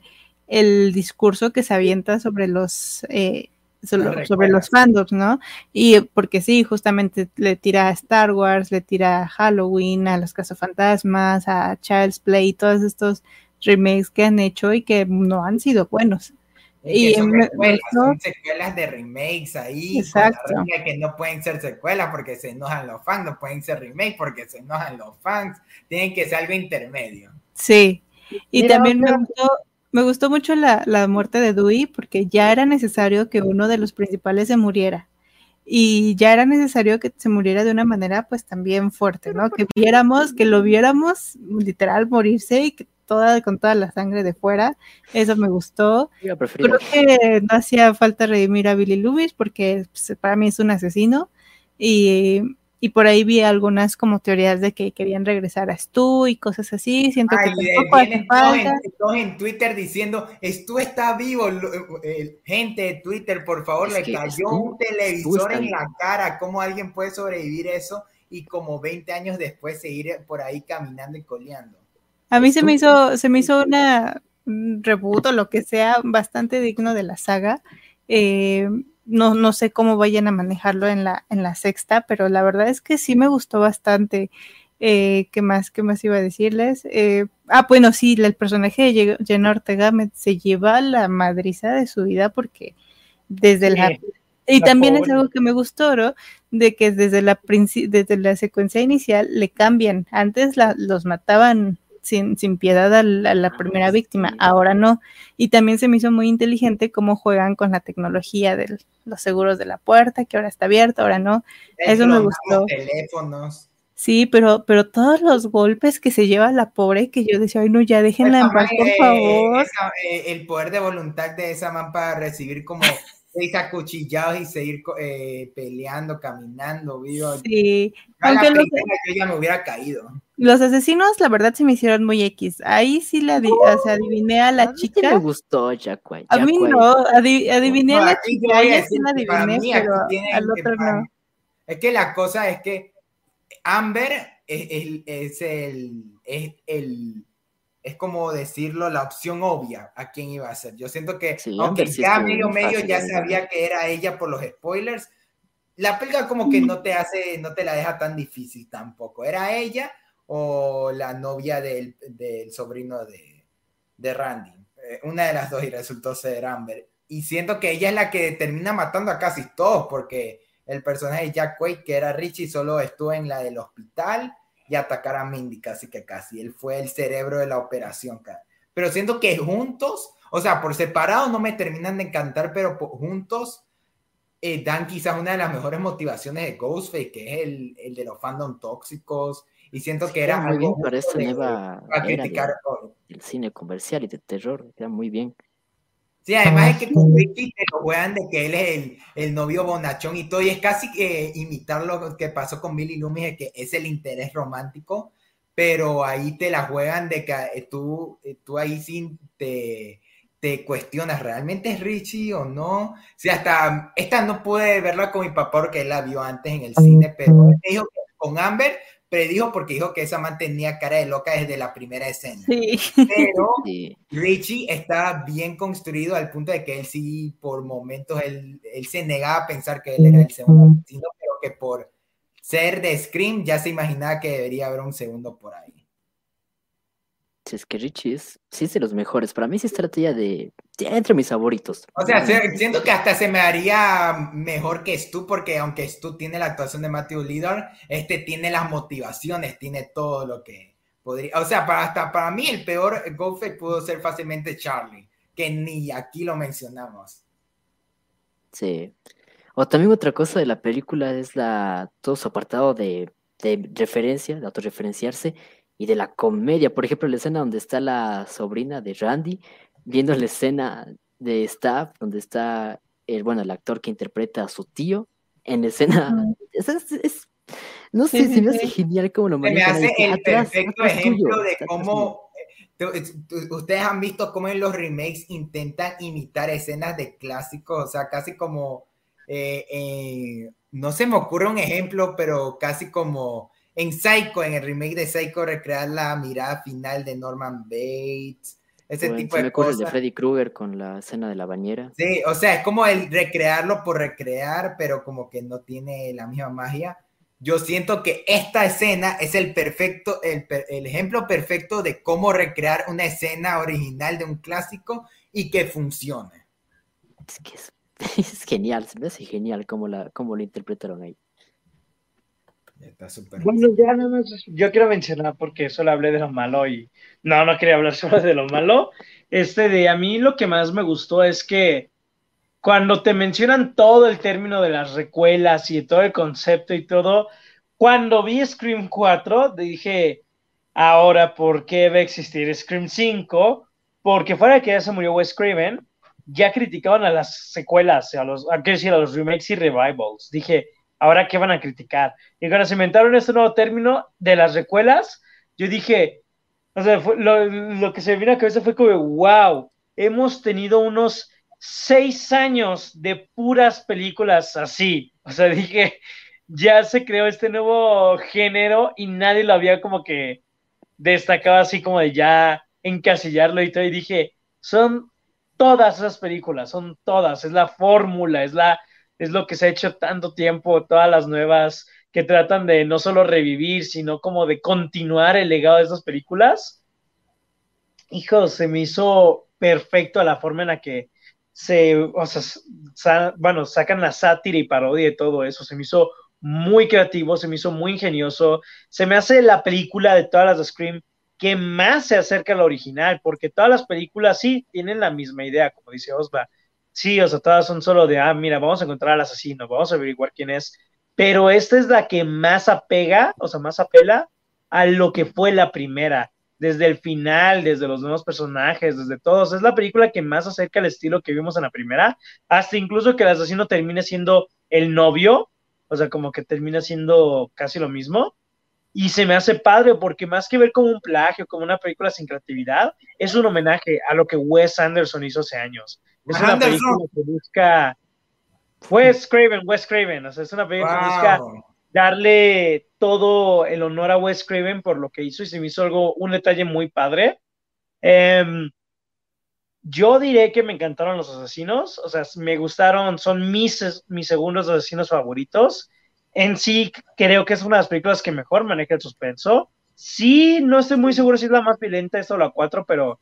el discurso que se avienta sobre los, eh, sobre, los fandoms, ¿no? Y porque sí, justamente le tira a Star Wars, le tira a Halloween, a los cazafantasmas, a Child's Play, todos estos remakes que han hecho y que no han sido buenos. Y Y son secuelas, gustó- son secuelas de remakes ahí. Exacto. que no pueden ser secuelas porque se enojan los fans, no pueden ser remakes porque se enojan los fans. Tienen que ser algo intermedio. Sí, y también me gustó, me gustó mucho la, la muerte de Dewey porque ya era necesario que uno de los principales se muriera. Y ya era necesario que se muriera de una manera pues también fuerte, ¿no? Que viéramos, que lo viéramos literal morirse y que toda, con toda la sangre de fuera. Eso me gustó. Yo Creo que no hacía falta redimir a Billy Loomis porque pues, para mí es un asesino y, y por ahí vi algunas como teorías de que querían regresar a Stu y cosas así. Siento Ay, que eh, tampoco hace en, falta. todos en Twitter diciendo, Stu está vivo. Lo- eh, gente de Twitter, por favor, Es le cayó Stu- un televisor en la cara. ¿Cómo alguien puede sobrevivir eso? Y como 20 años después seguir por ahí caminando y coleando. A mí se me hizo, se me hizo una un reboot o lo que sea bastante digno de la saga. Eh, no, no sé cómo vayan a manejarlo en la, en la sexta, pero la verdad es que sí me gustó bastante. Eh, ¿qué más? ¿Qué más iba a decirles? Eh, ah, bueno, sí, el personaje de Jenna Ortega se lleva la madriza de su vida porque desde la y la también es algo que me gustó, ¿no? De que desde la, desde la secuencia inicial le cambian. Antes la- los mataban sin, sin piedad a la, a la Ah, primera víctima, ahora no. Y también se me hizo muy inteligente cómo juegan con la tecnología de los seguros de la puerta, que ahora está abierta, ahora no. Eso me gustó. teléfonos. Sí, pero, pero todos los golpes que se lleva la pobre, que yo decía, ay no, ya déjenla en paz, por eh, favor. esa, eh, el poder de voluntad de esa man para recibir como seis acuchillados y seguir eh, peleando, caminando, vivo. Sí, A la aunque los, primera yo ya me hubiera caído. Los asesinos, la verdad, se me hicieron muy X. Ahí sí la adi- o sea, adiviné a la A mí chica. me gustó White. A mí no, adi- adiviné No, a la chica, a ella sí la adiviné, mí pero al otro no. Es que la cosa es que Amber es, es- es el, es el, es como decirlo, la opción obvia a quién iba a ser. Yo siento que, Sí, aunque sí ya medio medio ya sabía que era ella por los spoilers, la película como que no te hace, no te la deja tan difícil tampoco. ¿Era ella o la novia del, del sobrino de, de Randy? Eh, una de las dos y resultó ser Amber. Y siento que ella es la que termina matando a casi todos, porque el personaje de Jack Quaid, que era Richie, solo estuvo en la del hospital y atacar a Mindy, casi que casi. Él fue el cerebro de la operación. Pero siento que juntos, o sea, por separado no me terminan de encantar, pero juntos eh, dan quizás una de las mejores motivaciones de Ghostface, que es el, el de los fandom tóxicos. Y siento que era Queda muy bien para esta nueva era criticar. de- del cine comercial y de terror. Queda muy bien. Sí, además es que con Ricky te lo juegan de que él es el, el novio bonachón y todo, y es casi que imitar lo que pasó con Billy Loomis, de que es el interés romántico, pero ahí te la juegan de que eh, tú, eh, tú ahí sí te, te cuestionas, ¿realmente es Richie o no? Sí, hasta esta no pude verla con mi papá porque él la vio antes en el cine, pero él me dijo que con Amber predijo porque dijo que esa man tenía cara de loca desde la primera escena. Sí, Pero Sí, Richie está bien construido al punto de que él sí, por momentos, él, él se negaba a pensar que él era el segundo asesino, pero que por ser de Scream ya se imaginaba que debería haber un segundo por ahí. Sí, es que Richie es, sí es de los mejores. Para mí sí está de, de entre mis favoritos. O sea, se- siento que hasta se me haría mejor que Stu, porque aunque Stu tiene la actuación de Matthew Lillard, este tiene las motivaciones, tiene todo lo que podría. O sea, para, hasta para mí el peor Ghostface pudo ser fácilmente Charlie, que ni aquí lo mencionamos. Sí. O también otra cosa de la película es la todo su apartado de, de referencia, de autorreferenciarse y de la comedia. Por ejemplo, la escena donde está la sobrina de Randy, viendo la escena de Staff, donde está el, bueno, el actor que interpreta a su tío, en escena. Ujú. es, es- es- no sé, se me hace genial cómo lo Se me manejan. ahí, hace el atrás, perfecto atrás tuyo, ejemplo de cómo ustedes han visto cómo en los remakes intentan imitar escenas de clásicos, o sea, casi como, eh, eh, no se me ocurre un ejemplo, pero casi como en Psycho, en el remake de Psycho, recrear la mirada final de Norman Bates, ese Bueno, tipo se me de ocurre el de cosas. Freddy Krueger con la escena de la bañera. Sí, o sea, es como el recrearlo por recrear, pero como que no tiene la misma magia. Yo siento que esta escena es el perfecto, el, el ejemplo perfecto de cómo recrear una escena original de un clásico y que funcione. Es que es, es genial, se me hace genial cómo, la, cómo lo interpretaron ahí. Está súper. Bueno, ya nada más, yo quiero mencionar porque solo hablé de lo malo y no, no quería hablar solo de lo malo. Este de a mí lo que más me gustó es que cuando te mencionan todo el término de las recuelas y todo el concepto y todo, cuando vi Scream 4 dije, ahora, ¿por qué va a existir Scream 5? Porque fuera de que ya se murió Wes Craven, ya criticaban a las secuelas, a los, a, decir, a los remakes y revivals. Dije, ¿ahora qué van a criticar? Y cuando se inventaron este nuevo término de las recuelas, yo dije, o sea, fue- lo, lo que se me vino a la cabeza fue como, wow, hemos tenido unos seis años de puras películas así. O sea, dije, ya se creó este nuevo género y nadie lo había como que destacado así como de ya encasillarlo y todo. Y dije, son todas esas películas, son todas, es la fórmula, es la, es lo que se ha hecho tanto tiempo, todas las nuevas que tratan de no solo revivir, sino como de continuar el legado de esas películas. Hijo, se me hizo perfecto la forma en la que se, o sea, bueno, sacan la sátira y parodia de todo eso. Se me hizo muy creativo, se me hizo muy ingenioso. Se me hace la película de todas las de Scream que más se acerca a la original, porque todas las películas sí tienen la misma idea, como dice Osva. Sí, o sea, todas son solo de, ah, mira, vamos a encontrar al asesino, vamos a averiguar quién es. Pero esta es la que más apega, o sea, más apela a lo que fue la primera, desde el final, desde los nuevos personajes, desde todos. Es la película que más acerca al estilo que vimos en la primera, hasta incluso que el asesino termine siendo el novio, o sea, como que termina siendo casi lo mismo. Y se me hace padre porque más que ver como un plagio, como una película sin creatividad, es un homenaje a lo que Wes Anderson hizo hace años. Es una película que busca... Wes Craven, Wes Craven, o sea, es una película que busca darle todo el honor a Wes Craven por lo que hizo y se me hizo algo, un detalle muy padre. Em, yo diré que me encantaron los asesinos, o sea, me gustaron, son mis, mis segundos asesinos favoritos. En sí, creo que es una de las películas que mejor maneja el suspenso. Sí, no estoy muy seguro si es la más violenta, esta o la 4, pero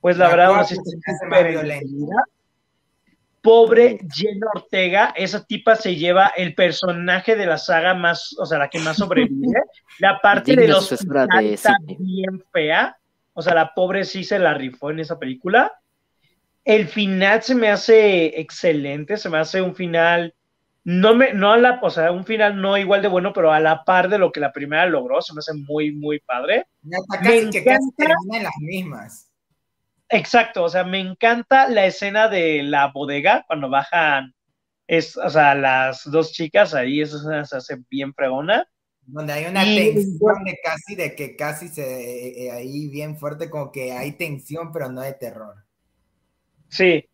pues la, La verdad, más violenta. entretenida. Pobre Jenna Ortega, esa tipa se lleva el personaje de la saga más, o sea, la que más sobrevive. La parte de los de está bien fea. O sea, la pobre sí se la rifó en esa película. El final se me hace excelente, se me hace un final, no me, no a la, o sea, un final no igual de bueno, pero a la par de lo que la primera logró, se me hace muy, muy padre. Ya está Me casi que casi las mismas. Exacto, o sea, me encanta la escena de la bodega cuando bajan, es, o sea, las dos chicas ahí, esa escena se hace bien fregona. Donde hay una Y- tensión de casi, de que casi se, eh, eh, ahí bien fuerte, como que hay tensión, pero no de terror. Sí.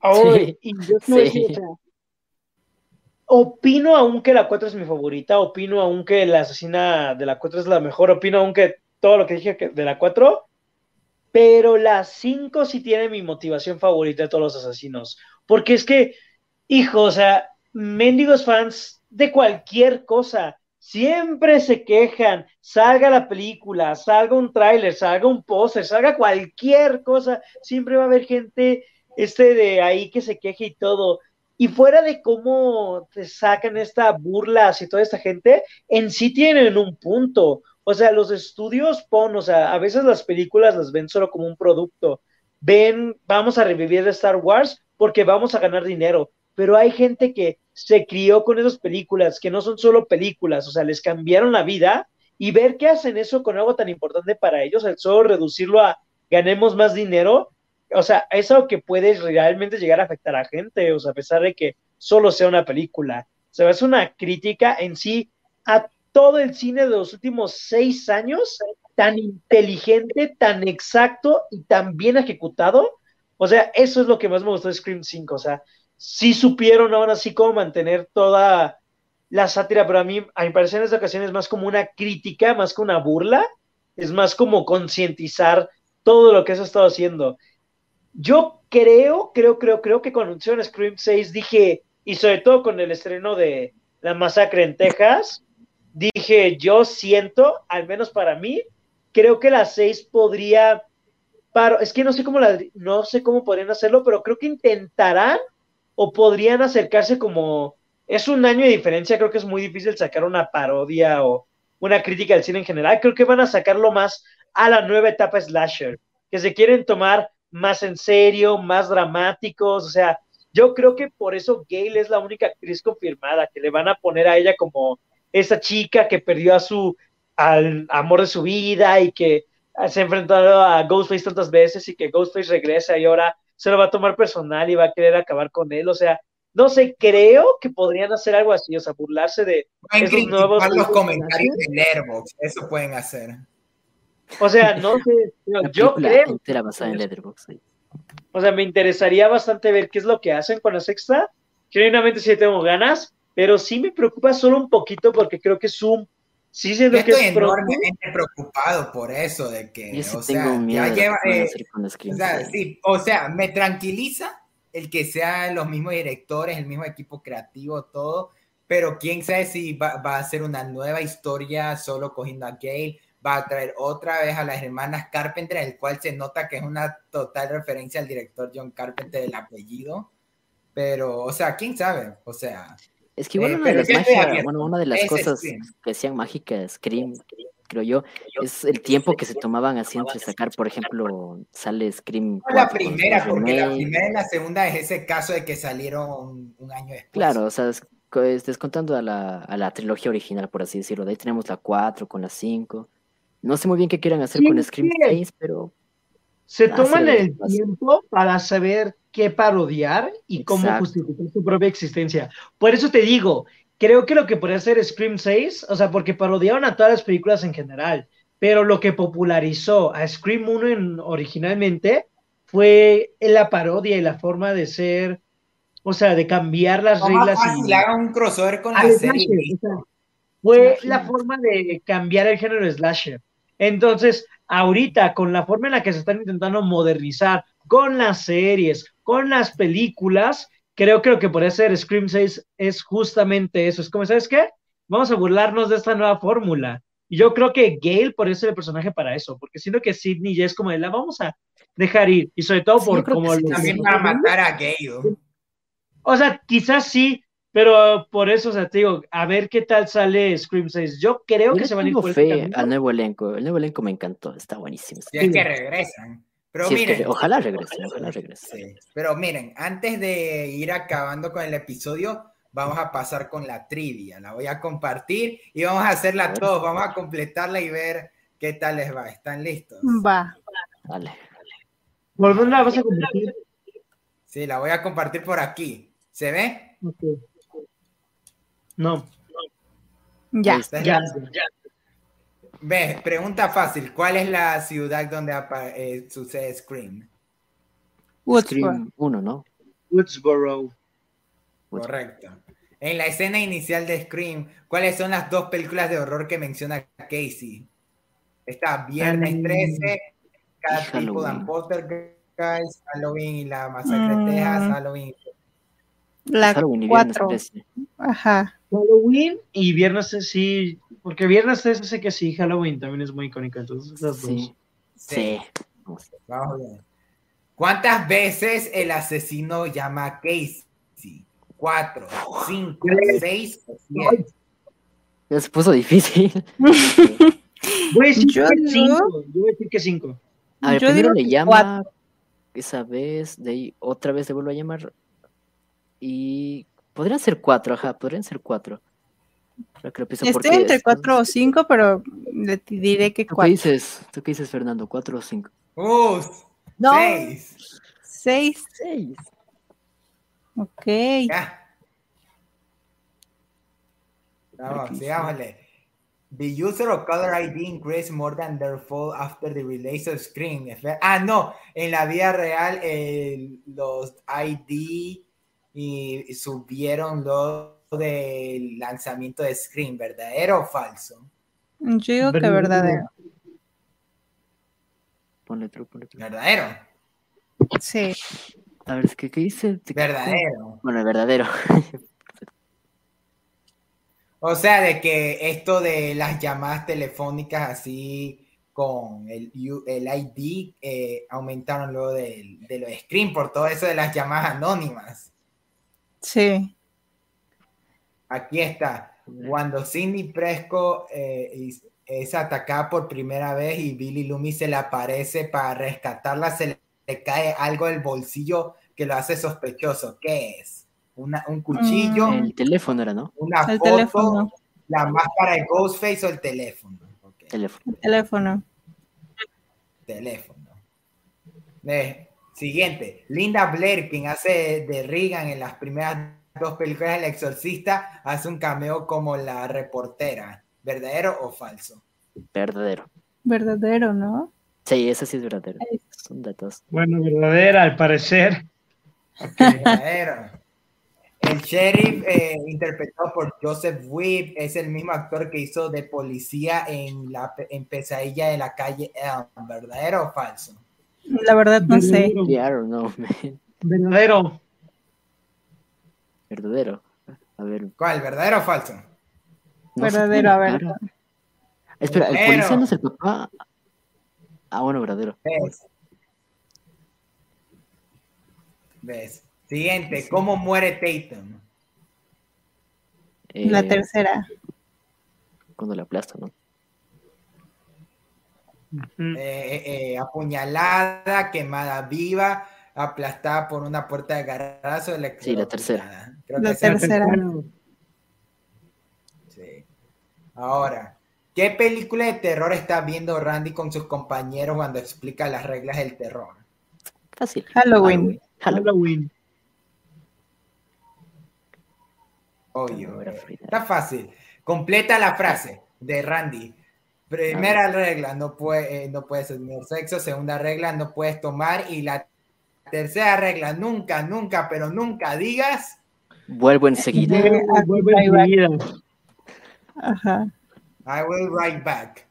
Ay, Sí, y yo sí. o sea, opino aún que la 4 es mi favorita, opino aún que la asesina de la 4 es la mejor, opino aún que todo lo que dije de la 4, pero la 5 sí tiene mi motivación favorita de todos los asesinos, porque es que, hijo, o sea, mendigos fans de cualquier cosa siempre se quejan, salga la película, salga un tráiler, salga un póster, salga cualquier cosa, siempre va a haber gente este de ahí que se queje y todo. Y fuera de cómo te sacan esta burla y toda esta gente, en sí tienen un punto. O sea, los estudios pon, o sea, a veces las películas las ven solo como un producto. Ven, vamos a revivir Star Wars porque vamos a ganar dinero. Pero hay gente que se crió con esas películas, que no son solo películas, o sea, les cambiaron la vida y ver qué hacen eso con algo tan importante para ellos, el solo reducirlo a ganemos más dinero, o sea, es algo que puede realmente llegar a afectar a gente, o sea, a pesar de que solo sea una película. O sea, es una crítica en sí a todo el cine de los últimos seis años, tan inteligente, tan exacto y tan bien ejecutado. O sea, eso es lo que más me gustó de Scream 5. O sea, sí supieron ahora sí cómo mantener toda la sátira, pero a mí, a mi parecer en esta ocasión es más como una crítica, más que una burla, es más como concientizar todo lo que se ha estado haciendo. Yo creo, creo, creo, creo que cuando anunciaron Scream 6 dije, y sobre todo con el estreno de La Masacre en Texas, dije, yo siento, al menos para mí, creo que la 6 podría, paro, es que no sé cómo la, no sé cómo podrían hacerlo, pero creo que intentarán o podrían acercarse como es un año de diferencia, creo que es muy difícil sacar una parodia o una crítica del cine en general, creo que van a sacarlo más a la nueva etapa slasher, que se quieren tomar más en serio, más dramáticos, o sea, yo creo que por eso Gail es la única actriz confirmada, que le van a poner a ella como esa chica que perdió a su al amor de su vida y que se ha enfrentado a Ghostface tantas veces y que Ghostface regresa y ahora se lo va a tomar personal y va a querer acabar con él. O sea, no sé, creo que podrían hacer algo así, o sea, burlarse de esos nuevos. los comentarios de Letterboxd, eso pueden hacer. O sea, no sé, yo creo. Basada en Letterboxd. O sea, me interesaría bastante ver qué es lo que hacen con la sexta. Genuinamente sí tengo ganas, pero sí me preocupa solo un poquito porque creo que Zoom Sí, siento Yo que estoy enormemente preocupado por eso, de que, o sea, ya lleva, eh, o, sea, sí, o sea, me tranquiliza el que sean los mismos directores, el mismo equipo creativo, todo, pero quién sabe si va, va, a ser una nueva historia solo cogiendo a Gale, va a traer otra vez a las hermanas Carpenter, el cual se nota que es una total referencia al director John Carpenter del apellido, pero, o sea, quién sabe, o sea, es que igual eh, una, de las magia, bueno, una de las cosas que hacían mágicas Scream, creo yo, es el tiempo que se tomaban así entre sacar, por ejemplo, sale Scream. la primera, porque la primera y la segunda es ese caso de que salieron un año después. Claro, o sea, descontando a la, a la trilogía original, por así decirlo. De ahí tenemos la 4 con la 5. No sé muy bien qué quieran hacer con Scream 6, pero. Se toman el tiempo para saber qué parodiar y cómo justificar su propia existencia. Por eso te digo, creo que lo que podría hacer Scream 6, o sea, porque parodiaron a todas las películas en general, pero lo que popularizó a Scream 1 originalmente fue la parodia y la forma de ser, o sea, de cambiar las reglas. y haga un crossover con la serie. fue la forma de cambiar el género slasher. Entonces, ahorita, con la forma en la que se están intentando modernizar, con las series, con las películas, creo que lo que podría ser Scream 6 es justamente eso. Es como, ¿sabes qué? Vamos a burlarnos de esta nueva fórmula. Y yo creo que Gail podría ser el personaje para eso, porque siento que Sidney ya es como de la vamos a dejar ir. Y sobre todo por como... también para matar a Gail. O sea, quizás sí, pero por eso, o sea, te digo, a ver qué tal sale Scream 6. Yo creo que se van a ir por fe al nuevo elenco. El nuevo elenco me encantó, está buenísimo. es que regresan. Pero miren, ojalá regrese, ojalá regrese. Pero miren, antes de ir acabando con el episodio, vamos a pasar con la trivia. La voy a compartir y vamos a hacerla todos. Vamos a completarla y ver qué tal les va. ¿Están listos? Va. Dale. ¿Por dónde la vas a compartir? Sí, la voy a compartir por aquí. ¿Se ve? No. Ya. Ya, ya. Ve, pregunta fácil. ¿Cuál es la ciudad donde eh, sucede Scream? Woodsboro. uno, ¿no? Woodsboro. Correcto. En la escena inicial de Scream, ¿cuáles son las dos películas de horror que menciona Casey? Está Viernes 13, cada tipo de Poltergeist, Halloween y la masacre de Texas, mm. Halloween. La 4. Ajá. Halloween y Viernes 13 sí, porque Viernes 13 sé que sí, Halloween también es muy icónica, entonces las dos. Sí. Sí. Vamos bien. ¿Cuántas veces el asesino llama a Casey? ¿Cuatro, cinco, seis o siete? Ya se puso difícil. Voy a decir Yo que cinco, yo voy a decir que cinco. A ver, Yo primero digo le llama esa vez, de ahí otra vez le vuelvo a llamar. Y podrían ser cuatro, ajá, podrían ser cuatro. Ahora que lo pienso, Estoy porque entre es- cuatro o cinco, pero le diré que ¿Tú qué cuatro. dices? ¿Tú qué dices, Fernando? ¿Cuatro o cinco? Uh, No, seis. seis. Seis. Ok. Ya. Sigámosle. The user of color ID increased more than their fall after the release of Screen. Ah, no, en la vida real eh, los ID y, y subieron lo del lanzamiento de Screen, ¿verdadero o falso? Yo digo que Verdadero. Ponle true, ponle true. ¿Verdadero? Sí. A ver, ¿qué, qué dice? ¿Verdadero? Bueno, el verdadero. O sea, de que esto de las llamadas telefónicas así con el, U- el ID eh, aumentaron luego del- de, los screen por todo eso de las llamadas anónimas. Sí. Aquí está. Cuando Sidney Presco eh, es atacada por primera vez y Billy Loomis se le aparece para rescatarla, se le, le cae algo del bolsillo que lo hace sospechoso. ¿Qué es? Una- un cuchillo, Mm. El teléfono era, ¿no? una El foto, teléfono. la máscara de Ghostface o el teléfono. Teléfono. El teléfono. teléfono. Eh, siguiente, Linda Blair, quien hace de Regan en las primeras dos películas del Exorcista, hace un cameo como la reportera. ¿Verdadero o falso? Verdadero. Verdadero, ¿no? Sí, ese sí es verdadero. Son datos. Bueno, verdadera, al parecer. Verdadero. El sheriff, eh, interpretado por Joseph Webb, es el mismo actor que hizo de policía en, la, en Pesadilla de la calle Elm. ¿Verdadero o falso? La verdad no sé. Verdadero. Yeah, I don't know, man. Verdadero. Verdadero. A ver. ¿Cuál? ¿Verdadero o falso? no Verdadero, a ver. cara. Espera, ¿el Verdadero. policía no es el papá? Ah, bueno, verdadero. ¿Ves? ¿Ves? Siguiente, ¿cómo muere Tatum? La Eh, tercera. Cuando le aplasta, ¿no? Eh, eh, eh, apuñalada, quemada viva, aplastada por una puerta de garazo, Sí, la tercera. Creo La que tercera. Sí. Ahora, ¿qué película de terror está viendo Randy con sus compañeros cuando explica las reglas del terror? Fácil. Halloween. Halloween. Halloween. Obvio. Está fácil. Completa la frase de Randy. Primera regla, no, puede, eh, no puedes tener sexo. Segunda regla, no puedes tomar. Y la tercera regla, nunca, nunca, pero nunca digas. Vuelvo enseguida. Va. enseguida. Ajá. I will write back.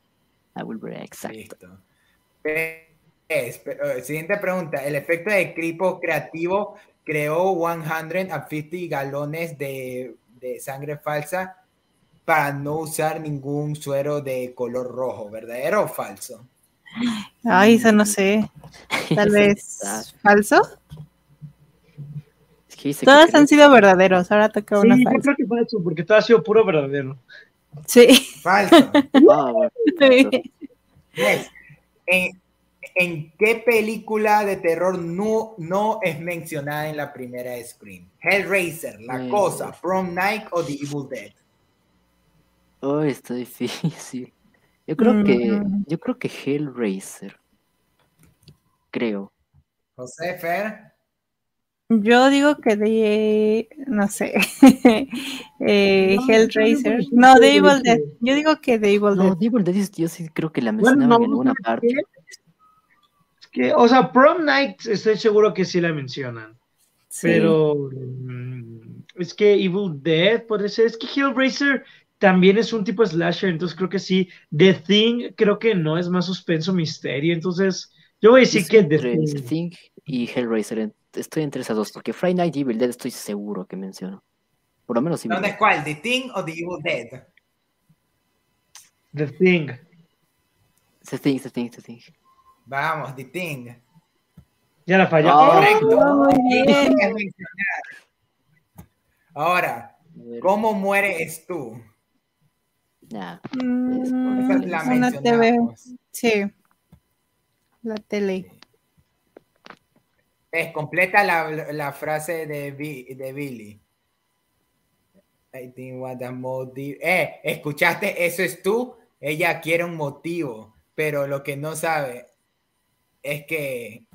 I will be exacto. Listo. Es- pero, eh, siguiente pregunta. El efecto de cripo creativo creó 150 galones de, de sangre falsa para no usar ningún suero de color rojo. ¿Verdadero o falso? Ay, eso no sé. Tal vez falso. Es que dice que Todas creo- han sido verdaderos. Ahora toca Sí, una yo falsa. creo que falso, porque todo ha sido puro verdadero. Sí. Falso. Ah, bueno. Sí. Yes. ¿En, en qué película de terror no, no es mencionada en la primera Scream? Hellraiser, La. Cosa, Prom Night o The Evil Dead. Oh, está difícil. Yo creo que, Mm. yo creo que Hellraiser. Creo. José Fer. Yo digo que de. No sé. eh, No, Hellraiser. No, yo Evil Dead. Yo digo que de Evil No, Dead. Devil Dead yo sí creo que la Bueno, mencionaban no, en alguna ¿sabes parte. Es que, o sea, Prom Night estoy seguro que sí la mencionan. Sí. Pero mm, es que Evil Dead puede ser. Es que Hellraiser también es un tipo slasher, entonces creo que sí. The Thing creo que no es más suspenso, misterio. Entonces, yo voy a decir Estoy que The entre Thing. The Thing y Hellraiser. Estoy entre esas dos, porque Friday Night Evil Dead estoy seguro que menciono. Por lo menos me ¿Dónde es cuál? ¿The Thing o The Evil Dead? The Thing. The Thing, The Thing, The Thing. Vamos, The Thing. Ya la falló. Correcto. Oh, bien. Es mencionar. Ahora, ¿cómo mueres tú? Nah. Mm, la una TV. mencionamos. Sí. La tele. Es completa la, la frase de, de Billy. I think what the motive. Eh, escuchaste, eso es tú. Ella quiere un motivo, pero lo que no sabe es que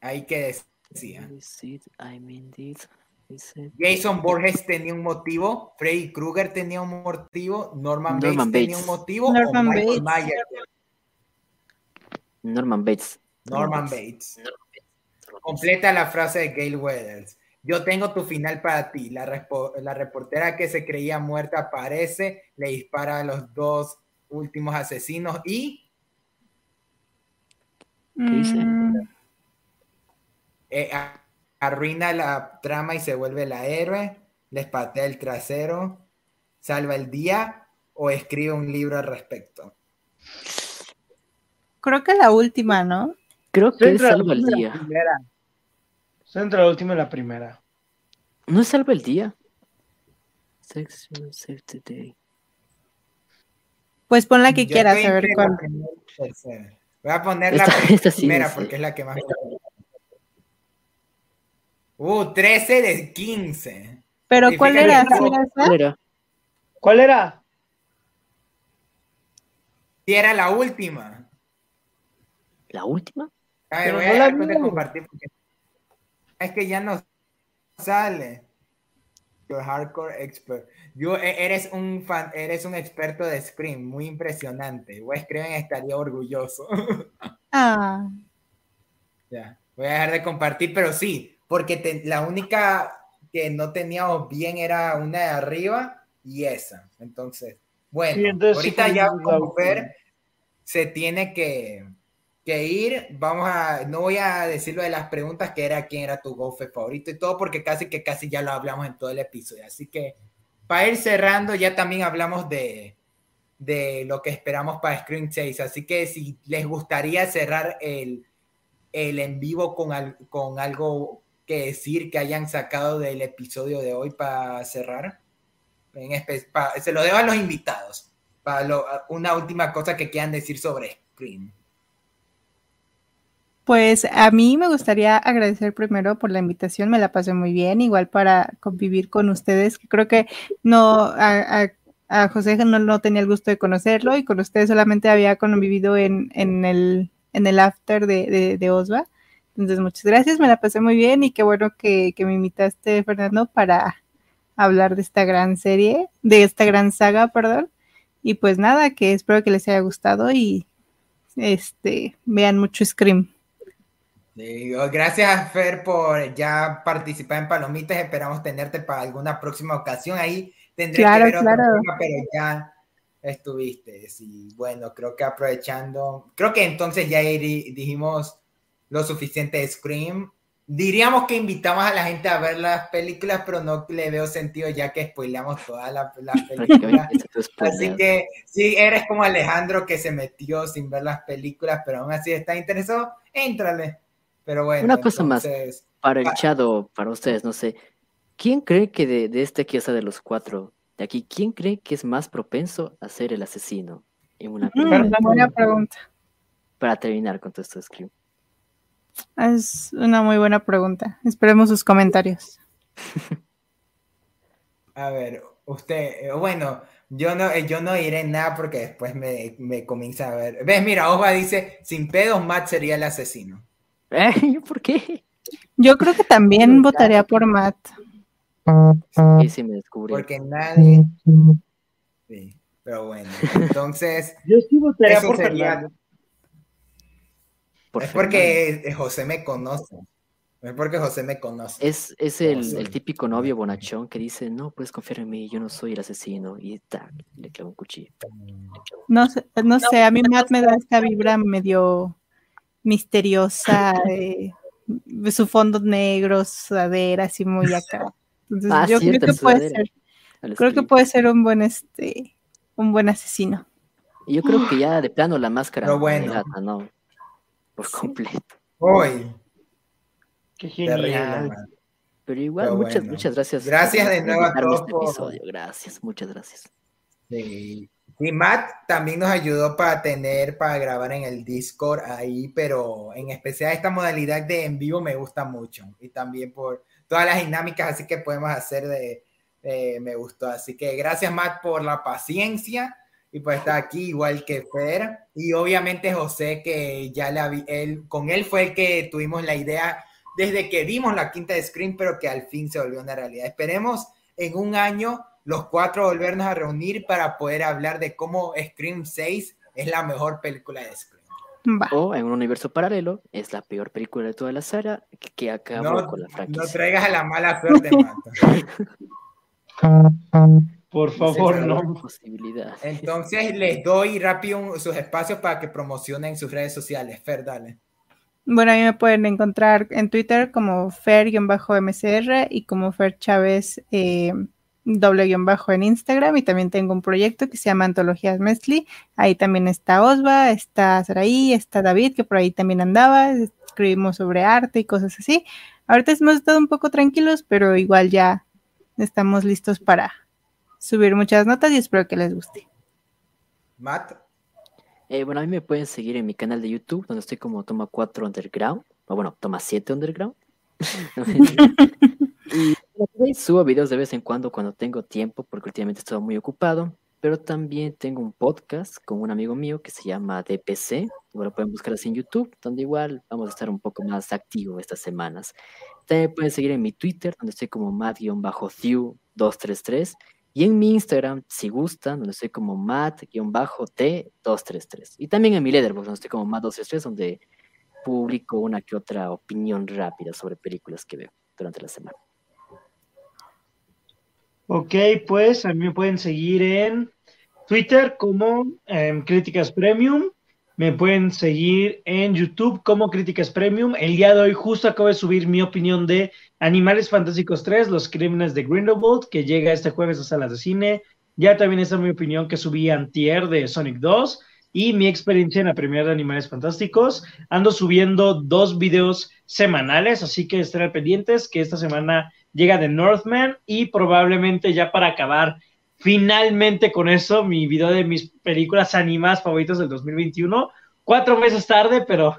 hay que I mean Jason Borges tenía un motivo, Freddy Krueger tenía un motivo, Norman, Norman Bates, tenía un motivo, Norman o Michael Bates. Myers, Norman Bates. Norman Bates. Completa la frase de Gail Weathers. Yo tengo tu final para ti. La, reportera que se creía muerta aparece, le dispara a los dos últimos asesinos y dice? Mm, eh, a- arruina la trama y se vuelve la héroe, les patea el trasero, salva el día o escribe un libro al respecto. creo que la última, ¿no? Creo que es Salva el Día. la primera. Centra la última y la primera. ¿No es Salva el Día? Sex, Save the Day. Pues pon la que Yo quieras, a ver cuál. Voy a poner Esta- la sí, primera sí. porque es la que más me gusta. Uh, 13 de 15. Pero Sí, ¿cuál era? ¿Sí? ¿Cuál era? ¿Cuál era? Y era la última. ¿La última? A ver, Pero voy no a la dejar de compartir porque es que ya no sale. Your hardcore expert. Yo, e- eres un fan, eres un experto de Scream, muy impresionante. Wes Craven estaría orgulloso. Ah, ya, voy a dejar de compartir, pero sí, porque te- la única que no teníamos bien era una de arriba y esa. Entonces, bueno, entonces sí ahorita ya como ver se tiene que, que ir. Vamos a, no voy a decir lo de las preguntas, que era quién era tu golfe favorito y todo, porque casi que casi ya lo hablamos en todo el episodio. Así que para ir cerrando, ya también hablamos de, de lo que esperamos para Screen 6. Así que si les gustaría cerrar el, el en vivo con, al- con algo que decir que hayan sacado del episodio de hoy para cerrar, en se lo dejo a los invitados. Para lo- una última cosa que quieran decir sobre Scream. Pues a mí me gustaría agradecer primero por la invitación, me la pasé muy bien, igual para convivir con ustedes, que creo que no, a José no, no tenía el gusto de conocerlo y con ustedes solamente había convivido en, en, el, en el after de, de, de Osva. Entonces, muchas gracias, me la pasé muy bien y qué bueno que, que me invitaste, Fernando, para hablar de esta gran serie, de esta gran saga, perdón. Y pues nada, que espero que les haya gustado y este vean mucho Scream. Gracias, Fer, por ya participar en Palomitas. Esperamos tenerte para alguna próxima ocasión. Ahí tendré Claro, que ver otro claro. tema, pero ya estuviste. Y bueno, creo que aprovechando, creo que entonces ya dijimos lo suficiente de Scream. Diríamos que invitamos a la gente a ver las películas, pero no le veo sentido ya que spoileamos todas las las películas. Así que si eres como Alejandro que se metió sin ver las películas, pero aún así está interesado, éntrale. Pero bueno, Una cosa más. Para el Ah. chat o para ustedes, no sé. ¿Quién cree que de, de este que de los cuatro de aquí, quién cree que es más propenso a ser el asesino en una Mm, película? buena pregunta. Para terminar con todo esto de Scream. Es una muy buena pregunta. Esperemos sus comentarios. A ver, usted, eh, bueno, yo no, eh, yo no diré nada porque después me, me comienza a ver. ¿Ves? Mira, Osva dice, sin pedos, Matt sería el asesino. ¿Eh? ¿Por qué? Yo creo que también votaría por Matt. Sí, sí me descubrí. Porque nadie... Sí, pero bueno, entonces... Yo sí votaría por sería- Fernando. Por es Fernando. porque José me conoce. Es porque José me conoce. Es, es el, el típico novio bonachón que dice, no, puedes confiar en mí, yo no soy el asesino. Y tac, le clava un cuchillo. No sé, no sé, a mí Matt me da esta vibra medio misteriosa, eh, su fondo negro, sudadera, así muy acá. Entonces, Ah, yo creo que puede ser. Creo que puede ser un buen este un buen asesino. Yo creo que ya de plano la máscara Pero bueno. ¿no? Por completo. Hoy, Qué terrible, genial. man. Pero igual, Pero muchas, bueno. muchas gracias. Gracias de nuevo a todos este por- episodio. Gracias, muchas gracias. Sí. Y Matt también nos ayudó para tener, para grabar en el Discord ahí, pero en especial esta modalidad de en vivo me gusta mucho. Y también por todas las dinámicas así que podemos hacer de, de- me gustó. Así que gracias Matt por la paciencia y por estar aquí, igual que Fer. Y obviamente José, que ya la vi, él, con él fue el que tuvimos la idea desde que vimos la quinta de Scream, pero que al fin se volvió una realidad. Esperemos en un año los cuatro volvernos a reunir para poder hablar de cómo Scream 6 es la mejor película de Scream. Va. O en un universo paralelo, es la peor película de toda la saga que, que acabó No, con la no franquicia. traigas a la mala suerte, Mato. Por favor, no. Posibilidad. Entonces les doy rápido sus espacios para que promocionen sus redes sociales. Fer, dale. Bueno, a mí me pueden encontrar en Twitter como Fer-MCR y como Fer Chávez eh, doble guion bajo en Instagram y también tengo un proyecto que se llama Antologías Mesli. Ahí también está Osva, está Saraí, está David, que por ahí también andaba. Escribimos sobre arte y cosas así. Ahorita hemos estado un poco tranquilos, pero igual ya estamos listos para subir muchas notas y espero que les guste. Matt. Eh, bueno, a mí me pueden seguir en mi canal de YouTube, donde estoy como Toma 4 Underground, o bueno, Toma 7 Underground. Y subo videos de vez en cuando cuando tengo tiempo, porque últimamente estoy muy ocupado, pero también tengo un podcast con un amigo mío que se llama DPC, igual lo pueden buscar así en YouTube, donde igual vamos a estar un poco más activos estas semanas. También me pueden seguir en mi Twitter, donde estoy como Matt-Thew233, y en mi Instagram, si gustan, donde estoy como Matt-T233. Y también en mi Letterboxd, donde estoy como Matt233, donde publico una que otra opinión rápida sobre películas que veo durante la semana. Ok, pues a mí me pueden seguir en Twitter como em, Críticas Premium. Me pueden seguir en YouTube como Críticas Premium. El día de hoy justo acabo de subir mi opinión de Animales Fantásticos 3, Los Crímenes de Grindelwald, que llega este jueves a salas de cine. Ya también está mi opinión que subí antier de Sonic 2 y mi experiencia en la primera de Animales Fantásticos. Ando subiendo dos videos semanales, así que estén pendientes que esta semana llega The Northman y probablemente ya para acabar finalmente con eso, mi video de mis películas animadas favoritas del 2021, cuatro meses tarde, pero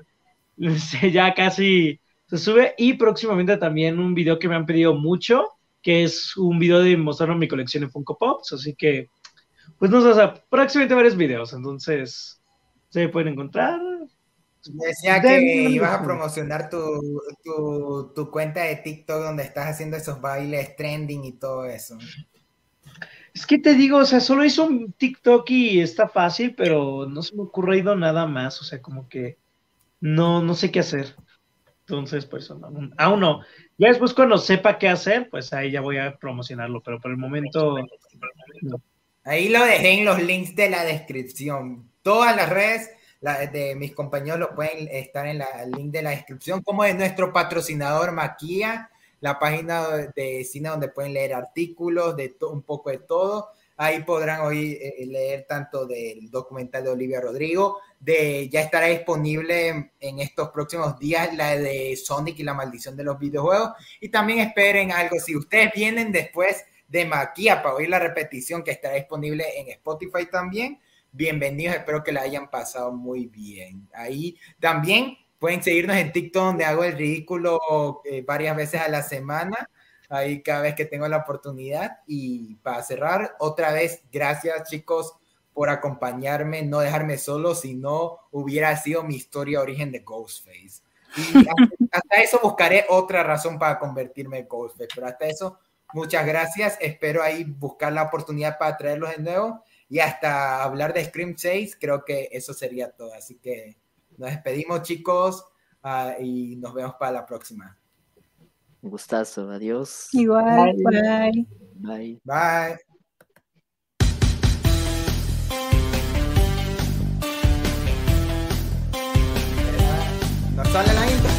ya casi se sube. Y próximamente también un video que me han pedido mucho, que es un video de mostrando mi colección de Funko Pops, así que pues no sé, o sea, próximamente varios videos, entonces se pueden encontrar. Decía que ibas a promocionar tu, tu, tu cuenta de TikTok donde estás haciendo esos bailes trending y todo eso. Es que te digo, o sea, solo hizo un TikTok y está fácil, pero no se me ha ocurrido nada más, o sea, como que no, no sé qué hacer. Entonces, pues aún, aún no. Ya después cuando sepa qué hacer, pues ahí ya voy a promocionarlo, pero por el momento no. Ahí lo dejé en los links de la descripción. Todas las redes la- de mis compañeros lo pueden estar en la- el link de la descripción, como de nuestro patrocinador Maquia, la página de cine donde pueden leer artículos, de un poco de todo. Ahí podrán hoy eh, leer tanto del documental de Olivia Rodrigo, de ya estará disponible en, en estos próximos días la de Sonic y la maldición de los videojuegos. Y también esperen algo, si ustedes vienen después de Maquia para oír la repetición que estará disponible en Spotify también. Bienvenidos, espero que la hayan pasado muy bien. Ahí también pueden seguirnos en TikTok donde hago el ridículo eh, varias veces a la semana. Ahí cada vez que tengo la oportunidad. Y para cerrar, otra vez, gracias chicos por acompañarme, no dejarme solo, si no hubiera sido mi historia origen de Ghostface. Y hasta, hasta eso buscaré otra razón para convertirme en Ghostface, pero hasta eso Muchas gracias. Espero ahí buscar la oportunidad para traerlos de nuevo y hasta hablar de Scream 6. Creo que eso sería todo. Así que nos despedimos, chicos, ah, y nos vemos para la próxima. Un gustazo, adiós. Igual, bye. Bye. Bye. bye. Sale la intro.